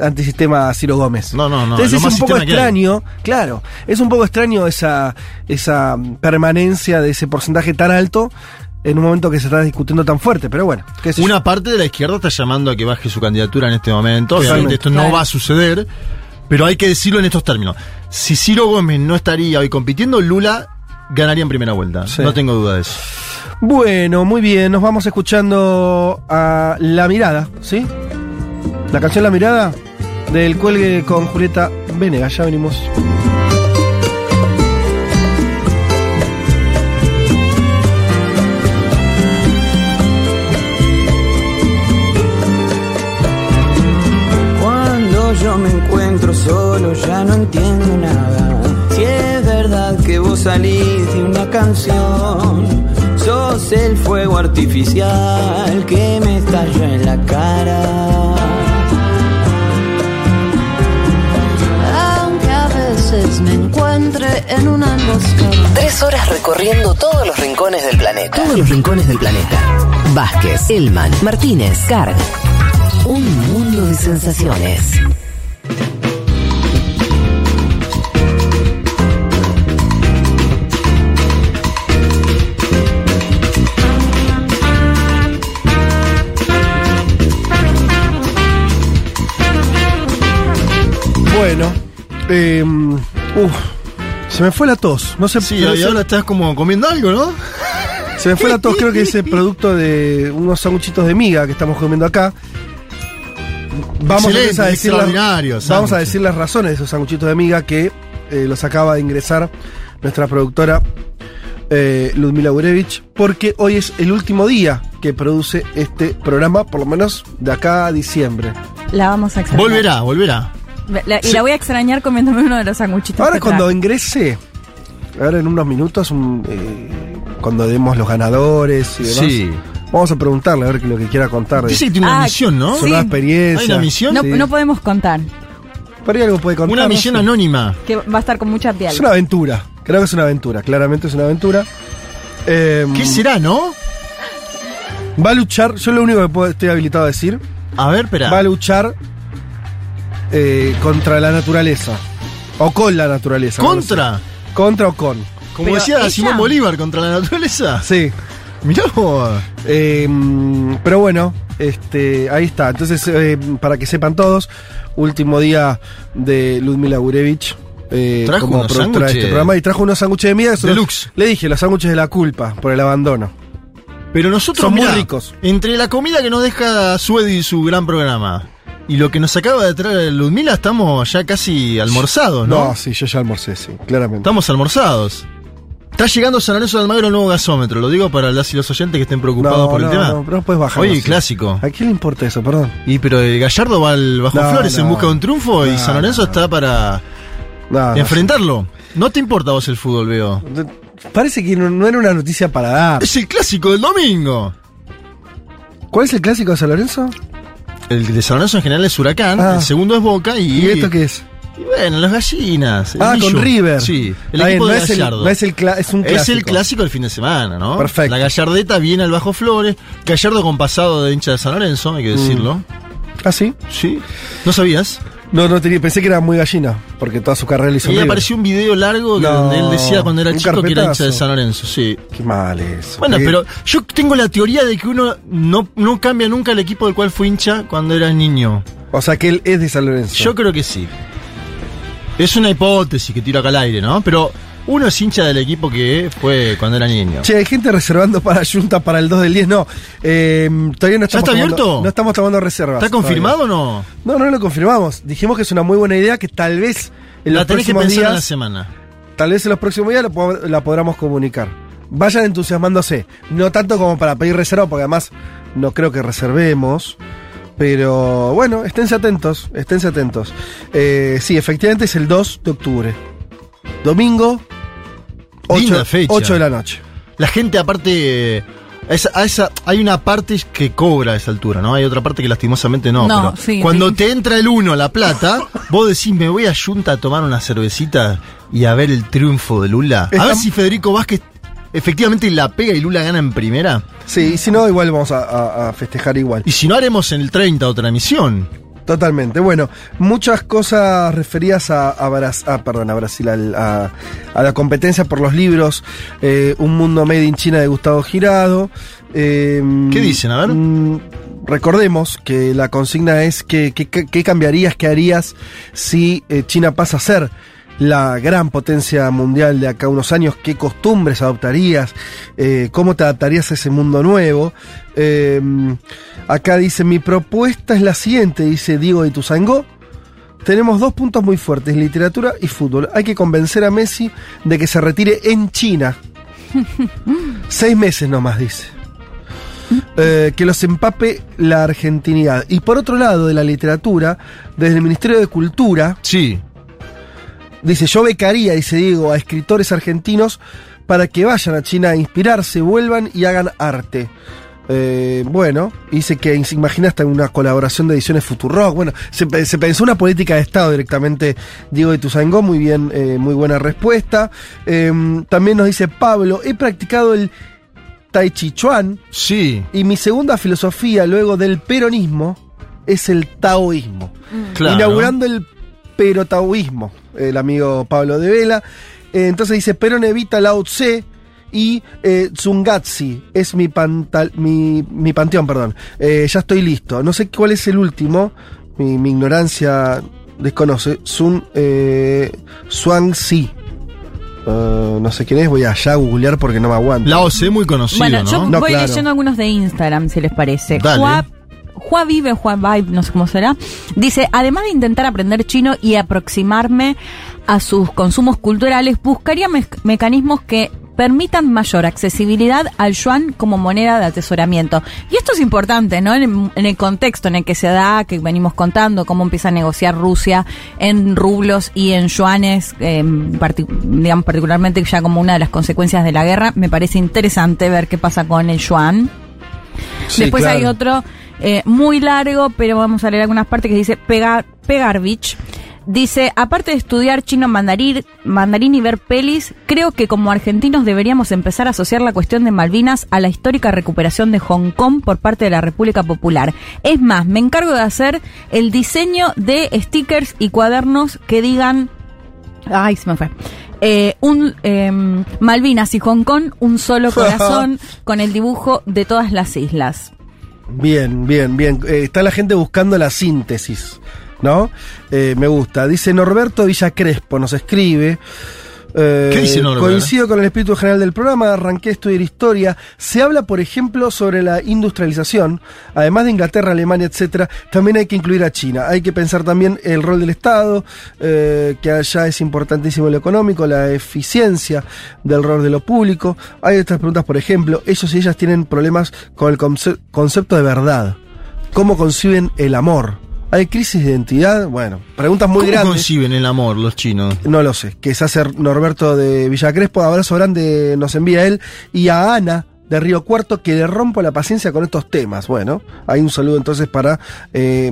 antisistema Ciro Gómez. No, no, no, Entonces es un poco que extraño, claro, es un poco extraño esa, esa permanencia de ese porcentaje tan alto en un momento que se está discutiendo tan fuerte, pero bueno. qué sé yo. Una parte de la izquierda está llamando a que baje su candidatura en este momento. Obviamente esto no va a suceder, pero hay que decirlo en estos términos. Si Ciro Gómez no estaría hoy compitiendo, Lula ganaría en primera vuelta. Sí. No tengo duda de eso. Bueno, muy bien, nos vamos escuchando a La Mirada, ¿sí? La canción La Mirada del cuelgue con Julieta Venegas, ya venimos. Cuando yo me encuentro solo ya no entiendo nada. Si es verdad que vos salís de una canción, sos el fuego artificial que me estalla en la cara. Aunque a veces me encuentre en una emboscada. Tres horas recorriendo todos los rincones del planeta. Todos los rincones del planeta. Vázquez, Elman, Martínez, Carg. Un mundo de sensaciones. Bueno, eh, uf, se me fue la tos. No sé Sí, pero y ahora estás como comiendo algo, ¿no? Se me fue la tos, creo que es el producto de unos sanguchitos de miga que estamos comiendo acá. Vamos Excelente, a decir, las, vamos a decir las razones de esos sanguchitos de miga que eh, los acaba de ingresar nuestra productora eh, Ludmila Gurevich, porque hoy es el último día que produce este programa, por lo menos de acá a diciembre. La vamos a extrañar. Volverá, volverá. La- y la voy a extrañar comiéndome uno de los sanguchitos. Ahora cuando traje. ingrese, ahora en unos minutos, un, eh, cuando demos los ganadores y demás, Sí. vamos a preguntarle a ver qué lo que quiera contar. de Dice que tiene una Ah, misión, ¿no? sí. experiencia. ¿Hay una misión? No, Sí. no podemos contar. Por ahí algo puede contar. Una misión anónima. Que va a estar con mucha piel. Es una aventura. Creo que es una aventura. Claramente es una aventura. Eh, ¿Qué será, no? Va a luchar. Yo lo único que puedo- estoy habilitado a decir. A ver, espera. Va a luchar eh, contra la naturaleza. O con la naturaleza. no lo sé. ¿Contra? Contra o con. Como Pero decía ella- Simón Bolívar contra la naturaleza. Sí. Mirá vos. Eh, pero bueno, este, ahí está. Entonces, eh, para que sepan todos, último día de Ludmila Gurevich. eh, Trajo como unos productora de este programa y trajo unos sándwiches de los- Deluxe. le dije, los sándwiches de la culpa por el abandono. Pero nosotros Son muy ricos. Entre la comida que nos deja Suedi y su gran programa y lo que nos acaba de traer Ludmila, estamos ya casi almorzados, ¿no? No, sí, yo ya almorcé, sí, claramente. Estamos almorzados. Está llegando San Lorenzo de Almagro el nuevo gasómetro, lo digo para las y los oyentes que estén preocupados No, por el no, tema. no, pero no puedes bajar. Oye, clásico. ¿A quién le importa eso? Perdón. Y pero eh, Gallardo va al Bajo No, Flores en no. busca de un triunfo y No, San Lorenzo no. está para No, no, enfrentarlo. No te importa a vos el fútbol, veo. Parece que no, no era una noticia para dar. Es el clásico del domingo. ¿Cuál es el clásico de San Lorenzo? El de San Lorenzo en general es Huracán, Ah. el segundo es Boca y. ¿Y esto qué es? Y bueno, las gallinas. el Ah, Millo. con River. Sí, el bien, equipo no de es el- Gallardo. no es el es un Es el clásico. clásico del fin de semana, ¿no? Perfecto. La Gallardeta viene al Bajo Flores. Gallardo con pasado de hincha de San Lorenzo, hay que decirlo. ¿Ah, sí? Sí. ¿No sabías? No, no tenía, pensé que era muy gallina, porque toda su carrera le hizo Y River. apareció un video largo No, donde él decía cuando era chico que era hincha de. San Lorenzo, sí. Qué mal eso. Bueno, Qué- pero yo tengo la teoría de que uno no, no cambia nunca el equipo del cual fue hincha cuando era niño. O sea, que él es de San Lorenzo. Yo creo que sí. Es una hipótesis que tiro acá al aire, ¿no? Pero uno es hincha del equipo que fue cuando era niño. Che, hay gente reservando para Junta para el 2 del 10. No, eh, todavía no ¿Ya estamos está tomando- abierto? No estamos tomando reservas. ¿Está confirmado todavía. o no? No, no lo confirmamos. Dijimos que es una muy buena idea que tal vez en La los tenés que próximos en la días, semana. tal vez en los próximos días la podamos comunicar. Vayan entusiasmándose. No tanto como para pedir reserva, porque además no creo que reservemos. Pero bueno, esténse atentos, esténse atentos. Eh, sí, efectivamente es el 2 de octubre. Domingo, 8, Linda fecha. de la noche. La gente aparte... eh, esa- a esa, hay una parte que cobra a esa altura, ¿no? Hay otra parte que lastimosamente no. No, pero sí, cuando sí. te entra el uno, la plata, vos decís, me voy a Junta a tomar una cervecita y a ver el triunfo de Lula. A ver si Federico Vázquez efectivamente la pega y Lula gana en primera. Sí, y si no, igual vamos a, a- a festejar igual. Y si no, haremos en el 30 otra emisión. Totalmente. Bueno, muchas cosas referidas a, a, Bras- a- perdón, a Brasil, a, a la competencia por los libros eh, Un Mundo Made in China de Gustavo Girado. Eh, ¿Qué dicen? A ver. mm, Recordemos que la consigna es que- qué cambiarías, qué harías si eh, China pasa a ser la gran potencia mundial de acá a unos años, qué costumbres adoptarías, Eh, cómo te adaptarías a ese mundo nuevo. Eh, acá dice, mi propuesta es la siguiente, dice Diego de Tuzangó. Tenemos dos puntos muy fuertes, literatura y fútbol. Hay que convencer a Messi de que se retire en China. Seis meses nomás, dice. Eh, que los empape la argentinidad. Y por otro lado, de la literatura, desde el Ministerio de Cultura. Sí. Dice, yo becaría, dice Diego, a escritores argentinos para que vayan a China a inspirarse, vuelvan y hagan arte. Eh, bueno, dice que se imagina hasta una colaboración de ediciones Futurock. Bueno, se, pe- se pensó una política de Estado directamente, Diego de Tuzangó, muy bien, eh, muy buena respuesta. Eh, también nos dice Pablo, he practicado el Tai Chi Chuan. Sí. Y mi segunda filosofía, luego del peronismo, es el taoísmo. Claro. Inaugurando el perotaoísmo, el amigo Pablo de Vela. Eh, entonces dice, Perón evita Lao Tse y eh, Zungatzi es mi, pantal- mi, mi panteón, perdón. Eh, ya estoy listo. No sé cuál es el último, mi, mi ignorancia desconoce. Sun eh, Zhuangzi. Eh, no sé quién es, voy allá a googlear porque no me aguanto. Lao Tse muy conocido, Bueno, ¿no? yo No, voy claro. leyendo algunos de Instagram, si les parece. Dale. Juá Vive, Juá Vibe, no sé cómo será. Dice, además de intentar aprender chino y aproximarme a sus consumos culturales, buscaría me- mecanismos que permitan mayor accesibilidad al yuan como moneda de atesoramiento. Y esto es importante, ¿no? En, en el contexto en el que se da, que venimos contando, cómo empieza a negociar Rusia en rublos y en yuanes, eh, parti- digamos particularmente ya como una de las consecuencias de la guerra, me parece interesante ver qué pasa con el yuan. Sí, Después claro. hay otro eh, muy largo, pero vamos a leer algunas partes que dice Pega, Pegarbich. Dice, aparte de estudiar chino mandarín, mandarín y ver pelis, creo que como argentinos deberíamos empezar a asociar la cuestión de Malvinas a la histórica recuperación de Hong Kong por parte de la República Popular. Es más, me encargo de hacer el diseño de stickers y cuadernos que digan Ay, se me fue. Eh, un em, Malvinas y Hong Kong, un solo corazón con el dibujo de todas las islas. Bien, bien, bien. Eh, está la gente buscando la síntesis, ¿no? Eh, me gusta. Dice Norberto Villa Crespo, nos escribe. Eh, ¿Qué dice Norbert? Coincido con el espíritu general del programa, arranqué a estudiar historia. Se habla, por ejemplo, sobre la industrialización. Además de Inglaterra, Alemania, etcétera, también hay que incluir a China. Hay que pensar también el rol del Estado, eh, que allá es importantísimo lo económico, la eficiencia del rol de lo público. Hay otras preguntas, por ejemplo, ellos y ellas tienen problemas con el conce- concepto de verdad. ¿Cómo conciben el amor? ¿Hay crisis de identidad? Bueno, preguntas muy ¿Cómo grandes. conciben el amor los chinos? No lo sé. Que se hace Norberto de Villa Crespo. Abrazo grande nos envía él. Y a Ana de Río Cuarto que le rompo la paciencia con estos temas. Bueno, hay un saludo entonces para eh,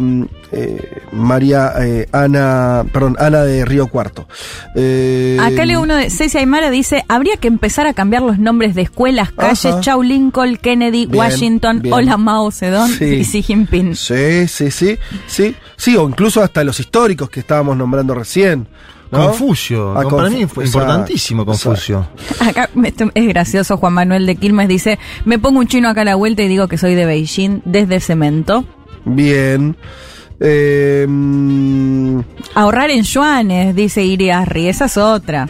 eh, María eh, Ana, perdón, Ana de Río Cuarto. Eh, Acá leo uno de Ceci Aymara, dice, habría que empezar a cambiar los nombres de escuelas, calles, Ajá. Chau Lincoln, Kennedy, Bien, Washington, bien. Hola Mao Zedong Sí. y Xi Jinping. Sí, sí, sí, sí. Sí, o incluso hasta los históricos que estábamos nombrando recién. ¿No? Confucio. Para mí fue importantísimo Confucio. Acá es gracioso, Juan Manuel de Quilmes dice, me pongo un chino acá a la vuelta y digo que soy de Beijing desde cemento. Bien. Eh, mm, Ahorrar en yuanes, dice Iriarri, esa es otra.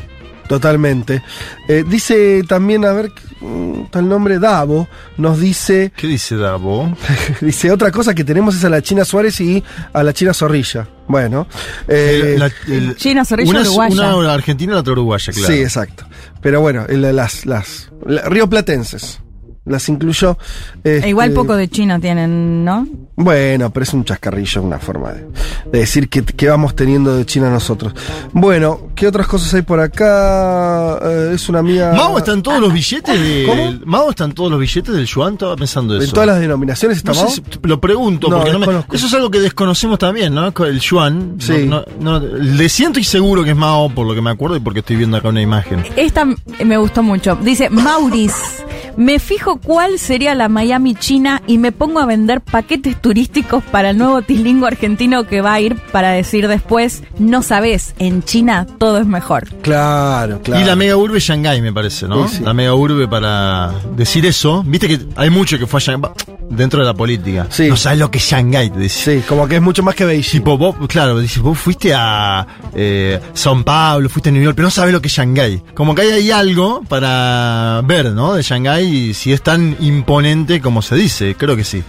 Totalmente. Eh, dice también, a ver, mm, tal nombre, Davo, nos dice, ¿Qué dice Davo? dice otra cosa que tenemos es a la China Suárez y a la China Zorrilla. Bueno, eh, La- el- China Zorrilla una, uruguaya. una argentina y la otra uruguaya, claro. sí, exacto. Pero bueno, el- las, las, la- rioplatenses, las incluyó. E igual este, poco de China tienen, ¿no? Bueno, pero es un chascarrillo, una forma de, de decir que, que vamos teniendo de China nosotros. Bueno, ¿qué otras cosas hay por acá? Eh, es una amiga. Mao está en todos los billetes de. ¿Cómo? Mao está en todos los billetes del yuan, estaba pensando eso. ¿En todas las denominaciones está No sé Mao? si- lo pregunto, No, porque no me- desconozco. eso es algo que desconocemos también, ¿no? El yuan. Sí. No, no- no- le siento y seguro que es Mao, por lo que me acuerdo y porque estoy viendo acá una imagen. Esta me gustó mucho. Dice Maurice. Me fijo cuál sería la Miami China y me pongo a vender paquetes turísticos para el nuevo tilingo argentino que va a ir para decir después, no sabes, en China todo es mejor. Claro, claro. Y la mega urbe Shanghái, me parece, ¿no? Sí, sí. La mega urbe para decir eso. Viste que hay mucho que fue a Shanghái dentro de la política. Sí. No sabes lo que es Shanghái, te dice. Sí, como que es mucho más que Beijing. Tipo, vos, claro, dices, vos fuiste a eh, São Paulo, fuiste a New York, pero no sabes lo que es Shanghái. Como que hay ahí algo para ver, ¿no? De Shanghái y si es tan imponente como se dice. Creo que sí.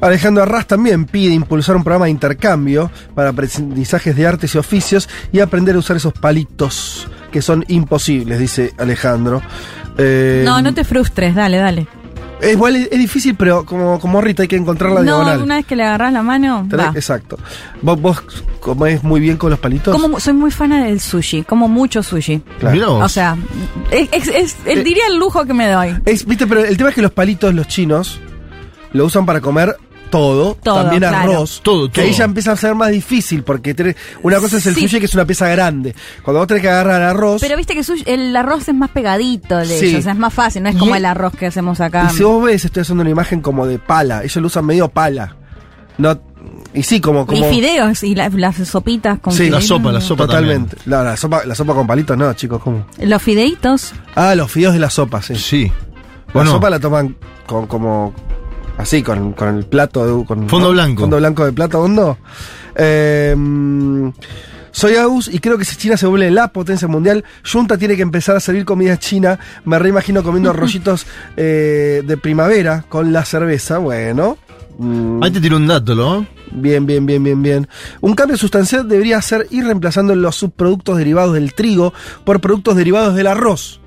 Alejandro Arras también pide impulsar un programa de intercambio para aprendizajes de artes y oficios y aprender a usar esos palitos que son imposibles, dice Alejandro. Eh, No, no te frustres, dale, dale. Es, igual es, es difícil, pero como, como Rita hay que encontrar la No, diagonal. una vez que le agarras la mano, va. Exacto. Vos, vos comés muy bien con los palitos. Como, soy muy fan del sushi, como mucho sushi. Claro. O sea, es, es- es- el- Eh, diría el lujo que me doy. Es, viste, pero el tema es que los palitos, los chinos, lo usan para comer todo, Todo, también claro. arroz. Todo, Que ahí todo. ya empieza a ser más difícil, porque tenés- una cosa es el Sí. sushi, que es una pieza grande. Cuando vos tenés que agarrar arroz, Pero viste que sushi- el arroz es más pegadito de Sí. ellos, o sea, es más fácil, no es Y- como el arroz que hacemos acá. y si vos ves, estoy haciendo una imagen como de pala, ellos lo usan medio pala. No, y sí, como... como Y fideos y la- las sopitas con Sí, La sopa, la sopa Totalmente. La, la sopa, la sopa con palitos, no, chicos, ¿cómo? Los fideitos. Ah, los fideos de la sopa, sí. Sí. La Bueno, sopa la toman con como así, con, con el plato de con Fondo blanco. Fondo blanco de plato hondo. Eh, soy Agus y creo que si China se vuelve la potencia mundial, Junta tiene que empezar a servir comida china. Me reimagino comiendo rollitos eh, de primavera con la cerveza. Bueno. mm, ahí te tiro un dato, ¿no? Bien, bien, bien, bien, bien. Un cambio sustancial debería ser ir reemplazando los subproductos derivados del trigo por productos derivados del arroz.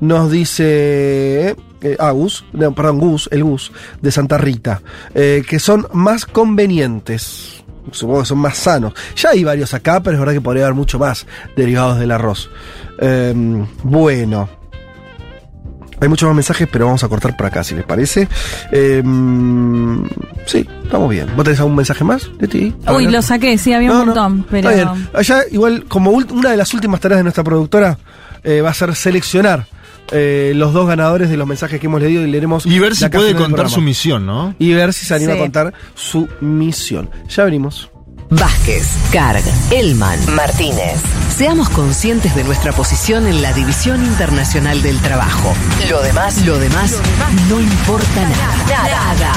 Nos dice eh, Agus, no, perdón, Gus, el Gus, de Santa Rita, eh, que son más convenientes. Supongo que son más sanos. Ya hay varios acá, pero es verdad que podría haber mucho más derivados del arroz. Em, bueno. Hay muchos más mensajes, pero vamos a cortar por acá, si les parece. Em, sí, estamos bien. ¿Vos tenés algún mensaje más de ti? Uy, lo saqué, sí, había un no, montón, pero... Está bien. Allá, igual, como una de las últimas tareas de nuestra productora, eh, va a ser seleccionar eh, los dos ganadores de los mensajes que hemos leído y leeremos. Y ver si puede contar su misión, ¿no? Y ver si se anima Sí. a contar su misión. Ya venimos. Vázquez, Carg, Elman, Martínez. Seamos conscientes de nuestra posición en la División Internacional del Trabajo. Lo demás, lo demás, no importa nada. Nada.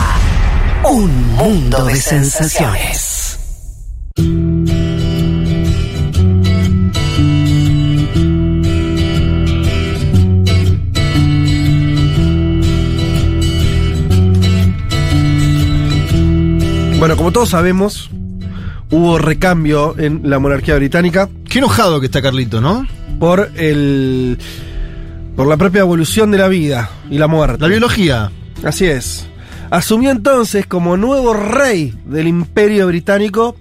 Un mundo de sensaciones. Bueno, como todos sabemos, hubo recambio en la monarquía británica Qué enojado que está Carlito, ¿no? por el. por la propia evolución de la vida y la muerte. La biología. Así es. Asumió entonces como nuevo rey del imperio británico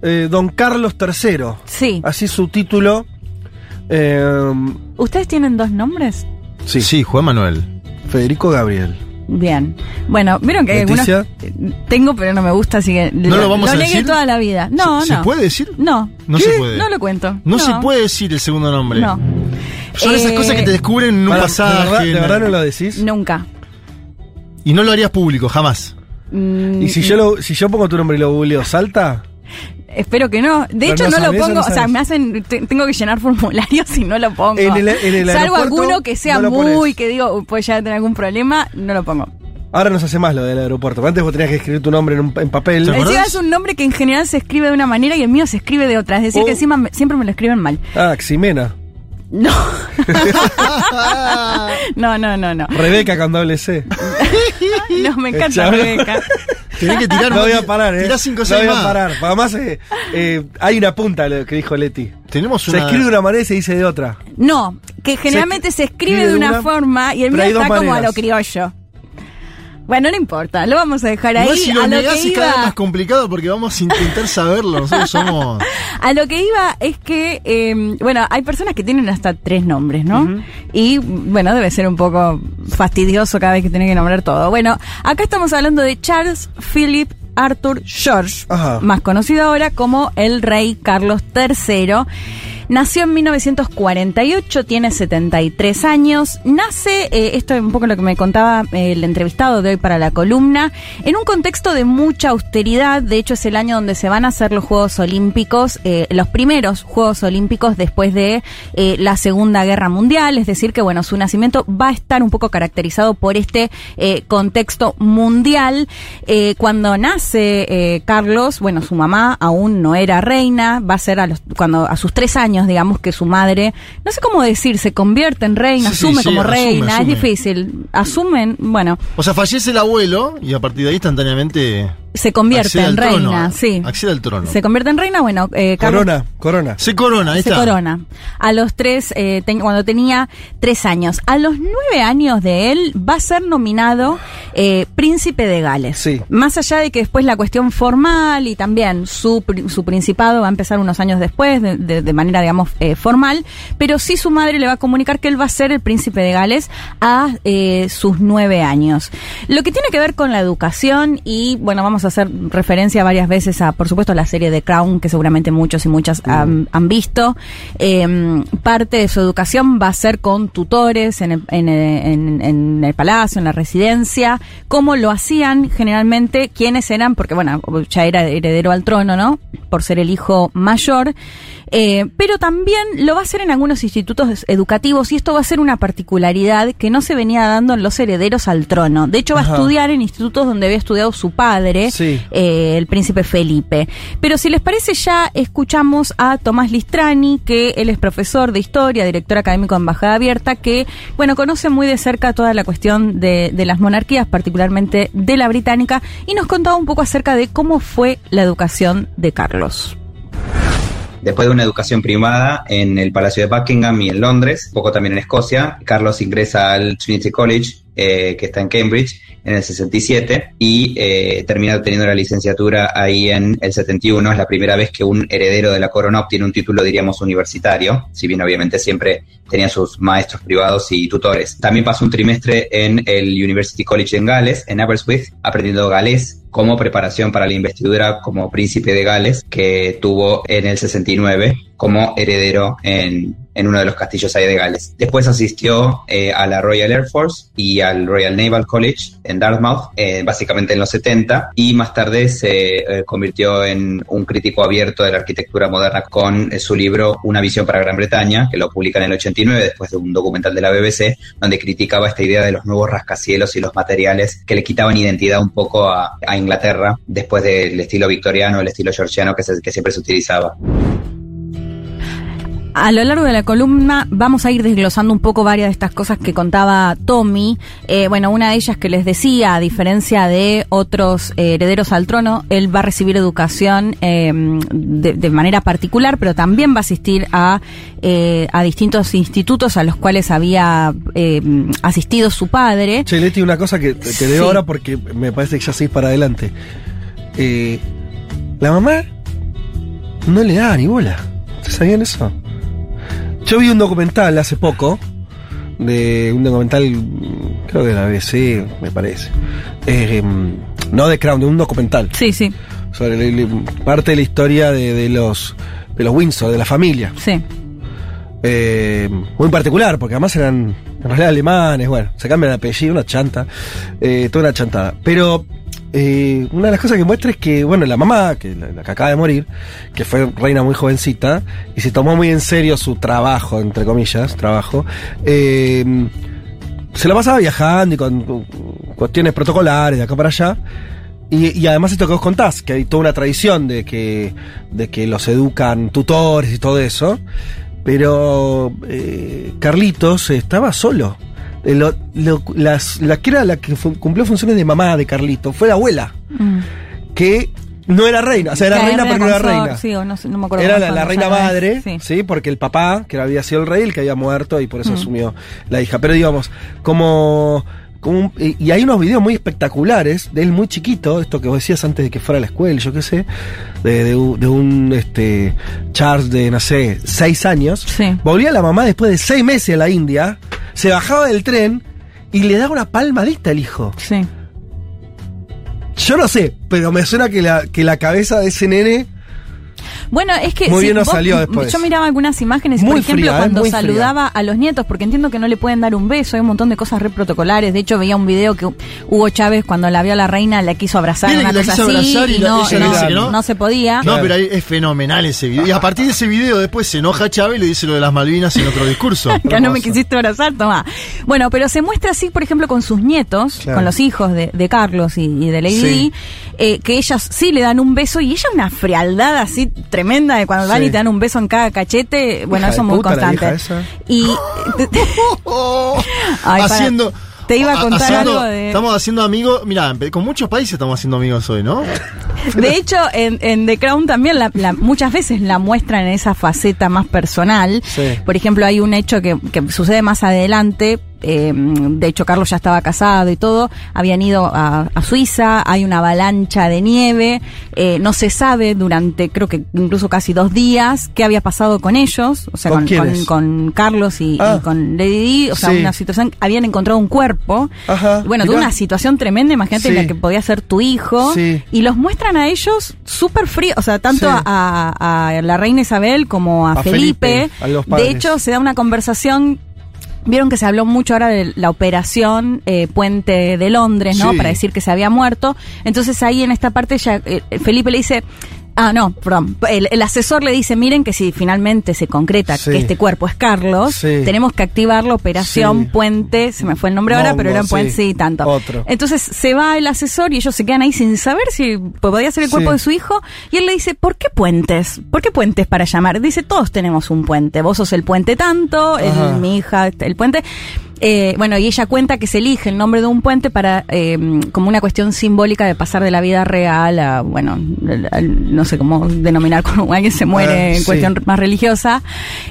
eh, don Carlos III. Sí. Así su título. eh, ¿Ustedes tienen dos nombres? sí, Sí, Juan Manuel. Federico Gabriel. Bien. Bueno, vieron que hay algunos... Tengo, pero no me gusta, así que... ¿No lo vamos a negué decir? toda la vida. No, ¿Se, no. ¿Se puede decir? No. No ¿Qué? se puede. No lo cuento. No se puede decir el segundo nombre. No. Son esas Eh, cosas que te descubren en un Para- pasaje. ¿De verdad, de en- verdad no lo decís? Nunca. Y no lo harías público, jamás. Mm, Y si yo, lo, si yo pongo tu nombre y lo googleo, ¿salta? Espero que no. De Pero hecho, no no, lo pongo. no o sea, me hacen. te- tengo que llenar formularios y no lo pongo. En el- en el Salvo alguno que sea no muy. que digo, "Uy, puede llegar a tener algún problema, no lo pongo. Ahora no se hace más lo del aeropuerto. Antes vos tenías que escribir tu nombre en, un- en papel. Encima es un nombre que en general se escribe de una manera y el mío se escribe de otra. Es decir, Oh. que encima me- siempre me lo escriben mal. Ah, Ximena. No. no, no, no, no. Rebeca con doble C. No, me encanta. Rebeca. Tenés que tirar No voy a parar, ¿eh? Tirá cinco no seis voy a parar. Además, eh, eh, hay una punta a lo que dijo Leti. Tenemos Se una. escribe de una manera y se dice de otra. No, que generalmente se, escribe escribe de una, una, forma y el mío está como a lo criollo. Bueno, no importa, lo vamos a dejar ahí. Igual si lo a lo negás que es cada vez iba, más complicado porque vamos a intentar saberlo. Nosotros somos. a lo que iba es que, eh, bueno, hay personas que tienen hasta tres nombres, ¿no? Y bueno, debe ser un poco fastidioso cada vez que tienen que nombrar todo. Bueno, acá estamos hablando de Charles Philip Arthur George, Ajá. más conocido ahora como el rey Carlos III. Nació en 1948, tiene 73 años. Nace, eh, esto es un poco lo que me contaba eh, el entrevistado de hoy para la columna, en un contexto de mucha austeridad. De hecho, es el año donde se van a hacer los Juegos Olímpicos, eh, los primeros Juegos Olímpicos después de la Segunda Guerra Mundial. Es decir, que bueno, su nacimiento va a estar un poco caracterizado por este contexto mundial. Cuando nace Carlos, bueno, su mamá aún no era reina, va a ser cuando a sus tres años, digamos, que su madre, no sé cómo decir, se convierte en reina, sí, asume sí, como asume, reina, asume. es difícil. Asumen, bueno, O sea, fallece el abuelo y a partir de ahí instantáneamente. Se convierte accede en trono. reina, sí. Accede al trono. Se convierte en reina, bueno, eh, Carlos Corona, corona. Se corona, ahí se está. corona. A los tres, eh, ten- cuando tenía tres años. A los nueve años de él va a ser nominado eh, príncipe de Gales. Sí. Más allá de que después la cuestión formal y también su, su principado va a empezar unos años después, de, de- de manera, digamos, eh, formal, pero sí su madre le va a comunicar que él va a ser el príncipe de Gales a eh, sus nueve años. Lo que tiene que ver con la educación y, bueno, vamos a hacer referencia varias veces a, por supuesto, la serie de Crown, que seguramente muchos y muchas han, han visto. Eh, parte de su educación va a ser con tutores en el, en, en- en el palacio, en la residencia, como lo hacían generalmente quienes eran, porque bueno, ya era heredero al trono, ¿no? Por ser el hijo mayor. Eh, pero también lo va a hacer en algunos institutos educativos y esto va a ser una particularidad que no se venía dando en los herederos al trono. De hecho, va Ajá. a estudiar en institutos donde había estudiado su padre, Sí. eh, el príncipe Felipe. Pero si les parece, ya escuchamos a Tomás Listrani, que él es profesor de historia, director académico de Embajada Abierta, que, bueno, conoce muy de cerca toda la cuestión de, de las monarquías, particularmente de la británica, y nos contaba un poco acerca de cómo fue la educación de Carlos. Después de una educación primada en el Palacio de Buckingham y en Londres, poco también en Escocia, Carlos ingresa al Trinity College, eh, que está en Cambridge, en el 67, y eh, termina obteniendo la licenciatura ahí en el 71. Es la primera vez que un heredero de la corona obtiene un título, diríamos, universitario, si bien obviamente siempre tenía sus maestros privados y tutores. También pasó un trimestre en el University College en Gales, en Aberystwyth, aprendiendo galés como preparación para la investidura como príncipe de Gales que tuvo en el 69 como heredero en, en uno de los castillos ahí de Gales. Después asistió eh, a la Royal Air Force y al Royal Naval College en Dartmouth, eh, básicamente en los 70, y más tarde se eh, convirtió en un crítico abierto de la arquitectura moderna con eh, su libro Una visión para Gran Bretaña, que lo publica en el 89 después de un documental de la BBC, donde criticaba esta idea de los nuevos rascacielos y los materiales que le quitaban identidad un poco a, a Inglaterra después del estilo victoriano, el estilo georgiano que, se- que siempre se utilizaba. A lo largo de la columna vamos a ir desglosando un poco varias de estas cosas que contaba Tommy. Eh, bueno, una de ellas que les decía, a diferencia de otros eh, herederos al trono, él va a recibir educación eh, de, de manera particular, pero también va a asistir a, eh, a distintos institutos a los cuales había eh, asistido su padre. Che, Leti, una cosa que te, Sí. ahora porque me parece que ya seguís para adelante. Eh, la mamá no le da ni bola. ¿Ustedes sabían eso? Yo vi un documental hace poco, de un documental, creo que de la BBC, me parece. Eh, mm, no de Crown, de un documental. Sí, sí. Sobre el- el- parte de la historia de, de los de los Windsor, de la familia. Sí. Eh, muy particular, porque además eran en realidad alemanes, bueno, se cambian de apellido, una chanta, eh, toda una chantada. Pero eh, una de las cosas que muestra es que, bueno, la mamá, que la, que acaba de morir, que fue reina muy jovencita, y se tomó muy en serio su trabajo, entre comillas, trabajo, eh, se la pasaba viajando y con, con cuestiones protocolares de acá para allá. Y, y además esto que vos contás, que hay toda una tradición de que, de que los educan tutores y todo eso. Pero eh, Carlitos estaba solo. Eh, lo- lo- las- la que era la que cumplió funciones de mamá de Carlitos fue la abuela, Mm. que no era reina, o sea, era reina pero no era reina. Sí, o no, me acuerdo Era la, reina madre, sí. sí. porque el papá, que había sido el rey, el que había muerto y por eso Mm. asumió la hija. Pero digamos, como, como un- y y hay unos videos muy espectaculares de él muy chiquito, esto que vos decías antes de que fuera a la escuela, yo qué sé, de, de un, de un, este Charles de, no sé, seis años. Sí. Volvía la mamá después de seis meses a la India, se bajaba del tren y le daba una palmadita al hijo. Sí. Yo no sé, pero me suena que la, que la cabeza de ese nene Bueno, es que Muy si bien nos vos- salió después. Yo miraba algunas imágenes, Muy por ejemplo, fría, ¿eh? cuando fría. saludaba a los nietos, porque entiendo que no le pueden dar un beso, hay un montón de cosas re protocolares. De hecho, veía un video que Hugo Chávez, cuando la vio a la reina, la quiso abrazar, una cosa quiso así, abrazar y no, ella no, dice que no. no se podía. No, pero ahí es fenomenal ese video. Y a partir de ese video después se enoja Chávez y le dice lo de las Malvinas en otro discurso. que no me quisiste abrazar, toma. Bueno, pero se muestra así, por ejemplo, con sus nietos, Claro. con los hijos de, de Carlos y, y de Lady Sí. Eh, que ellas sí le dan un beso y ella una frialdad así tremenda de cuando van Sí. y te dan un beso en cada cachete. Bueno, Hija eso es muy constante. Y. Ay, haciendo. te iba a contar haciendo- algo de. Estamos haciendo amigos. Mira, con muchos países estamos haciendo amigos hoy, ¿no? De hecho, en, en The Crown también la- la- muchas veces la muestran en esa faceta más personal. Sí. Por ejemplo, hay un hecho que, que sucede más adelante. Eh, de hecho, Carlos ya estaba casado y todo. Habían ido a, a Suiza. Hay una avalancha de nieve. eh, no se sabe durante, creo que incluso casi dos días, qué había pasado con ellos. O sea, ¿Con con, quiénes? con- con Carlos y, Ah. y con Lady Di. O sea, Sí. una situación. Habían encontrado un cuerpo. Ajá. Bueno, mirá. tuvo una situación tremenda. Imagínate Sí. la que podía ser tu hijo. Sí. Y los muestran a ellos súper fríos, o sea, tanto a, a la reina Isabel como a, A Felipe. Felipe, a los padres. de hecho, se da una conversación. Vieron que se habló mucho ahora de la operación eh, Puente de Londres, ¿no? Sí. Para decir que se había muerto. Entonces ahí en esta parte ya eh, Felipe le dice, ah, no, perdón, el, el asesor le dice, miren que si finalmente se concreta Sí. que este cuerpo es Carlos, Sí. tenemos que activar la operación Sí. Puente, se me fue el nombre ahora, pero era Puente, sí. tanto. Otro. Entonces se va el asesor y ellos se quedan ahí sin saber si podía ser el cuerpo de su hijo. Y él le dice, ¿por qué puentes? ¿Por qué puentes para llamar? Dice, todos tenemos un puente. Vos sos el puente tanto, el- mi hija el puente. Eh, bueno, y ella cuenta que se elige el nombre de un puente para, eh, como una cuestión simbólica de pasar de la vida real a, bueno, no sé cómo denominar cuando alguien se muere Ah, en sí. cuestión más religiosa,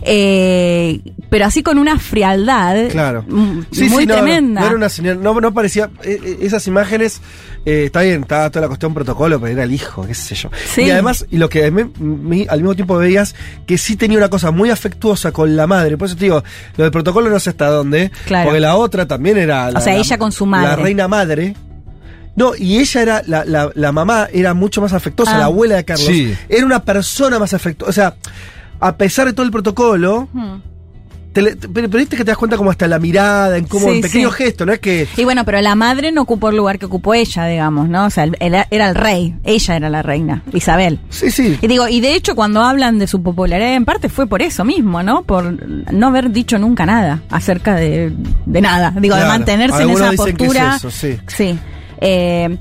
eh, pero así con una frialdad Claro. Sí, muy sí, no, no, tremenda. No, era una señal, no, no parecía. eh, eh, esas imágenes, eh, está bien, estaba toda la cuestión protocolo, pero era el hijo, qué sé yo. Sí. Y además, y lo que me- me- al mismo tiempo veías, que sí tenía una cosa muy afectuosa con la madre. Por eso te digo, lo del protocolo no sé hasta dónde. Claro. Porque la otra también era. La, sea, la- ella con su madre. La reina madre. No, y ella era, la, la, la mamá era mucho más afectuosa, Ah. la abuela de Carlos. Sí. Era una persona más afectuosa. O sea, a pesar de todo el protocolo, Hmm. Te le- pero, pero viste que te das cuenta como hasta la mirada, en cómo Sí, en pequeños sí. gestos, no es que. Y bueno, pero la madre no ocupó el lugar que ocupó ella, digamos, ¿no? O sea, él era el rey, ella era la reina, Isabel. Sí, sí. Y digo, y de hecho cuando hablan de su popularidad, en parte fue por eso mismo, ¿no? Por no haber dicho nunca nada acerca de, de nada. Digo, de mantenerse en esa dicen que es postura. eso, sí. Sí. Eh,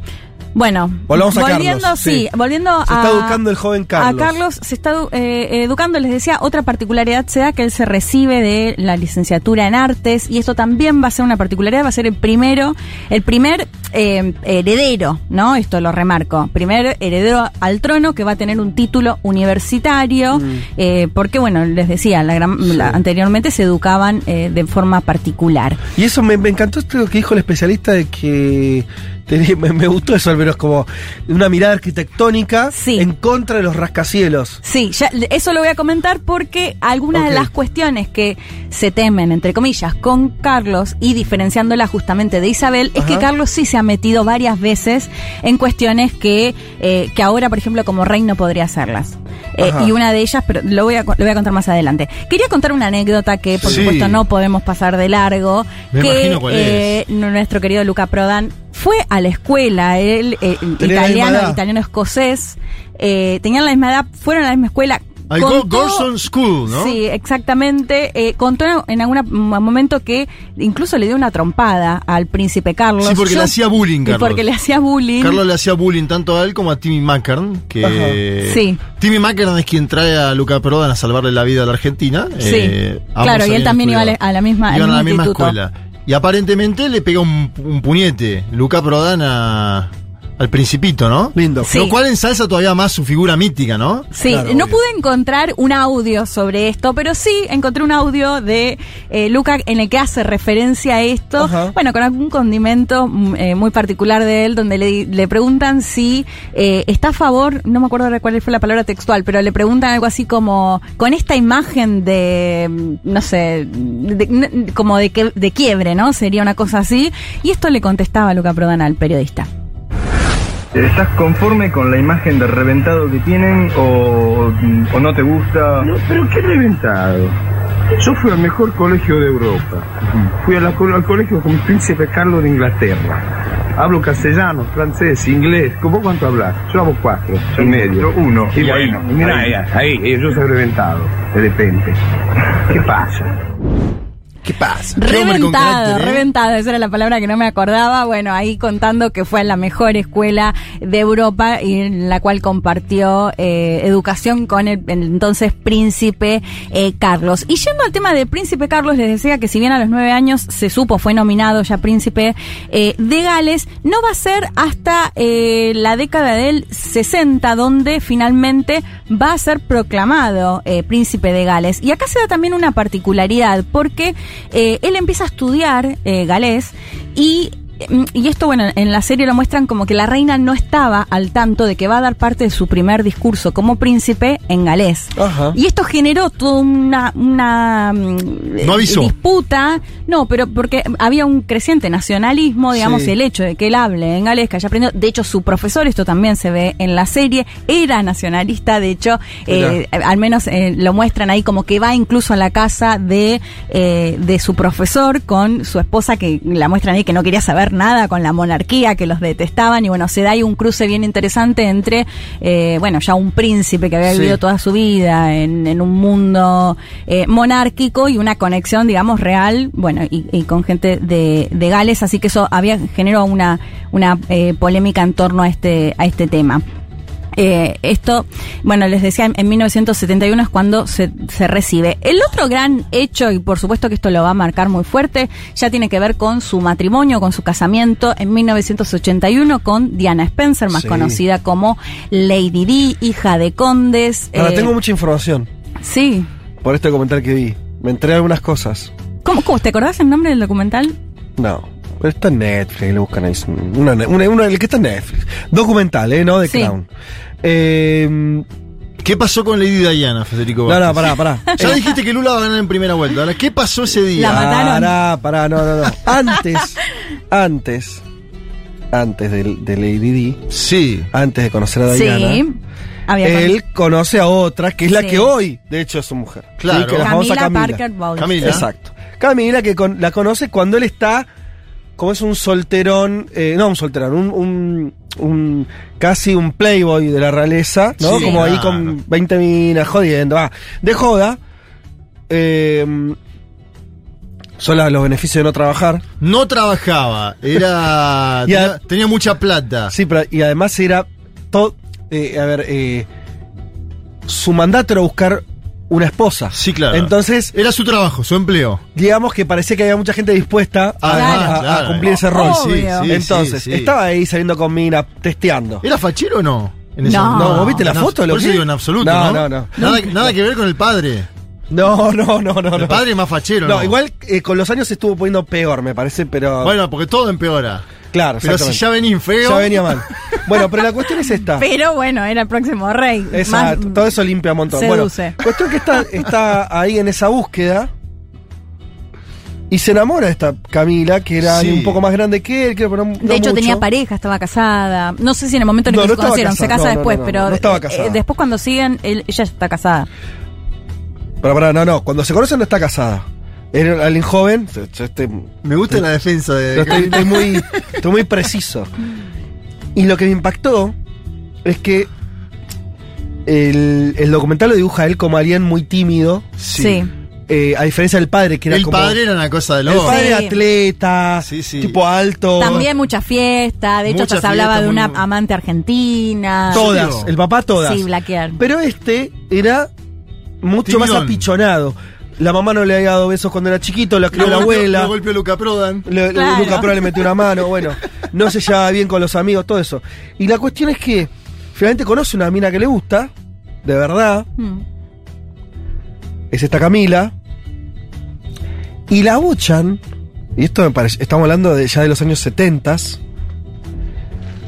bueno, Volvamos a volviendo, Carlos, sí, sí. volviendo Se a, está educando el joven Carlos. A Carlos se está eh, educando, les decía, otra particularidad se da que él se recibe de la licenciatura en artes y esto también va a ser una particularidad, va a ser el primero, el primer eh, heredero, ¿no? Esto lo remarco, primer heredero al trono que va a tener un título universitario, Mm. eh, porque bueno, les decía, la gran- la- anteriormente se educaban eh, de forma particular. Y eso me, me encantó esto que dijo el especialista de que. Me, me gustó eso, pero es como una mirada arquitectónica en contra de los rascacielos. Sí, ya, eso lo voy a comentar porque algunas de las cuestiones que se temen, entre comillas, con Carlos y diferenciándola justamente de Isabel, es que. Carlos sí se ha metido varias veces en cuestiones que, eh, que ahora, por ejemplo, como rey no podría hacerlas. Eh, y una de ellas, pero lo voy, a, lo voy a contar más adelante. Quería contar una anécdota que, por Sí. supuesto, no podemos pasar de largo. Me que imagino cuál eh, nuestro querido Luca Prodan fue a la escuela, él, eh, italiano, italiano escocés, eh, tenían la misma edad, fueron a la misma escuela. Al Gorson School, ¿no? Sí, exactamente. Eh, contó en algún momento que incluso le dio una trompada al príncipe Carlos. Sí, porque Yo- le hacía bullying, Carlos. porque le hacía bullying. Carlos le hacía bullying tanto a él como a Timmy Mackern, que Ajá. Sí. Timmy Mackern es quien trae a Luca Prodan a salvarle la vida a la Argentina. Sí. Eh, claro, y él también iba a la, misma, al Iban a la misma instituto. escuela. Y aparentemente le pega un, puñete Luca Prodan a- al principito, ¿no? Lindo. Sí. Lo cual ensalza todavía más su figura mítica, ¿no? Sí, Claro, no obvio. pude encontrar un audio sobre esto, pero sí encontré un audio de eh, Luca en el que hace referencia a esto, Ajá. bueno, con algún condimento mm, eh, muy particular de él, donde le, le preguntan si eh, está a favor, no me acuerdo ahora cuál fue la palabra textual, pero le preguntan algo así como, con esta imagen de, mm, no sé, de- como de, que, de quiebre, ¿no? Sería una cosa así, y esto le contestaba Luca Prodan al periodista. ¿Estás conforme con la imagen de reventado que tienen o, o no te gusta? No, pero qué reventado. Yo fui al mejor colegio de Europa. Fui a la- al colegio con el príncipe Carlos de Inglaterra. Hablo castellano, francés, inglés. ¿Cómo cuánto hablas? Yo hablo cuatro, y medio. Yo uno. Y Bueno, bueno, mira ahí. ahí, ahí, yo soy reventado, de repente. ¿Qué pasa? ¿Qué pasa? Reventado, reventado, esa era la palabra que no me acordaba. Bueno, ahí contando que fue la mejor escuela de Europa y en la cual compartió eh, educación con el, el entonces príncipe eh, Carlos. Y yendo al tema del príncipe Carlos, les decía que si bien a los nueve años se supo, fue nominado ya príncipe eh, de Gales, no va a ser hasta eh, la década del 60 donde finalmente va a ser proclamado eh, príncipe de Gales. Y acá se da también una particularidad, porque eh, él empieza a estudiar eh, galés y y esto, bueno, en la serie lo muestran como que la reina no estaba al tanto de que va a dar parte de su primer discurso como príncipe en galés. Y esto generó toda una, una mm, No disputa. No, pero porque había un creciente nacionalismo, digamos, Sí. el hecho de que él hable en galés, que haya aprendido. De hecho, su profesor, esto también se ve en la serie, era nacionalista. De hecho, eh, al menos eh, lo muestran ahí como que va incluso a la casa de, eh, de su profesor con su esposa, que la muestran ahí que no quería saber nada con la monarquía, que los detestaban. Y bueno, se da ahí un cruce bien interesante entre, eh, bueno, ya un príncipe que había Sí. vivido toda su vida en, en un mundo eh, monárquico y una conexión, digamos, real, bueno, y, y con gente de, de Gales, así que eso había generó una, una eh, polémica en torno a este, a este tema. Eh, esto, bueno, les decía, en, en 1971 es cuando se, se recibe. El otro gran hecho, y por supuesto que esto lo va a marcar muy fuerte, ya tiene que ver con su matrimonio, con su casamiento en 1981 con Diana Spencer, más Sí. conocida como Lady Di, hija de condes. Ahora, eh, tengo mucha información Sí. por este documental que vi. Me enteré de algunas cosas. ¿Cómo, cómo? ¿Te acordás el nombre del documental? No. Pero está en Netflix, lo buscan ahí. Una, una, una- que está en Netflix. Documental, ¿eh? No de Sí. Crown. Eh, ¿Qué pasó con Lady Diana, Federico? No, Vázquez? no, pará, pará. Ya dijiste que Lula va a ganar en primera vuelta. Ahora, ¿qué pasó ese día? Pará, pará, no, no, no. Antes, antes, antes de, de Lady Di. Sí. Antes de conocer a Sí. Diana. Había Él conoce a otra, que es la Sí. que hoy, de hecho, es su mujer. Claro. Sí, que es la famosa Camila Camila. Parker Bowles. Camila. Exacto. Camila, que con- la conoce cuando él está, como es un solterón, eh, no un solterón, un, un, un- casi un playboy de la realeza, ¿no? Sí, como ahí con 20 minas, jodiendo, ah, de joda. Eh, son los beneficios de no trabajar. No trabajaba, era. Tenía mucha plata. Sí, pero y además era todo, eh, a ver, eh, su mandato era buscar una esposa. Sí, claro. Entonces, Era su trabajo, su empleo. digamos que parecía que había mucha gente dispuesta a, Claro. a- a Claro. cumplir ese rol. Obvio. Sí, sí, Entonces, sí, sí. estaba ahí saliendo con Mina, testeando. ¿Era fachero o no? En No. No, ¿vos viste la en foto? lo Por eso que- digo en absoluto. No, No, no, no. Nada, nada que ver con el padre. No, no, no, no. El padre es más fachero, No, ¿no? igual eh, con los años se estuvo poniendo peor, me parece, pero. Bueno, porque todo empeora. Claro, Pero si ya venís feo. Ya venía mal. Bueno, pero la cuestión es esta. Pero bueno, era el próximo rey. Exacto, Más- todo eso limpia un montón. seduce. Bueno, cuestión que está, está ahí en esa búsqueda y se enamora de esta Camila, que era Sí. un poco más grande que él, pero no De hecho, mucho. tenía pareja, estaba casada. No sé si en el momento en el No, que no se conocieron, se casa después, no, pero no estaba eh, casada. después cuando siguen, él- ella está casada. Pero pará, no, no, cuando se conocen no está casada. Era alguien joven, yo- yo estoy- Me gusta la defensa de. estoy, estoy muy, estoy muy preciso. Y lo que me impactó es que el, el documental lo dibuja a él como alguien muy tímido, Sí. eh, a diferencia del padre, que era el como... padre era una cosa de El loco. padre Sí. atleta, Sí, sí. tipo alto. También mucha fiesta. De hecho, Mucha hasta se hablaba de una muy- amante argentina. Todas, el papá todas. Sí, Blaquier. Pero este era mucho más apichonado. La mamá no le había dado besos cuando era chiquito, la crió la abuela. Lo golpeó Luca Prodan. Le, Claro. Luca Prodan le metió una mano, bueno, no se llevaba bien con los amigos, todo eso. Y la cuestión es que finalmente conoce una mina que le gusta, de verdad, Mm. es esta Camila, y la buchan, y esto me parece, estamos hablando de ya de los años 70,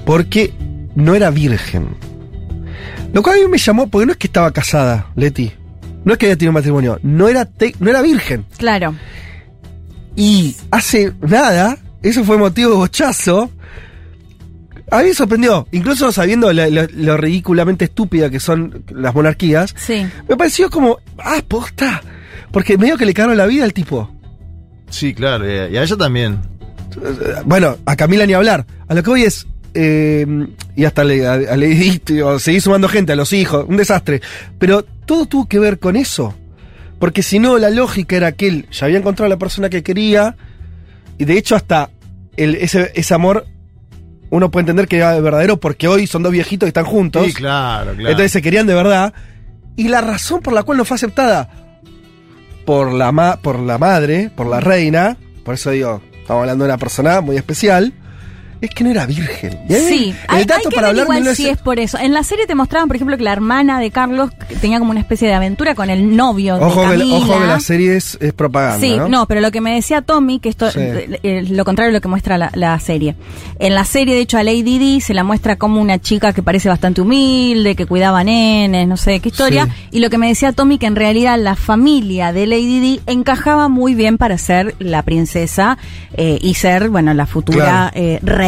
porque no era virgen. Lo cual a mí me llamó, porque no es que estaba casada, Leti, no es que había tenido matrimonio, no era, te- no era virgen. Claro. Y hace nada, eso fue motivo de bochazo. A mí me sorprendió, incluso sabiendo lo, lo- lo ridículamente estúpida que son las monarquías. Sí. Me pareció como, ah, posta. Porque medio que le cagaron la vida al tipo. Sí, claro, y a ella también. Bueno, a Camila ni hablar. A lo que voy es. eh, y hasta le, a, seguir sumando gente, a los hijos, un desastre. Pero todo tuvo que ver con eso. Porque si no, la lógica era que él ya había encontrado a la persona que quería. Y de hecho, hasta el, ese, ese amor, uno puede entender que era verdadero porque hoy son dos viejitos que están juntos. Sí, claro, claro. Entonces se querían de verdad. Y la razón por la cual no fue aceptada por la, ma- por la madre, por la reina, por eso digo, estamos hablando de una persona muy especial, es que no era virgen. Y Sí, el hay, dato hay que para hablar igual de si es por eso. En la serie te mostraban, por ejemplo, que la hermana de Carlos tenía como una especie de aventura con el novio Ojo de que, Camila. ojo que la serie es, es propaganda. Sí, ¿no? ¿no? pero lo que me decía Tommy, que esto Sí. eh, eh, lo contrario de lo que muestra la, la serie. En la serie, de hecho, a Lady Di se la muestra como una chica que parece bastante humilde, que cuidaba nenes, no sé qué historia. Y lo que me decía Tommy, que en realidad la familia de Lady Di encajaba muy bien para ser la princesa eh, y ser, bueno, la futura Claro. eh, reina.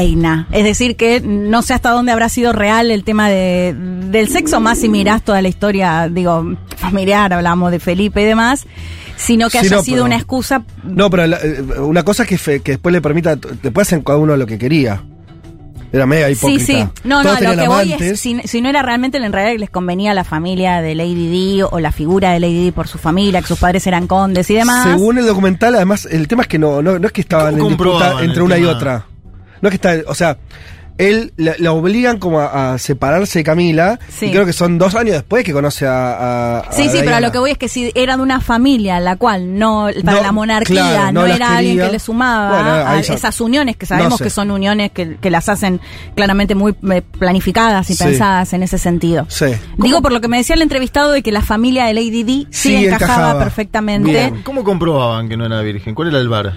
Es decir, que no sé hasta dónde habrá sido real el tema de, del sexo, más si mirás toda la historia, digo, familiar, hablamos de Felipe y demás, sino que Sí, haya no, sido pero- una excusa No, pero la- eh, una cosa es que, fe- que después le permita, después hacen cada uno lo que quería. Era mega Sí, hipócrita. sí. No, Todos no, lo que voy es, si, si no era realmente en realidad que les convenía a la familia de Lady Di o la figura de Lady Di por su familia, que sus padres eran condes y demás. Según el documental, además, el tema es que no, no, no es que estaban ¿Cómo en disputa entre una y otra. No es que está, o sea, él la, la obligan como a, a separarse de Camila. Sí. Y creo que son dos años después que conoce a. a- a Sí, sí, pero a lo que voy es que si era de una familia la cual no, para No, la monarquía claro, no, era alguien que le sumaba Bueno, a esas uniones que sabemos no sé. que son uniones que, que las hacen claramente muy eh, planificadas y Sí. pensadas en ese sentido. Sí. Digo por lo que me decía el entrevistado de que la familia de Lady Di sí, Sí, encajaba, encajaba. perfectamente. Bien. ¿Cómo comprobaban que no era virgen? ¿Cuál era el bar?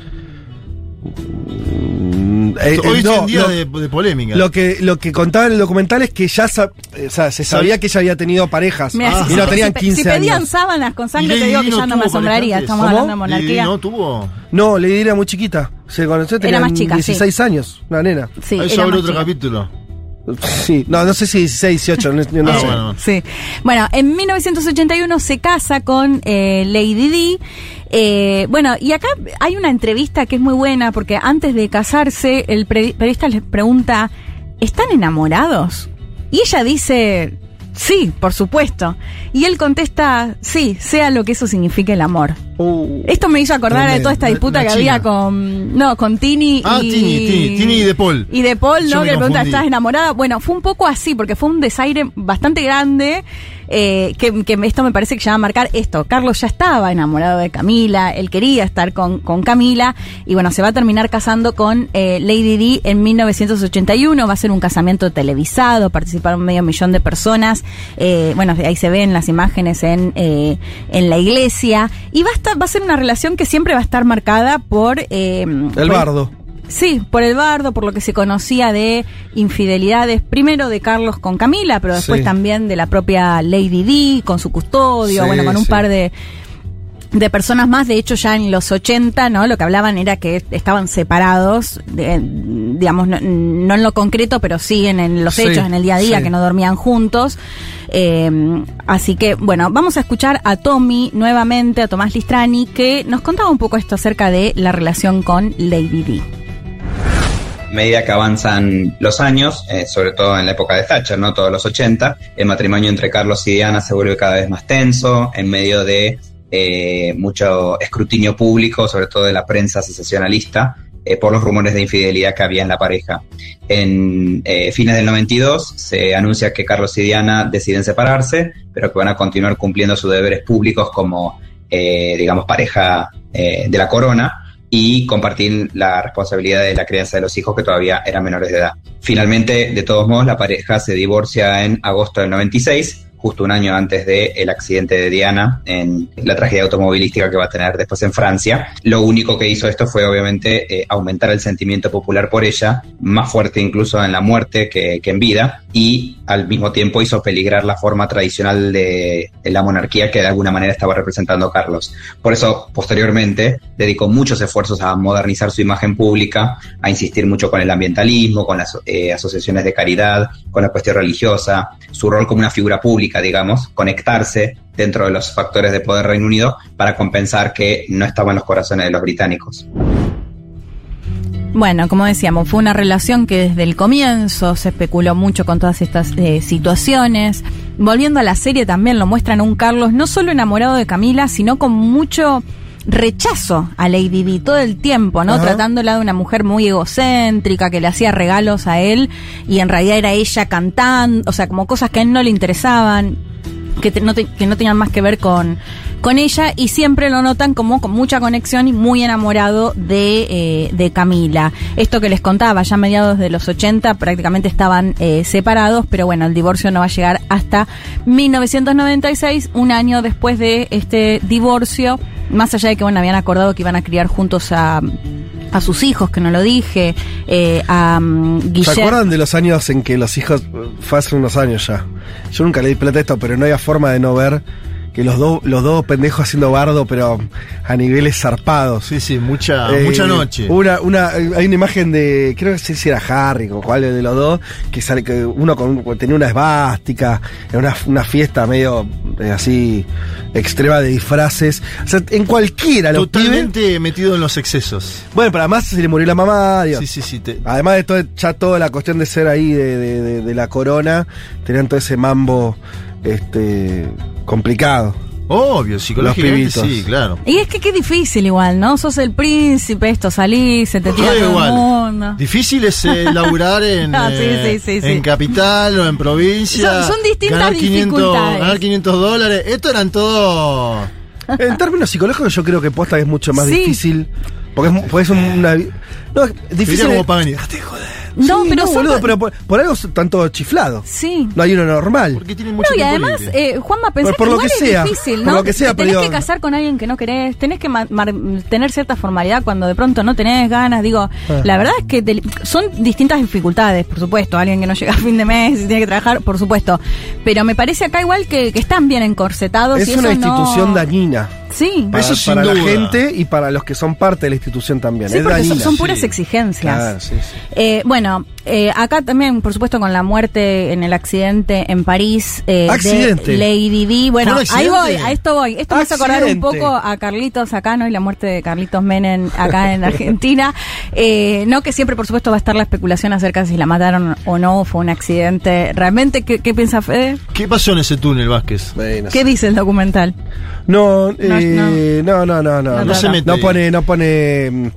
Eh, Hoy eh, es no, un día lo- de, de polémica. Lo que, lo que contaba en el documental es que ya sa- eh, o sea, se sabía que ella había tenido parejas. Mira, si- y no tenían si, pe- 15 si pedían años. sábanas con ¿Y sangre, te digo Di que no ya no me asombraría. Estamos ¿Cómo? hablando de monarquía. no tuvo. No, Lady era muy chiquita. Se conoció, Era tenía más chica, sí. 16 años, una nena. Sí, Ahí era ya habrá otro chica. capítulo. Sí, no, no sé si 16, 18, no, no Ah, sé. bueno. Sí. Bueno, en 1981 se casa con eh, Lady Di. Eh, bueno, y acá hay una entrevista que es muy buena porque antes de casarse, el periodista les pregunta, ¿están enamorados? Y ella dice, sí, por supuesto. Y él contesta, sí, sea lo que eso signifique el amor. Uh, Esto me hizo acordar de toda esta disputa la que había con, no, con Tini Ah, y... Tini, Tini, Tini y De Paul. Y de Paul, ¿no? Que le pregunta. ¿estás enamorada? Bueno, fue un poco así, porque fue un desaire bastante grande, eh, que, que esto me parece que ya va a marcar esto. Carlos ya estaba enamorado de Camila, él quería estar con, con Camila, y bueno, se va a terminar casando con eh, Lady Di en 1981, va a ser un casamiento televisado, participaron medio millón de personas, eh, bueno, ahí se ven las imágenes en, eh, en la iglesia, y va a, estar, va a ser una relación que siempre va a estar marcada por... eh, el por- bardo. Sí, por el bardo, por lo que se conocía de infidelidades, primero de Carlos con Camila, pero después Sí. también de la propia Lady Di con su custodio, Sí, bueno, con un sí. par de de personas más, de hecho ya en los 80, ¿no? Lo que hablaban era que estaban separados, de- digamos, no, no en lo concreto, pero sí en, en los Sí, hechos, en el día a día, sí. que no dormían juntos. Eh, así que, bueno, vamos a escuchar a Tommy nuevamente, a Tomás Listrani, que nos contaba un poco esto acerca de la relación con Lady Di. Medida que avanzan los años, eh, sobre todo en la época de Thatcher, ¿no? Todos los 80, el matrimonio entre Carlos y Diana se vuelve cada vez más tenso, en medio de eh, mucho escrutinio público, sobre todo de la prensa sensacionalista, eh, por los rumores de infidelidad que había en la pareja. En eh, fines del 92 se anuncia que Carlos y Diana deciden separarse, pero que van a continuar cumpliendo sus deberes públicos como, eh, digamos, pareja de la corona y compartir la responsabilidad de la crianza de los hijos que todavía eran menores de edad. Finalmente, de todos modos, la pareja se divorcia en agosto del 96, justo un año antes del accidente de Diana, en la tragedia automovilística que va a tener después en Francia. Lo único que hizo esto fue obviamente eh, aumentar el sentimiento popular por ella, más fuerte incluso en la muerte que, que en vida, y al mismo tiempo hizo peligrar la forma tradicional de, de la monarquía que de alguna manera estaba representando Carlos. Por eso, posteriormente, dedicó muchos esfuerzos a modernizar su imagen pública, a insistir mucho con el ambientalismo, con las eh, asociaciones de caridad, con la cuestión religiosa, su rol como una figura pública, digamos, conectarse dentro de los factores de poder Reino Unido para compensar que no estaba en los corazones de los británicos. Bueno, como decíamos, fue una relación que desde el comienzo se especuló mucho con todas estas eh, situaciones. Volviendo a la serie también lo muestran un Carlos no solo enamorado de Camila, sino con mucho rechazo a Lady Di todo el tiempo, ¿no? Ajá. Tratándola de una mujer muy egocéntrica que le hacía regalos a él y en realidad era ella cantando, o sea, como cosas que a él no le interesaban, que, te- no, te- que no tenían más que ver con, con ella y siempre lo notan como con mucha conexión y muy enamorado de, eh, de Camila. Esto que les contaba, ya a mediados de los 80 prácticamente estaban eh, separados, pero bueno, el divorcio no va a llegar hasta 1996, un año después de este divorcio, más allá de que bueno, habían acordado que iban a criar juntos a a sus hijos, que no lo dije, eh, a um, ¿Se acuerdan de los años en que los hijos, fue hace unos años ya? Yo nunca le di plata a esto, pero no había forma de no ver que los dos los dos pendejos haciendo bardo, pero a niveles zarpados. Sí, sí, mucha, Eh, mucha noche. Una, una, hay una imagen de, creo que sí si era Harry o cuál de los dos, que sale que uno con, tenía una esvástica, en una, una fiesta medio eh, así extrema de disfraces. O sea, en cualquiera pibes. Totalmente metido en los excesos. Bueno, pero además se le murió la mamá. digo. Sí, sí, sí. te- Además de todo, ya toda la cuestión de ser ahí de, de- de- de la corona, tenían todo ese mambo este complicado. Obvio, psicológicamente sí, claro. Y es que qué difícil igual, ¿no? Sos el príncipe, esto salís, se te tira Todo igual. el mundo. Difícil es eh, laburar en, Ah, sí, eh, sí, sí, sí. en capital o en provincia. Son- son distintas ganar 500, dificultades. Ganar 500 dólares. Esto eran todo. En términos psicológicos, yo creo que posta es mucho más Sí. difícil. Porque es, porque es una. No, es difícil. Sería como para venir. No, Sí, pero son- boludo, pero por, por algo son tanto chiflado. Sí. No hay uno normal. Porque tienen No, y además, eh, Juanma, pensás Por- por que lo igual que es sea, difícil, por ¿no? lo que sea, Te tenés pero que casar con alguien que no querés, tenés que tener cierta formalidad cuando de pronto no tenés ganas. Digo, Ah. la verdad es que te- son distintas dificultades, por supuesto. Alguien que no llega a fin de mes y tiene que trabajar, por supuesto. Pero me parece acá igual que, que están bien encorsetados. Es y una eso no- institución dañina. Sí. Para, Eso sin para la duda. gente y para los que son parte de la institución también. Sí, es porque son, puras sí. exigencias. Claro, sí, sí. Eh, bueno, eh, acá también, por supuesto, con la muerte en el accidente en París eh, Accidente. de Lady Di. Bueno, ¿Fue un ahí voy, a esto voy. Esto me hace acordar un poco a Carlitos acá, ¿no? Y la muerte de Carlitos Menem acá en Argentina. Eh, no que siempre, por supuesto, va a estar la especulación acerca de si la mataron o no, fue un accidente. ¿Realmente qué, qué piensa Fede? ¿Qué pasó en ese túnel, Vázquez? Bueno, ¿Qué dice el documental? No, eh, no, no, no, no, No no, se mete no pone, no pone, mm,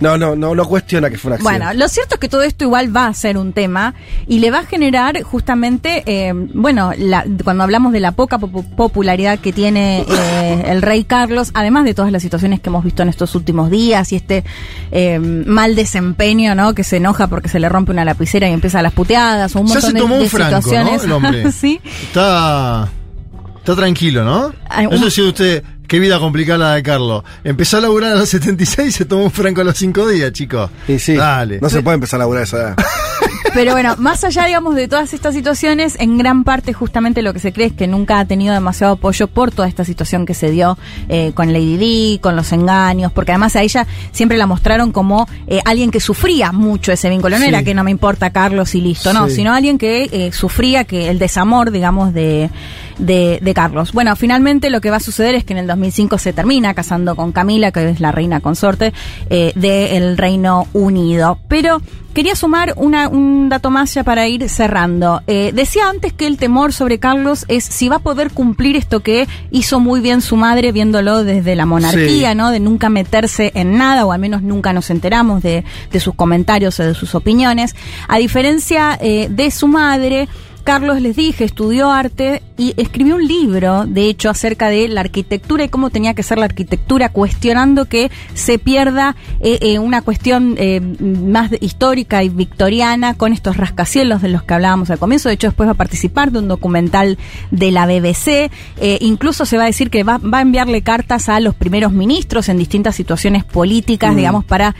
no, no, no, no cuestiona que fue un accidente. Bueno, lo cierto es que todo esto igual va a ser un tema y le va a generar justamente, eh, bueno, la- cuando hablamos de la poca popu- popularidad que tiene eh, el rey Carlos, además de todas las situaciones que hemos visto en estos últimos días y este eh, mal desempeño, ¿no? Que se enoja porque se le rompe una lapicera y empieza a las puteadas o un Ya montón se de, tomó de un franco, ¿no? situaciones. El hombre. sí. Está. Está tranquilo, ¿no? Ay, Eso decía usted, qué vida complicada la de Carlos. Empezó a laburar a los 76 y se tomó un franco a los 5 días, chicos. Y sí, Dale. no se puede empezar a laburar a esa edad. Pero bueno, más allá, digamos, de todas estas situaciones, en gran parte justamente lo que se cree es que nunca ha tenido demasiado apoyo por toda esta situación que se dio eh, con Lady Di, con los engaños, porque además a ella siempre la mostraron como eh, alguien que sufría mucho ese vínculo. No Sí. era que no me importa Carlos y listo, no, Sí. sino alguien que eh, sufría que el desamor, digamos, de, de, de Carlos. Bueno, finalmente lo que va a suceder es que en el 2005 se termina casando con Camila, que es la reina consorte eh, del Reino Unido. Pero quería sumar una, un dato más ya para ir cerrando. Eh, decía antes que el temor sobre Carlos es si va a poder cumplir esto que hizo muy bien su madre viéndolo desde la monarquía, Sí. ¿no? De nunca meterse en nada, o al menos nunca nos enteramos de, de sus comentarios o de sus opiniones. A diferencia eh, de su madre, Carlos, les dije, estudió arte y escribió un libro, de hecho, acerca de la arquitectura y cómo tenía que ser la arquitectura, cuestionando que se pierda eh, eh, una cuestión eh, más histórica y victoriana con estos rascacielos de los que hablábamos al comienzo. De hecho, después va a participar de un documental de la BBC. Incluso se va a decir que va, va a enviarle cartas a los primeros ministros en distintas situaciones políticas, Mm. digamos, para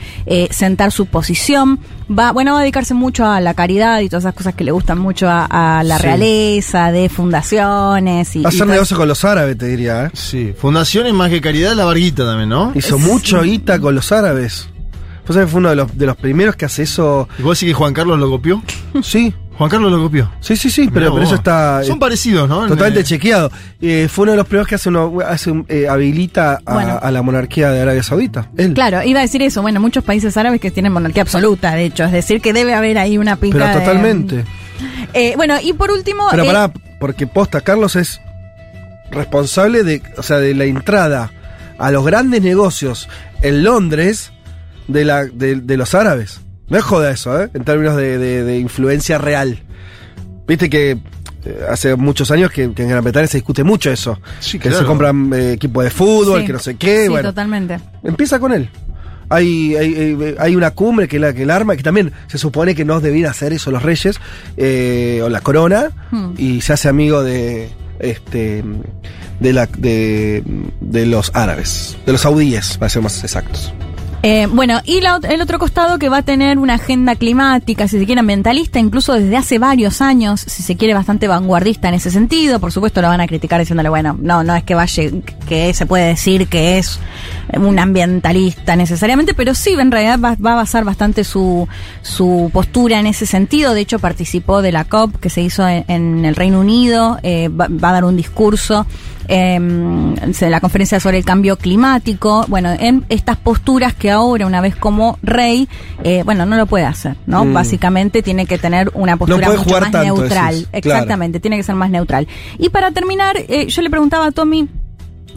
sentar su posición. Va, bueno, va a dedicarse mucho a la caridad y todas esas cosas que le gustan mucho a, a la Sí. realeza, de fundaciones y, Hacer todo- negocio con los árabes, te diría, ¿eh? Sí, fundaciones más que caridad, la varguita también, ¿no? Hizo mucho guita con los árabes. Pues fue uno de los, de los primeros que hace eso. ¿Y vos decís que Juan Carlos lo copió? Sí. Juan Carlos lo copió. Sí, sí, sí, Mirá pero, eso está. Son eh, parecidos, ¿no? Totalmente Eh, chequeado. Eh, fue uno de los primeros que hace, uno, hace un- eh, habilita a, Bueno. a la monarquía de Arabia Saudita. Él. Claro, iba a decir eso. Bueno, muchos países árabes que tienen monarquía absoluta, de hecho. Es decir, que debe haber ahí una pica Pero de- totalmente. Eh, bueno, y por último... Pero eh, pará, porque posta, Carlos es responsable de, o sea, de la entrada a los grandes negocios en Londres de, la, de, de los árabes. No es joda eso, ¿eh? En términos de, de- de influencia real. Viste que eh, hace muchos años que, que en Gran Bretaña se discute mucho eso. Sí, que claro. se compran eh, equipos de fútbol, sí. que no sé qué. Sí, bueno, totalmente. empieza con él. Hay, hay, hay- hay una cumbre que la que el arma, que también se supone que no debían hacer eso los reyes, eh, o la corona, Hmm. y se hace amigo de este de la de, de los árabes, de los saudíes, para ser más exactos. Eh, bueno, y la el otro costado que va a tener una agenda climática, si se quiere ambientalista, incluso desde hace varios años, si se quiere bastante vanguardista en ese sentido. Por supuesto lo van a criticar diciéndole, bueno, no, no es que vaya, que se puede decir que es un ambientalista necesariamente, pero sí, en realidad va, a basar bastante su, su postura en ese sentido. De hecho, participó de la COP que se hizo en, el Reino Unido, eh, va, a dar un discurso en la conferencia sobre el cambio climático, bueno, en estas posturas que ahora, una vez como rey, eh, bueno, no lo puede hacer, ¿no? Mm. Básicamente tiene que tener una postura mucho más tanto, neutral. claro. Exactamente, tiene que ser más neutral. Y para terminar, eh, yo le preguntaba a Tommy.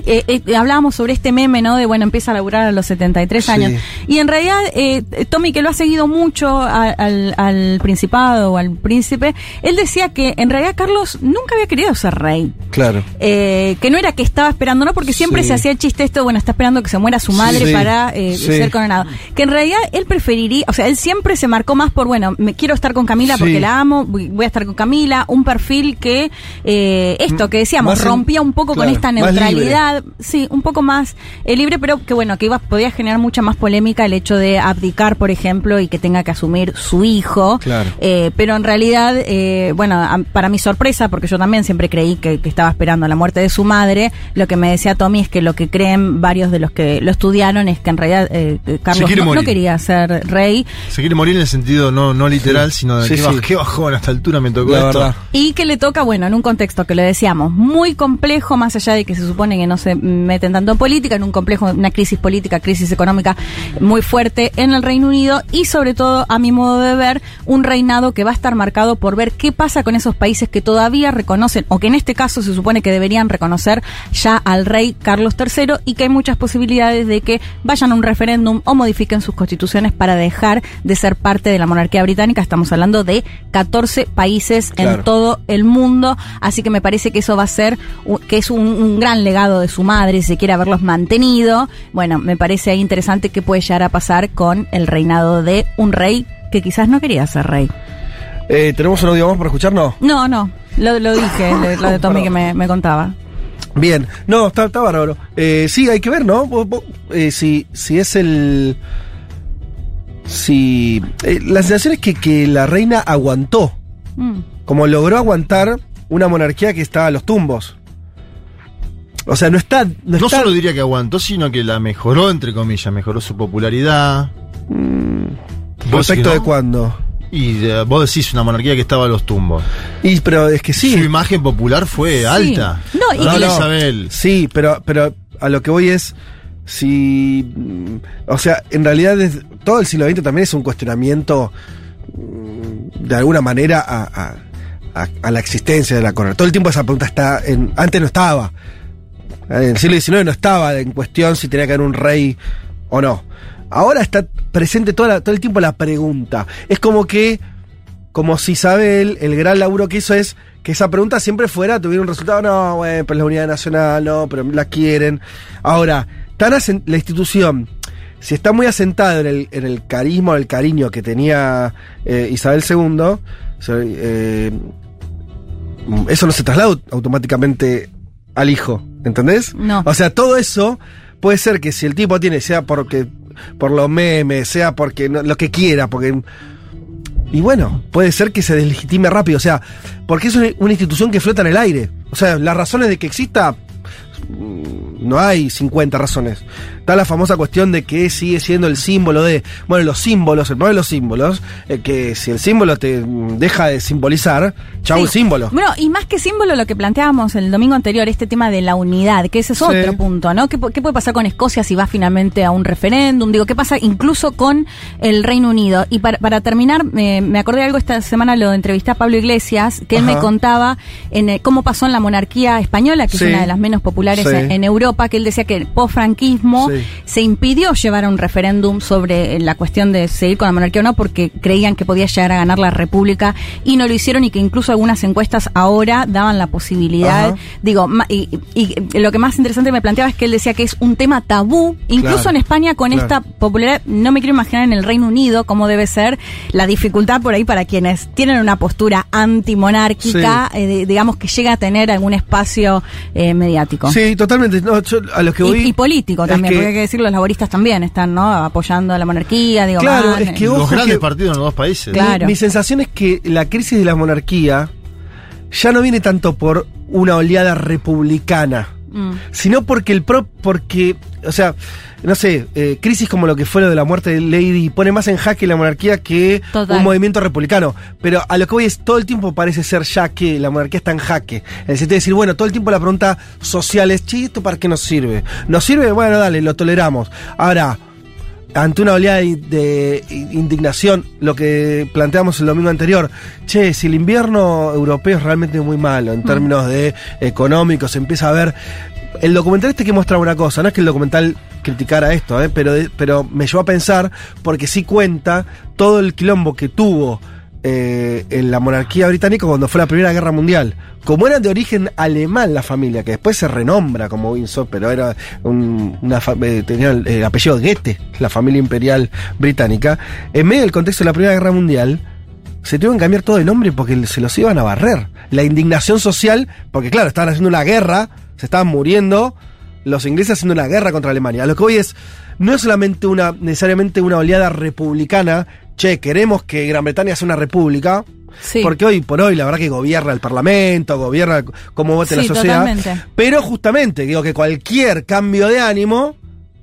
Eh, eh, hablábamos sobre este meme, ¿no? De bueno, empieza a laburar a los 73 Sí. años. Y en realidad, eh, Tommy, que lo ha seguido mucho a- al, al principado o al príncipe, él decía que en realidad Carlos nunca había querido ser rey. Claro. Eh, que no era que estaba esperando, ¿no? Porque siempre Sí. se hacía el chiste esto, bueno, está esperando que se muera su madre Sí. para eh, ser coronado. Que en realidad él preferiría, o sea, él siempre se marcó más por, bueno, me quiero estar con Camila porque la amo, voy a estar con Camila, un perfil que, eh, esto que decíamos, Más rompía un poco con esta más sí, un poco más eh, libre, pero que bueno, que iba, podía generar mucha más polémica el hecho de abdicar, por ejemplo, y que tenga que asumir su hijo. Claro. Eh, pero en realidad, eh, bueno, a- para mi sorpresa, porque yo también siempre creí que, que estaba esperando la muerte de su madre, lo que me decía Tommy es que lo que creen varios de los que lo estudiaron es que en realidad eh, Carlos no, quería ser rey Se quiere morir en el sentido no, no literal, sino de Sí, que sí. baj- qué bajón, a esta altura me tocó La esto. verdad. y que le toca, bueno, en un contexto que lo decíamos, muy complejo, más allá de que se supone que no se meten tanto en política, en un complejo, una crisis política, crisis económica muy fuerte en el Reino Unido y sobre todo, a mi modo de ver, un reinado que va a estar marcado por ver qué pasa con esos países que todavía reconocen, o que en este caso se supone que deberían reconocer ya al rey Carlos III y que hay muchas posibilidades de que vayan a un referéndum o modifiquen sus constituciones para dejar de ser parte de la monarquía británica. Estamos hablando de 14 países Claro. en todo el mundo, así que me parece que eso va a ser, que es un, un gran legado de su madre, si se quiere haberlos mantenido. Bueno, me parece ahí interesante qué puede llegar a pasar con el reinado de un rey que quizás no quería ser rey. Eh, ¿Tenemos un audio más para escucharnos? No, no, lo, lo dije, lo, lo de Tommy que me, me contaba. Bien, no, está, está bárbaro. Eh, sí, hay que ver, ¿no? Vos- vos, eh, si, si es el. Si. eh, la sensación es que, que la reina aguantó. Mm. Como logró aguantar una monarquía que estaba a los tumbos. O sea, no está. No, No está- solo diría que aguantó, sino que la mejoró, entre comillas, mejoró su popularidad. ¿Vos ¿Respecto de no? cuándo? Y eh, vos decís una monarquía que estaba a los tumbos. Y, pero es que sí. Su imagen popular fue alta. No, y La que- de Isabel. Sí, pero, pero a lo que voy es. Si. mm, O sea, en realidad es- todo el siglo XX también es un cuestionamiento. mm, De alguna manera a, a- a- a la existencia de la corona. Todo el tiempo esa pregunta está. En, antes no estaba. En el siglo XIX no estaba en cuestión si tenía que haber un rey o no. Ahora está presente toda todo el tiempo la pregunta. Es como que como si Isabel, el gran laburo que hizo es que esa pregunta siempre fuera, tuviera un resultado, no, bueno, pero la unidad nacional, no, pero la quieren. Ahora, tan la institución, si está muy asentada en el, en el carisma el cariño que tenía eh, Isabel II, eh, eso no se traslada au- automáticamente al hijo, ¿entendés? No. O sea, todo eso puede ser que si el tipo tiene, sea porque por los memes, sea porque no- lo que quiera, porque y bueno, puede ser que se deslegitime rápido, o sea, porque es una, una institución que flota en el aire. O sea, las razones de que exista no hay 50 razones. Está la famosa cuestión de que sigue siendo el símbolo de, bueno, los símbolos, el problema de los símbolos, eh, que si el símbolo te mm, deja de simbolizar, chau el símbolo. Bueno, y más que símbolo, lo que planteábamos el domingo anterior, este tema de la unidad, que ese es Sí. otro punto, ¿no? ¿Qué, pu- qué puede pasar con Escocia si va finalmente a un referéndum? Digo, ¿qué pasa incluso con el Reino Unido? Y para, para terminar, me, me acordé de algo esta semana, lo entrevisté a Pablo Iglesias, que él Ajá. me contaba en, eh, cómo pasó en la monarquía española, que Sí. es una de las menos populares Sí. en, Europa, que él decía que el post-franquismo Sí. se impidió llevar a un referéndum sobre eh, la cuestión de seguir con la monarquía o no, porque creían que podía llegar a ganar la república y no lo hicieron y que incluso algunas encuestas ahora daban la posibilidad. Ajá. Digo, y, y lo que más interesante me planteaba es que él decía que es un tema tabú, incluso Claro, en España con claro. esta popularidad, no me quiero imaginar en el Reino Unido cómo debe ser la dificultad por ahí para quienes tienen una postura antimonárquica, eh, de- digamos que llega a tener algún espacio eh, mediático. Sí, totalmente. No, yo a lo que Y- voy. y, político también, que- porque hay que decir, los laboristas también están, ¿no? Apoyando a la monarquía, digo, Claro, van, es que eh, ojo Los grandes que- partidos en los dos países. Claro. Mi, mi sensación es que la crisis de la monarquía ya no viene tanto por una oleada republicana, mm, sino porque el pro, porque, o sea, no sé, eh, crisis como lo que fue lo de la muerte de Lady pone más en jaque la monarquía que Total. un movimiento republicano. Pero a lo que voy es, todo el tiempo parece ser ya que la monarquía está en jaque. En el sentido de decir, bueno, todo el tiempo la pregunta social es, che, ¿esto para qué nos sirve? ¿Nos sirve? Bueno, dale, lo toleramos. Ahora, ante una oleada de, indignación, lo que planteamos el domingo anterior, che, si el invierno europeo es realmente muy malo en términos de económicos, se empieza a ver. El documental este que mostraba una cosa, no es que el documental criticara esto, ¿eh? pero, pero me llevó a pensar, porque sí cuenta todo el quilombo que tuvo eh, en la monarquía británica cuando fue la Primera Guerra Mundial. Como era de origen alemán la familia, que después se renombra como Windsor, pero era un- una eh, tenía el, el apellido Goethe, la familia imperial británica, en medio del contexto de la Primera Guerra Mundial, se tuvieron que cambiar todo el nombre porque se los iban a barrer. La indignación social, porque claro, estaban haciendo una guerra, se estaban muriendo los ingleses haciendo una guerra contra Alemania. Lo que hoy es, no es solamente una, necesariamente una oleada republicana, che, queremos que Gran Bretaña sea una república, Sí. porque hoy por hoy la verdad que gobierna el Parlamento, gobierna cómo vote la Sí, sociedad. totalmente. Pero justamente, digo que cualquier cambio de ánimo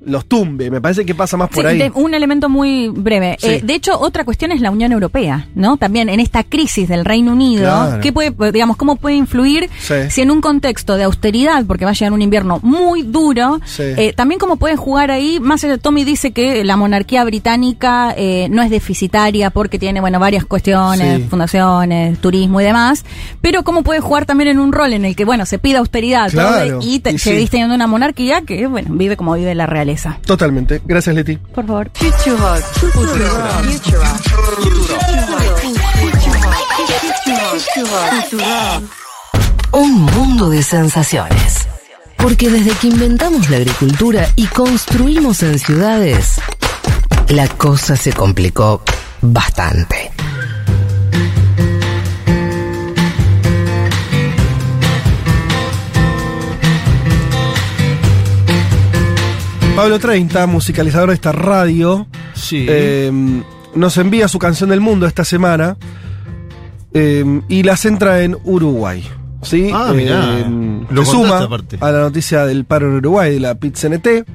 los tumbe. Me parece que pasa más por Sí, ahí. de- un elemento muy breve. Sí. Eh, de hecho, otra cuestión es la Unión Europea, ¿no? También en esta crisis del Reino Unido, Claro. ¿qué puede, digamos, cómo puede influir Sí. si en un contexto de austeridad, porque va a llegar un invierno muy duro, eh, también cómo pueden jugar ahí, más allá, Tommy dice que la monarquía británica eh, no es deficitaria porque tiene, bueno, varias cuestiones, fundaciones, turismo y demás, pero cómo puede jugar también en un rol en el que, bueno, se pide austeridad todo, Claro, y te, y seguís teniendo una monarquía que, bueno, vive como vive la Totalmente. Gracias, Leti. Por favor. Un mundo de sensaciones. Porque desde que inventamos la agricultura y construimos en ciudades, la cosa se complicó bastante. Pablo 30, musicalizador de esta radio, Sí. eh, nos envía su canción del mundo esta semana eh, y la centra en Uruguay. ¿sí? Ah, mirá. Eh, Lo se suma aparte. a la noticia del paro en Uruguay de la PIT-CNT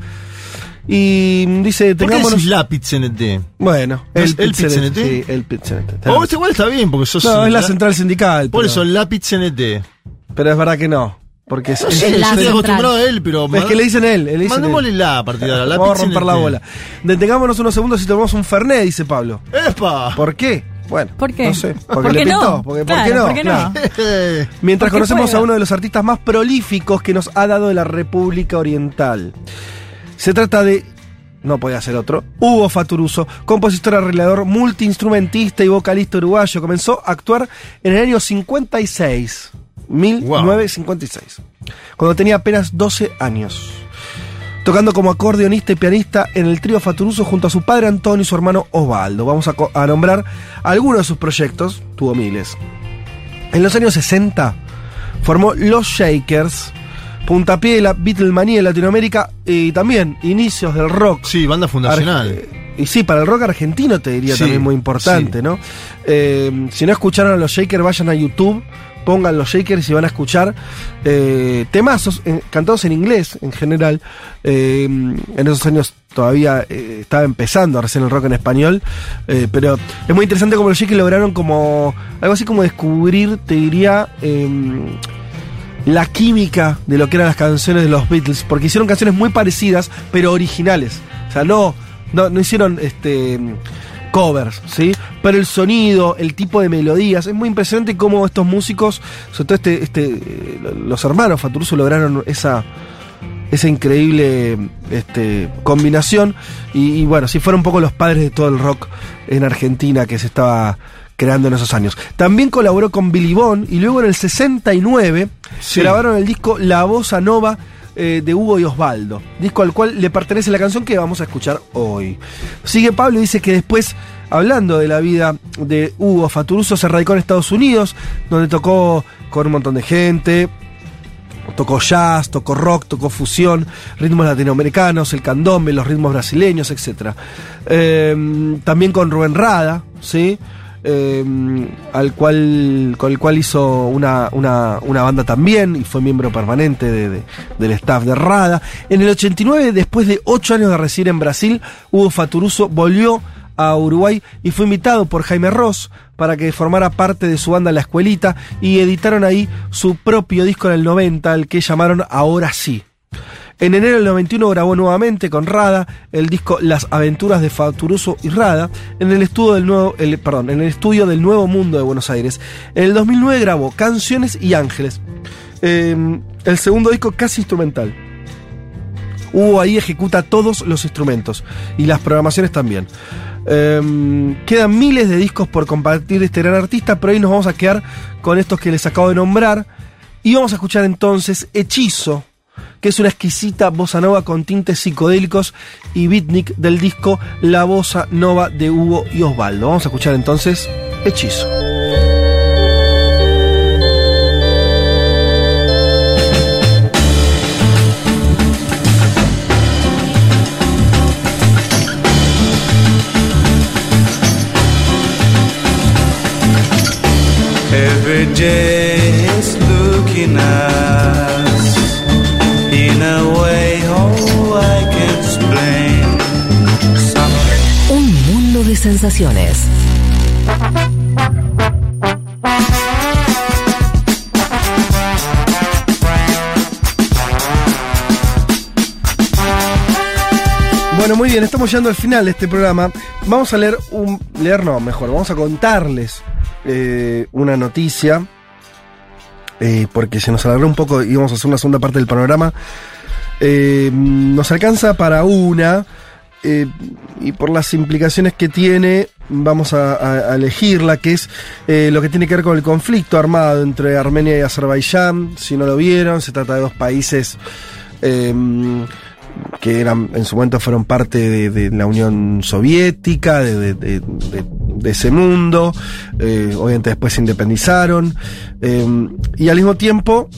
y dice, ¿Por qué tengámonos... decís la PIT-CNT? Bueno, ¿No es el PIT-CNT, PIT-CNT? Sí, el PIT-CNT. Oh, este igual está bien, porque sos. No, es la central sindical. Por pero- eso, la PIT-CNT. Pero es verdad que no. Porque es, No es- sé, es- estoy acostumbrado a él, pero. es que le dicen él. Le dicen Mandémosle él. la partida, la Vamos a romper la bola. Detengámonos unos segundos y tomamos un Fernet, dice Pablo. ¡Epa! ¿Por qué? Bueno, ¿Por qué? no sé. Porque ¿Por le qué pintó. no? Porque, Claro, ¿Por qué no? ¿por qué no? Claro. Mientras Porque conocemos juega. a uno de los artistas más prolíficos que nos ha dado la República Oriental. Se trata de no podía ser otro, Hugo Faturuso, compositor, arreglador, multiinstrumentista y vocalista uruguayo, comenzó a actuar en el año 56, 1956, cuando tenía apenas 12 años. Tocando como acordeonista y pianista en el trío Faturuso junto a su padre Antonio y su hermano Osvaldo. Vamos a, nombrar algunos de sus proyectos, tuvo miles. En los años 60 formó Los Shakers, puntapié de la Beatlemanía en Latinoamérica y también inicios del rock. Sí, banda fundacional. Arge- y sí, para el rock argentino te diría Sí, también muy importante, sí. ¿no? Eh, si no escucharon a los Shakers, vayan a YouTube, pongan los Shakers y van a escuchar eh, temazos eh, cantados en inglés en general. Eh, en esos años todavía eh, estaba empezando recién el rock en español, pero es muy interesante como los Shakers lograron como algo así como descubrir, te diría, em, la química de lo que eran las canciones de los Beatles, porque hicieron canciones muy parecidas, pero originales. O sea, no, no, no hicieron este covers, ¿sí? Pero el sonido, el tipo de melodías, es muy impresionante cómo estos músicos, sobre todo este, este, eh, los hermanos Faturuso lograron esa, esa increíble este, combinación. Y, y bueno, sí fueron un poco los padres de todo el rock en Argentina que se estaba creando en esos años. También colaboró con Billy Bond y luego en el 69 Sí. grabaron el disco La Bossa Nova eh, de Hugo y Osvaldo, disco al cual le pertenece la canción que vamos a escuchar hoy. Sigue Pablo y dice que después, hablando de la vida de Hugo Faturuso, se radicó en Estados Unidos, donde tocó con un montón de gente, Tocó jazz, tocó rock, tocó fusión, ritmos latinoamericanos, el candombe, los ritmos brasileños, etc. Eh, también con Rubén Rada, ¿sí? Eh, al cual, con el cual hizo una, una- una banda también y fue miembro permanente de- de- del staff de Rada. En el 89, después de ocho años de residir en Brasil, Hugo Faturuso volvió a Uruguay y fue invitado por Jaime Ross para que formara parte de su banda La Escuelita y editaron ahí su propio disco en el 90, el que llamaron Ahora sí. En enero del 91 grabó nuevamente con Rada el disco Las aventuras de Faturuso y Rada en el estudio del nuevo, el- perdón, en el estudio del Nuevo Mundo de Buenos Aires. En el 2009 grabó Canciones y Ángeles, eh, el segundo disco casi instrumental. Hugo ahí ejecuta todos los instrumentos y las programaciones también. Eh, quedan miles de discos por compartir este gran artista, pero hoy nos vamos a quedar con estos que les acabo de nombrar. Y vamos a escuchar entonces Hechizo, que es una exquisita bossa nova con tintes psicodélicos y beatnik del disco La Bossa Nova de Hugo y Osvaldo. Vamos a escuchar entonces Hechizo. Every day is looking sensaciones. Bueno, muy bien, estamos llegando al final de este programa. Vamos a leer un. Leer no, mejor, vamos a contarles eh, una noticia. eh, porque se nos alargó un poco y vamos a hacer una segunda parte del panorama. Eh, nos alcanza para una. Eh, y por las implicaciones que tiene, vamos a, elegirla, que es eh, lo que tiene que ver con el conflicto armado entre Armenia y Azerbaiyán. Si no lo vieron, se trata de dos países eh, que eran en su momento fueron parte de, la Unión Soviética, de, de- de- ese mundo, eh, obviamente después se independizaron, eh, y al mismo tiempo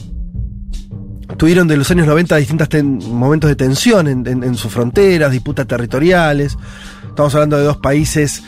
tuvieron de los años 90 distintos momentos de tensión en, sus fronteras, disputas territoriales, estamos hablando de dos países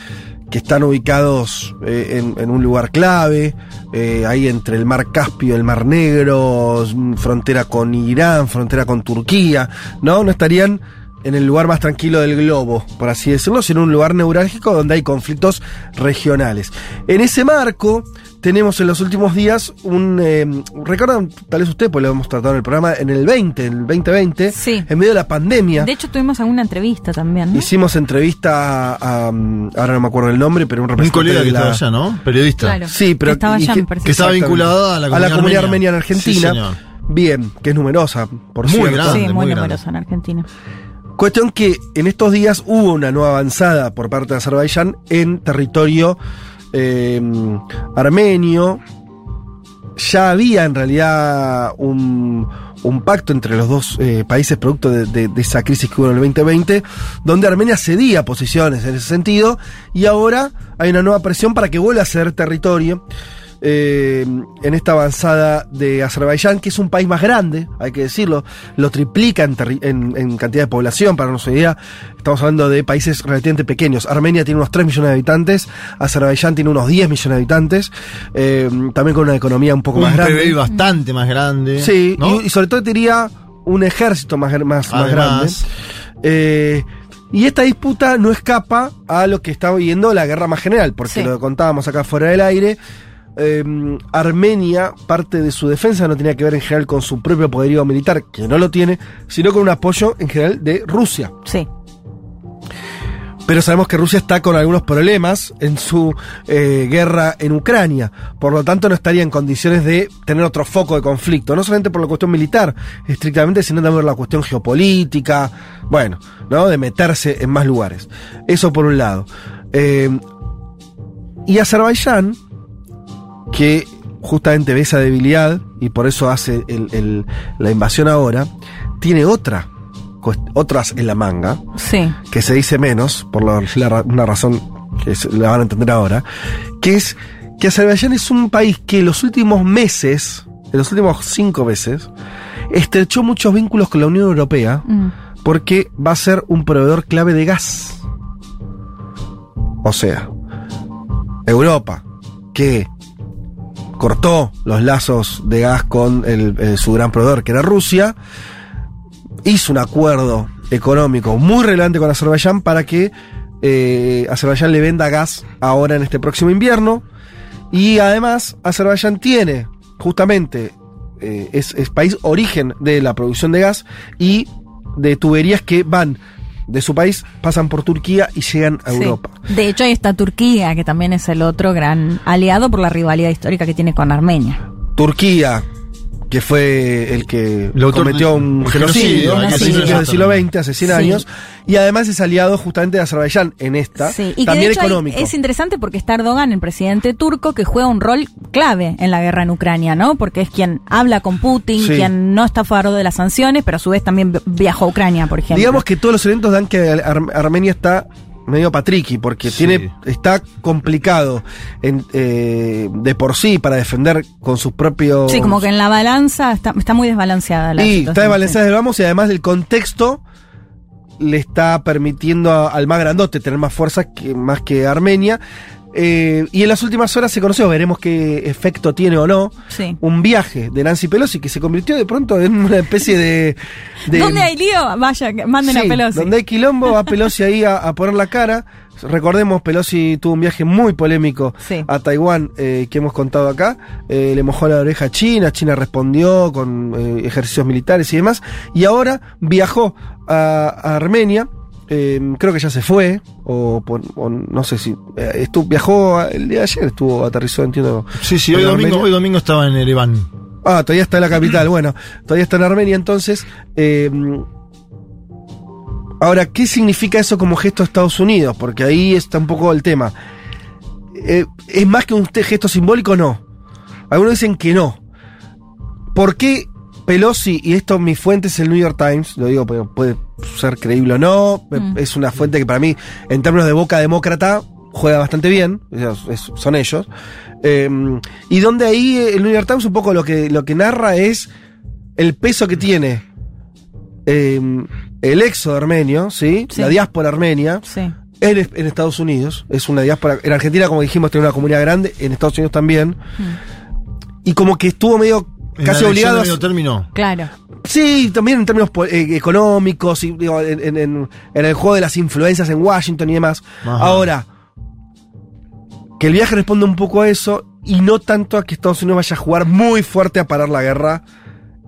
que están ubicados eh, en, un lugar clave, eh, ahí entre el mar Caspio el mar Negro, mm, frontera con Irán, frontera con Turquía, ¿no? No estarían en el lugar más tranquilo del globo, por así decirlo, sino un lugar neurálgico donde hay conflictos regionales. En ese marco tenemos en los últimos días un... Eh, Recuerdan, tal vez usted, pues lo hemos tratado en el programa, en el 20, en el 2020, Sí. en medio de la pandemia. De hecho, tuvimos alguna entrevista también. ¿no? Hicimos entrevista a, a, ahora no me acuerdo el nombre, pero un Un representante colega de que la- estaba allá, ¿no? Periodista. Claro. Sí, pero Que estaba allá, que- me parece. que estaba vinculado a la comunidad comunidad armenia. armenia en Sí, Argentina. señor. Bien, que es numerosa, por Muy cierto. grande. sí, muy muy grande. numerosa en Argentina. Cuestión que en estos días hubo una nueva avanzada por parte de Azerbaiyán en territorio eh, armenio. Ya había en realidad un, pacto entre los dos eh, países producto de, de- de esa crisis que hubo en el 2020, donde Armenia cedía posiciones en ese sentido, y ahora hay una nueva presión para que vuelva a ser territorio eh, en esta avanzada de Azerbaiyán, que es un país más grande, hay que decirlo, lo triplica en, terri- en- en cantidad de población, para darnos una idea, estamos hablando de países relativamente pequeños. Armenia tiene unos 3 millones de habitantes, Azerbaiyán tiene unos 10 millones de habitantes, eh, también con una economía un poco Un más grande. PBI bastante más grande. Sí, ¿no? y, y sobre todo diría un ejército más, más, más grande. Eh, y esta disputa no escapa a lo que está viendo la guerra más general, porque Sí. lo contábamos acá fuera del aire. Eh, Armenia, parte de su defensa no tenía que ver en general con su propio poderío militar, que no lo tiene, sino con un apoyo en general de Rusia. Sí. Pero sabemos que Rusia está con algunos problemas en su eh, guerra en Ucrania. Por lo tanto, no estaría en condiciones de tener otro foco de conflicto. No solamente por la cuestión militar, estrictamente, sino también por la cuestión geopolítica. Bueno, ¿no? De meterse en más lugares. Eso por un lado. Eh, y Azerbaiyán, que justamente ve esa debilidad y por eso hace el- el- la invasión ahora, tiene otra, otras en la manga Sí. que se dice menos, por la una razón que se- la van a entender ahora, que es que Azerbaiyán es un país que en los últimos meses, en los últimos cinco meses, estrechó muchos vínculos con la Unión Europea Mm. porque va a ser un proveedor clave de gas. O sea, Europa, que cortó los lazos de gas con el- eh, su gran proveedor, que era Rusia, hizo un acuerdo económico muy relevante con Azerbaiyán para que eh, Azerbaiyán le venda gas ahora en este próximo invierno. Y además, Azerbaiyán tiene justamente, eh, es, es país origen de la producción de gas y de tuberías que van de su país, pasan por Turquía y llegan a Sí. Europa. De hecho, ahí está Turquía, que también es el otro gran aliado por la rivalidad histórica que tiene con Armenia. Turquía, que fue el que autor cometió de- un genocidio a principios del siglo. XX, hace 100 Sí. años, y además es aliado justamente de Azerbaiyán en esta, Sí, y que también de hecho ahí económico. es interesante porque está Erdogan, el presidente turco, que juega un rol clave en la guerra en Ucrania, ¿no? Porque es quien habla con Putin, Sí. quien no está a favor de las sanciones, pero a su vez también vi- viajó a Ucrania, por ejemplo. Digamos que todos los eventos dan que Ar- Armenia está medio patriqui, porque Sí. tiene, está complicado en, eh, de por sí para defender con sus propios... Sí, como que en la balanza está, está muy desbalanceada la situación. está desbalanceada del vamos y además del contexto le está permitiendo a- al más grandote tener más fuerza que, más que Armenia. Eh, y en las últimas horas se conoció, veremos qué efecto tiene o no, Sí. un viaje de Nancy Pelosi que se convirtió de pronto en una especie de... de ¿Dónde hay lío? Vaya, manden Sí, a Pelosi. Donde hay quilombo, va Pelosi ahí a, a poner la cara. Recordemos, Pelosi tuvo un viaje muy polémico Sí. a Taiwán eh, que hemos contado acá. Eh, le mojó la oreja a China, China respondió con eh, ejercicios militares y demás. Y ahora viajó a, a Armenia. Eh, creo que ya se fue, o, no sé si. eh, estuvo, viajó el día de ayer, estuvo, aterrizó, entiendo. Sí, sí, hoy domingo, hoy domingo estaba en Ereván. Ah, todavía está en la capital. Bueno, todavía está en Armenia, entonces. eh, ahora, ¿qué significa eso como gesto de Estados Unidos? Porque ahí está un poco el tema. Eh, ¿Es más que un gesto simbólico? No. Algunos dicen que no. ¿Por qué Pelosi, y esto mi fuente es el New York Times, lo digo, pero puede ser creíble o no, Mm. es una fuente que para mí, en términos de boca demócrata, juega bastante bien, es- son ellos. Eh, y donde ahí eh, el New York Times un poco lo que, lo que narra es el peso que tiene eh, el éxodo armenio, ¿sí? Sí. La diáspora armenia Sí. en, en Estados Unidos. Es una diáspora. En Argentina, como dijimos, tiene una comunidad grande, en Estados Unidos también. Y como que estuvo medio casi la elección obligado de a. medio término. Claro. Sí, también en términos eh, económicos, y, digo, en, en- en- en el juego de las influencias en Washington y demás. Ajá. Ahora, que el viaje responde un poco a eso y no tanto a que Estados Unidos vaya a jugar muy fuerte a parar la guerra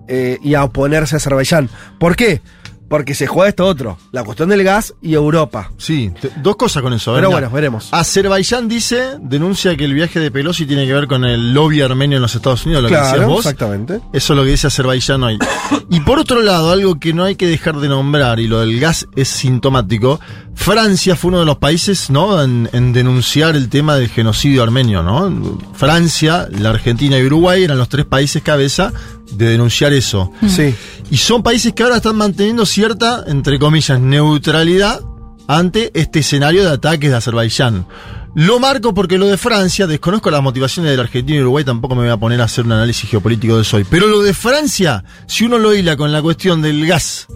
eh, y a oponerse a Azerbaiyán. ¿Por qué? Porque se juega esto otro, la cuestión del gas y Europa. Sí, te- dos cosas con eso. Pero bueno, veremos. Azerbaiyán dice, denuncia que el viaje de Pelosi tiene que ver con el lobby armenio en los Estados Unidos, lo que decías Claro, vos. exactamente. Eso es lo que dice Azerbaiyán hoy. Y por otro lado, algo que no hay que dejar de nombrar, y lo del gas es sintomático, Francia fue uno de los países, ¿no?, en, en denunciar el tema del genocidio armenio, ¿no? Francia, la Argentina y Uruguay eran los tres países cabeza de denunciar eso. Sí. Y son países que ahora están manteniendo cierta, entre comillas, neutralidad ante este escenario de ataques de Azerbaiyán. Lo marco porque lo de Francia, desconozco las motivaciones de la Argentina y Uruguay, tampoco me voy a poner a hacer un análisis geopolítico de eso hoy. Pero lo de Francia, si uno lo hila con la cuestión del gas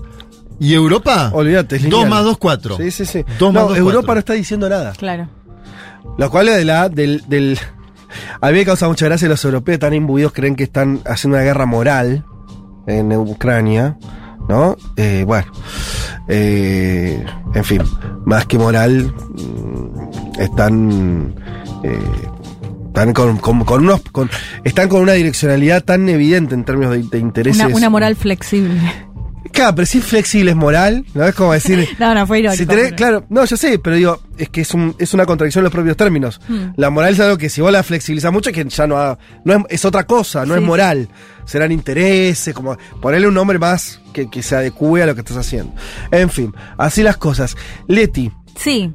y Europa, Olvídate, es 2 lineal. más 2, 4. Sí, sí, sí. Dos más dos, Europa cuatro. no está diciendo nada. Claro. Lo cual es de la, del, del. A mí me causa mucha gracia los europeos tan imbuidos creen que están haciendo una guerra moral en Ucrania, ¿no? Eh, bueno, eh, en fin, más que moral, mm, están. eh, están con, unos. con- están con una direccionalidad tan evidente en términos de, intereses. Una moral flexible. Claro, pero si es flexible es moral, ¿no? Es como decir. No, no, fue irónico. Si tenés- pero- claro, no, yo sé, pero digo, es que es, un, es una contradicción en los propios términos. Hmm. La moral es algo que si vos la flexibilizás mucho, es que ya no, ha- no es, es otra cosa, no Sí, es sí. moral. Serán intereses, como ponerle un nombre más que, que se adecue a lo que estás haciendo. En fin, así las cosas. Leti, Sí.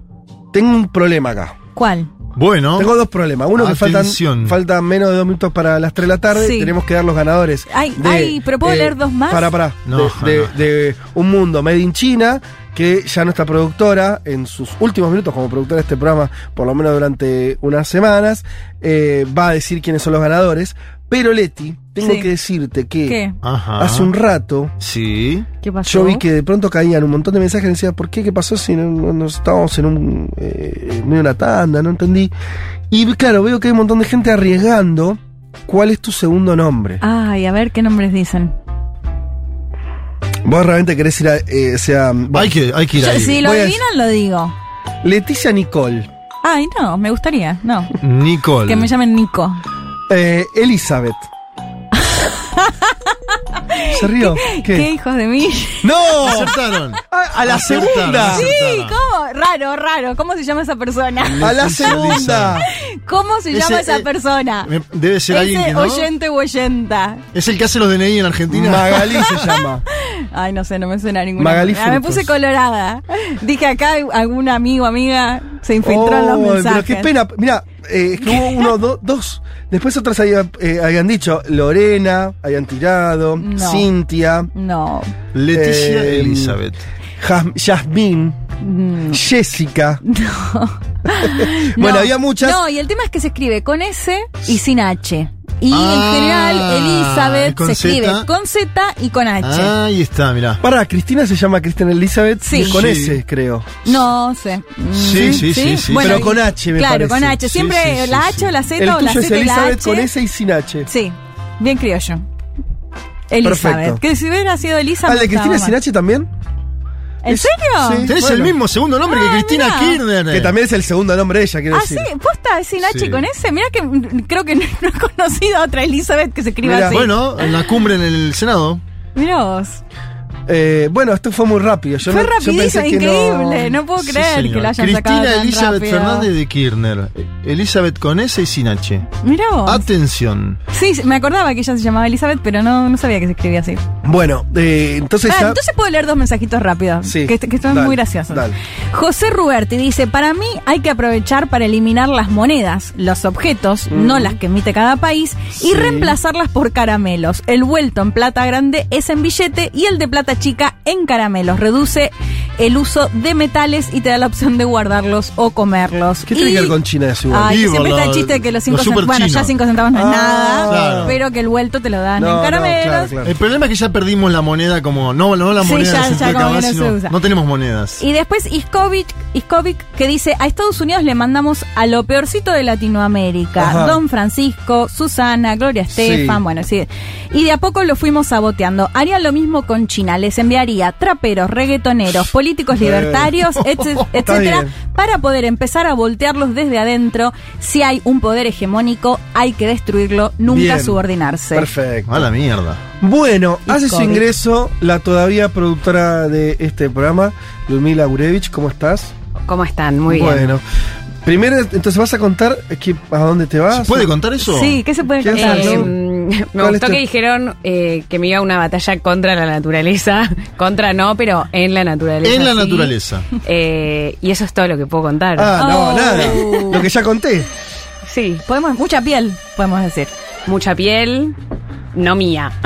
tengo un problema acá. ¿Cuál? Bueno, Tengo dos problemas. Uno que faltan, faltan menos de dos minutos para las tres de la tarde. Sí. Tenemos que dar los ganadores. Ay, ay, pero ¿puedo leer dos más? Para, para. No, de, no. de- de Un Mundo Made in China, que ya nuestra productora, en sus últimos minutos como productora de este programa, por lo menos durante unas semanas, eh, va a decir quiénes son los ganadores. Pero Leti, tengo Sí. que decirte que hace un rato Sí. ¿Qué pasó? yo vi que de pronto caían un montón de mensajes y decía, ¿por qué? ¿Qué pasó si no, no- no estábamos en un eh, en medio de una tanda? No entendí. Y claro, veo que hay un montón de gente arriesgando. ¿Cuál es tu segundo nombre? Ay, a ver qué nombres dicen. Vos realmente querés ir a. eh, sea, bueno, Hay que, hay que ir Yo, ahí. si lo Voy a- adivinan, lo digo. Leticia Nicole. Ay, no, me gustaría. No. Nicole. Que me llamen Nico. Eh, Elizabeth. ¿Se rió? ¿Qué? ¿Qué hijos de mí? ¡No! Acertaron. A, a la Acertaron, segunda. Sí, acertaron. ¿cómo? Raro, raro. ¿Cómo se llama esa persona? A la segunda. ¿Cómo se Ese, llama esa eh, persona? Debe ser alguien que no. oyente u oyenta. Es el que hace los DNI en Argentina. Magalí se llama. Ay, no sé, no me suena a ninguna. Magalí Ah, me puse colorada. Dije acá algún amigo amiga se infiltró en los Oh, mensajes. Pero qué pena. Mira, eh, es que hubo uno, do- dos. Después otras habían, eh, habían dicho Lorena, habían tirado, No. Cintia, No. Leticia Eh, Elizabeth. Jas- Yasmín, Mm, Jessica. No. Bueno, No. había muchas. No, y el tema es que se escribe con S y sin H. Y Ah, en general, Elizabeth ¿con se escribe con Z y con H. Ah, ahí está, mirá. Para, Cristina se llama Cristina Elizabeth Sí. y con Sí. S, creo. No sé. Mm, Sí, sí, sí, sí. Pero y- con H, me Claro, parece. con H. Siempre sí, sí, la. H o la Z El o la tuyo es Z y la Elizabeth H. con S y sin H. Sí, bien criollo. Elizabeth. Perfecto. Que si hubiera sido Elizabeth. ¿Ah, el de Cristina sin H también? ¿En Es- serio? sí. Tenés Bueno. el mismo segundo nombre que Ah, Cristina mirá. Kirchner. Que también es el segundo nombre de ella, quiero Ah, decir. sí, posta, es sin H Sí. con S. Mira que creo que no, no he conocido a otra Elizabeth que se escriba Mirá. así. Bueno, en la cumbre en el Senado. Mira vos. Eh, bueno, esto fue muy rápido. Yo Fue no- yo rapidísimo, que increíble. No, puedo creer que lo hayan Cristina sacado tan Elizabeth rápido. Fernández de Kirchner. Elizabeth con S y sin H. Mira vos. Atención. Sí, me acordaba que ella se llamaba Elizabeth, pero no, no sabía que se escribía así. Bueno, eh, entonces Ah, ya. entonces puedo leer dos mensajitos rápidos. Sí, Que, que están dale, muy graciosos. dale. José Ruberti dice: Para mí hay que aprovechar para eliminar las monedas, los objetos, no las que emite cada país, Mm. Sí. y reemplazarlas por caramelos. El vuelto en plata grande es en billete y el de plata chica en caramelos. Reduce el uso de metales y te da la opción de guardarlos o comerlos. ¿Qué tiene Y- que ver con China de su Ay, Y que siempre está el chiste de que los 5 lo centavos. Bueno, ya chino. 5 centavos no es Ah, nada, claro. pero que el vuelto te lo dan No, en no, caramelos. claro, claro. El problema es que ya perdimos la moneda como. No, no la Sí, moneda ya- centro ya de como no se sino- usa. no tenemos monedas. Y después Iskovic, Iskovic que dice, a Estados Unidos le mandamos a lo peorcito de Latinoamérica. Ajá. Don Francisco, Susana, Gloria Estefan, Sí. bueno, sí. Y de a poco lo fuimos saboteando. Haría lo mismo con China. Les enviaría traperos, reggaetoneros, políticos libertarios, etcétera, para poder empezar a voltearlos desde adentro. Si hay un poder hegemónico, hay que destruirlo, nunca Bien. subordinarse. Perfecto. A la mierda. Bueno, Y hace su ingreso la todavía productora de este programa, Ludmila Gurevich. ¿Cómo estás? ¿Cómo están? Muy bien. Bueno, primero, entonces vas a contar que- a dónde te vas. ¿Se puede contar eso? Sí, ¿qué se puede ¿Qué contar? Eh, me ¿Cuál gustó que dijeron eh, que me iba a una batalla contra la naturaleza. contra no, pero en la naturaleza. En la sí. naturaleza. Eh, y eso es todo lo que puedo contar. Ah, no, Oh. nada. Lo que ya conté. Sí, Podemos, mucha piel, podemos decir. mucha piel, no mía.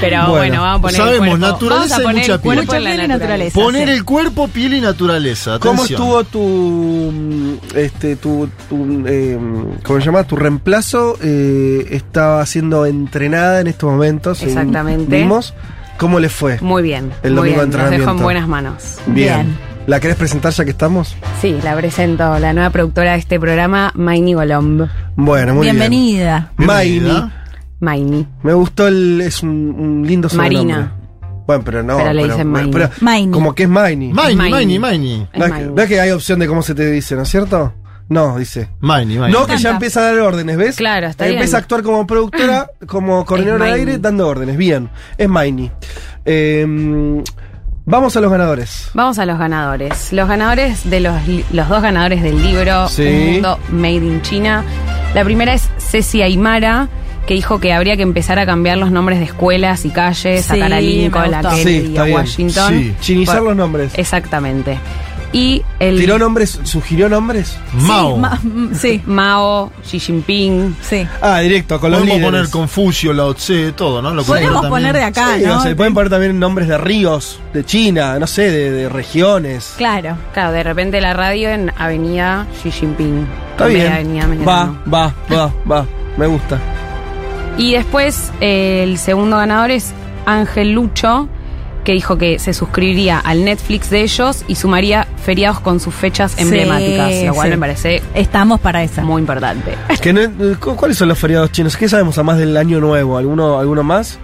pero Bueno, bueno, vamos a poner sabemos, el cuerpo. naturaleza vamos a y mucha el cuerpo piel. Mucha piel y naturaleza. Poner sí. el cuerpo, piel y naturaleza. ¿Cómo estuvo tu, este, tu, tu, eh, ¿cómo se llama? Tu reemplazo eh, estaba siendo entrenada en estos momentos. Exactamente. Vimos. ¿Cómo le fue? Muy bien. El muy domingo de bien. Nos dejo en entrenamiento. buenas manos. Bien. ¿La querés presentar ya que estamos? Sí, la presento, la nueva productora de este programa, Maini Golomb. Bueno, muy Bienvenida. bien. Maini. Bienvenida. Maini. Me gustó el. Es un, un lindo Marina. Bueno, pero no. Pero le dicen Maini. pero- Maini. Como que es Maini. Maini, Maini. Maini, Maini. Es No es, que, Maini. hay opción de cómo se te dice, ¿no es cierto? No, dice. Maini, Maini. No, que ya empieza a dar órdenes, ¿ves? Claro, está Empieza bien. a actuar como productora, como coordinadora de Maini. aire, dando órdenes. Bien, es Maini. Eh, vamos a los ganadores. Vamos a los ganadores. Los ganadores de los, los dos ganadores del libro Sí. Un Mundo Made in China. La primera es Ceci Aymara, que dijo que habría que empezar a cambiar los nombres de escuelas y calles, Sí, sacar a Lincoln, a. Sí, Kennedy, está a bien. Washington. Sí. Chinizar Por- los nombres. Exactamente. Y el ¿Tiró nombres? ¿Sugirió nombres? Mao. Sí, ma- mm, sí, Mao, Xi Jinping. sí. Ah, directo, con los Podemos líderes. poner Confucio, Lao Tse, todo, ¿no? Lo que Podemos poner de acá, Sí, ¿no? o sea, pueden poner también nombres de ríos, de China, no sé, de, de regiones. Claro. Claro, de repente la radio en Avenida Xi Jinping. Está bien. Avenida Va, va, va, va. Me gusta. Y después eh, el segundo ganador es Ángel Lucho, que dijo que se suscribiría al Netflix de ellos y sumaría feriados con sus fechas Sí, emblemáticas, lo cual sí. me parece Estamos para esa. muy importante. Que no- ¿cu- ¿Cuáles son los feriados chinos? ¿Qué sabemos a más del año nuevo? ¿Alguno, alguno más?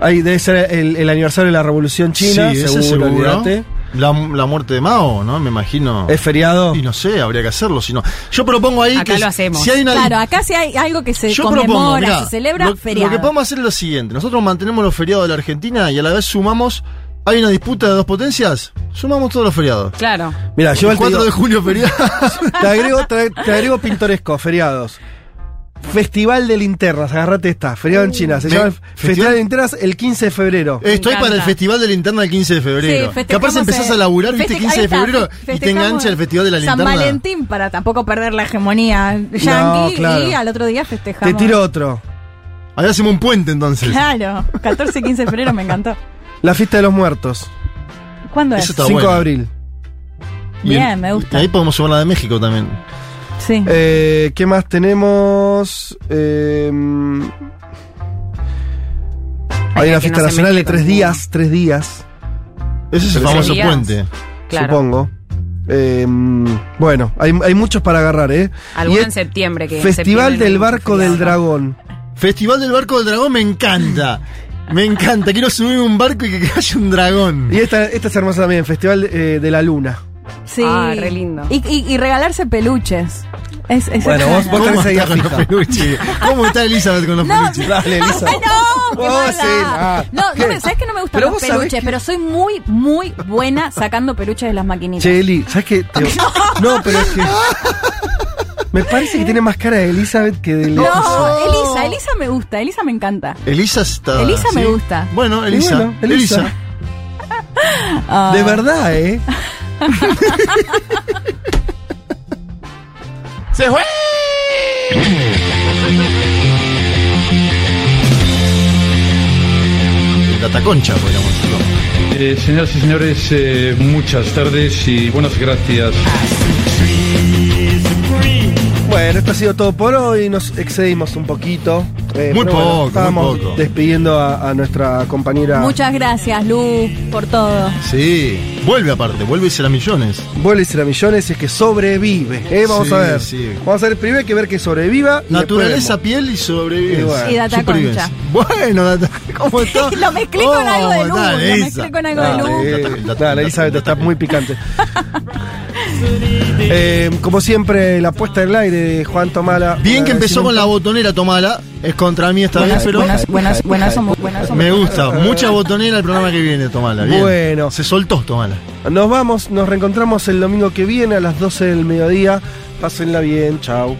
Ahí debe ser el, el aniversario de la Revolución China, sí, ese seguro, seguro. olvídate. La, la muerte de Mao, ¿no? Me imagino. ¿Es feriado? Y no sé, habría que hacerlo. Si no. Yo propongo ahí Acá que lo hacemos. si hay una Claro, acá si hay algo que se Yo conmemora, propongo, mirá, se celebra, lo, feriado. lo que podemos hacer es lo siguiente. Nosotros mantenemos los feriados de la Argentina y a la vez sumamos. ¿Hay una disputa de dos potencias? Sumamos todos los feriados. Claro. Mira, yo el te 4 digo- de julio feriado. Te agrego, te, te agrego pintoresco, feriados. Festival de linternas, agarrate esta, feriado en China. Se Me- llama festival- Festival de linternas el 15 de febrero. Estoy para el. Festival de Linterna el 15 de febrero. Sí, Capaz empezás eh, a laburar, viste, feste- 15 de febrero y te engancha el Festival de la San Linterna. Valentín para tampoco perder la hegemonía yanqui claro. y al otro día Te festejamos. tiro otro. Ahí hacemos un puente entonces. Claro, 14 y 15 de febrero me encantó. La fiesta de los muertos, ¿Cuándo es? Eso está 5 bueno. de abril. Bien, en- me gusta. y ahí podemos sumar la de México también. Sí. Eh, ¿Qué más tenemos? Eh, hay Ay, una fiesta no nacional de tres días, tres días, Ese es el famoso días. puente. Claro. supongo. Eh, bueno, hay, hay muchos para agarrar, ¿eh? Alguno en septiembre. Que Festival septiembre del Barco del. Dragón. Festival del Barco del Dragón me encanta. Me encanta. Quiero subir un barco y que haya un dragón. Y esta, esta es hermosa también, Festival eh, de la Luna. Sí. Ah, re lindo. Y, y- y regalarse peluches. Es, es Bueno, vos- vos ¿Cómo con los peluches? ¿Cómo está Elizabeth con los No, peluches? Dale, Elisa. ¡Ay, no! ¡Qué Vos mala! sí, ah, no, no me- ¿sabes que no me gustan Pero los peluches? que- Pero soy muy, muy buena sacando peluches de las maquinitas. Che, Eli, ¿sabes qué? Te- No, pero es que. Me parece que tiene más cara de Elizabeth que de No, Leticia. Elisa, Elisa me gusta, Elisa me encanta. Elisa está. Elisa me gusta. Bueno, Elisa. bueno, Elisa. Elisa. Ah. De verdad, ¿eh? ¡Se fue! La taconcha, podríamos decirlo. Eh, señoras y señores, eh, muchas tardes y buenas gracias. Bueno, esto ha sido todo por hoy. Nos excedimos un poquito. Eh, muy, poco, bueno, muy poco. despidiendo a, nuestra compañera. Muchas gracias, Lu, por todo. Sí, vuelve aparte, vuelve y será millones. Vuelve y será millones, es que sobrevive. ¿eh? Vamos a ver. Vamos a ver primero hay que ver que sobreviva. Naturaleza, piel y sobrevive. Bueno, y, data concha. Bueno, data, ¿cómo está? lo mezclé con algo de oh, Lu. Lo mezclé con algo de Lu. Elizabeth, está muy picante. Eh, como siempre, la puesta del aire de Juan Tomala. Bien que empezó con la botonera Tomala es contra mí, está buenas, bien, pero. Buenas, buenas, buenas, somos, buenas. Me gusta. Mucha botonera el programa que viene, Tomala. Bueno. Se soltó, Tomala. Nos vamos, nos reencontramos el domingo que viene a las 12 del mediodía. Pásenla bien, chao.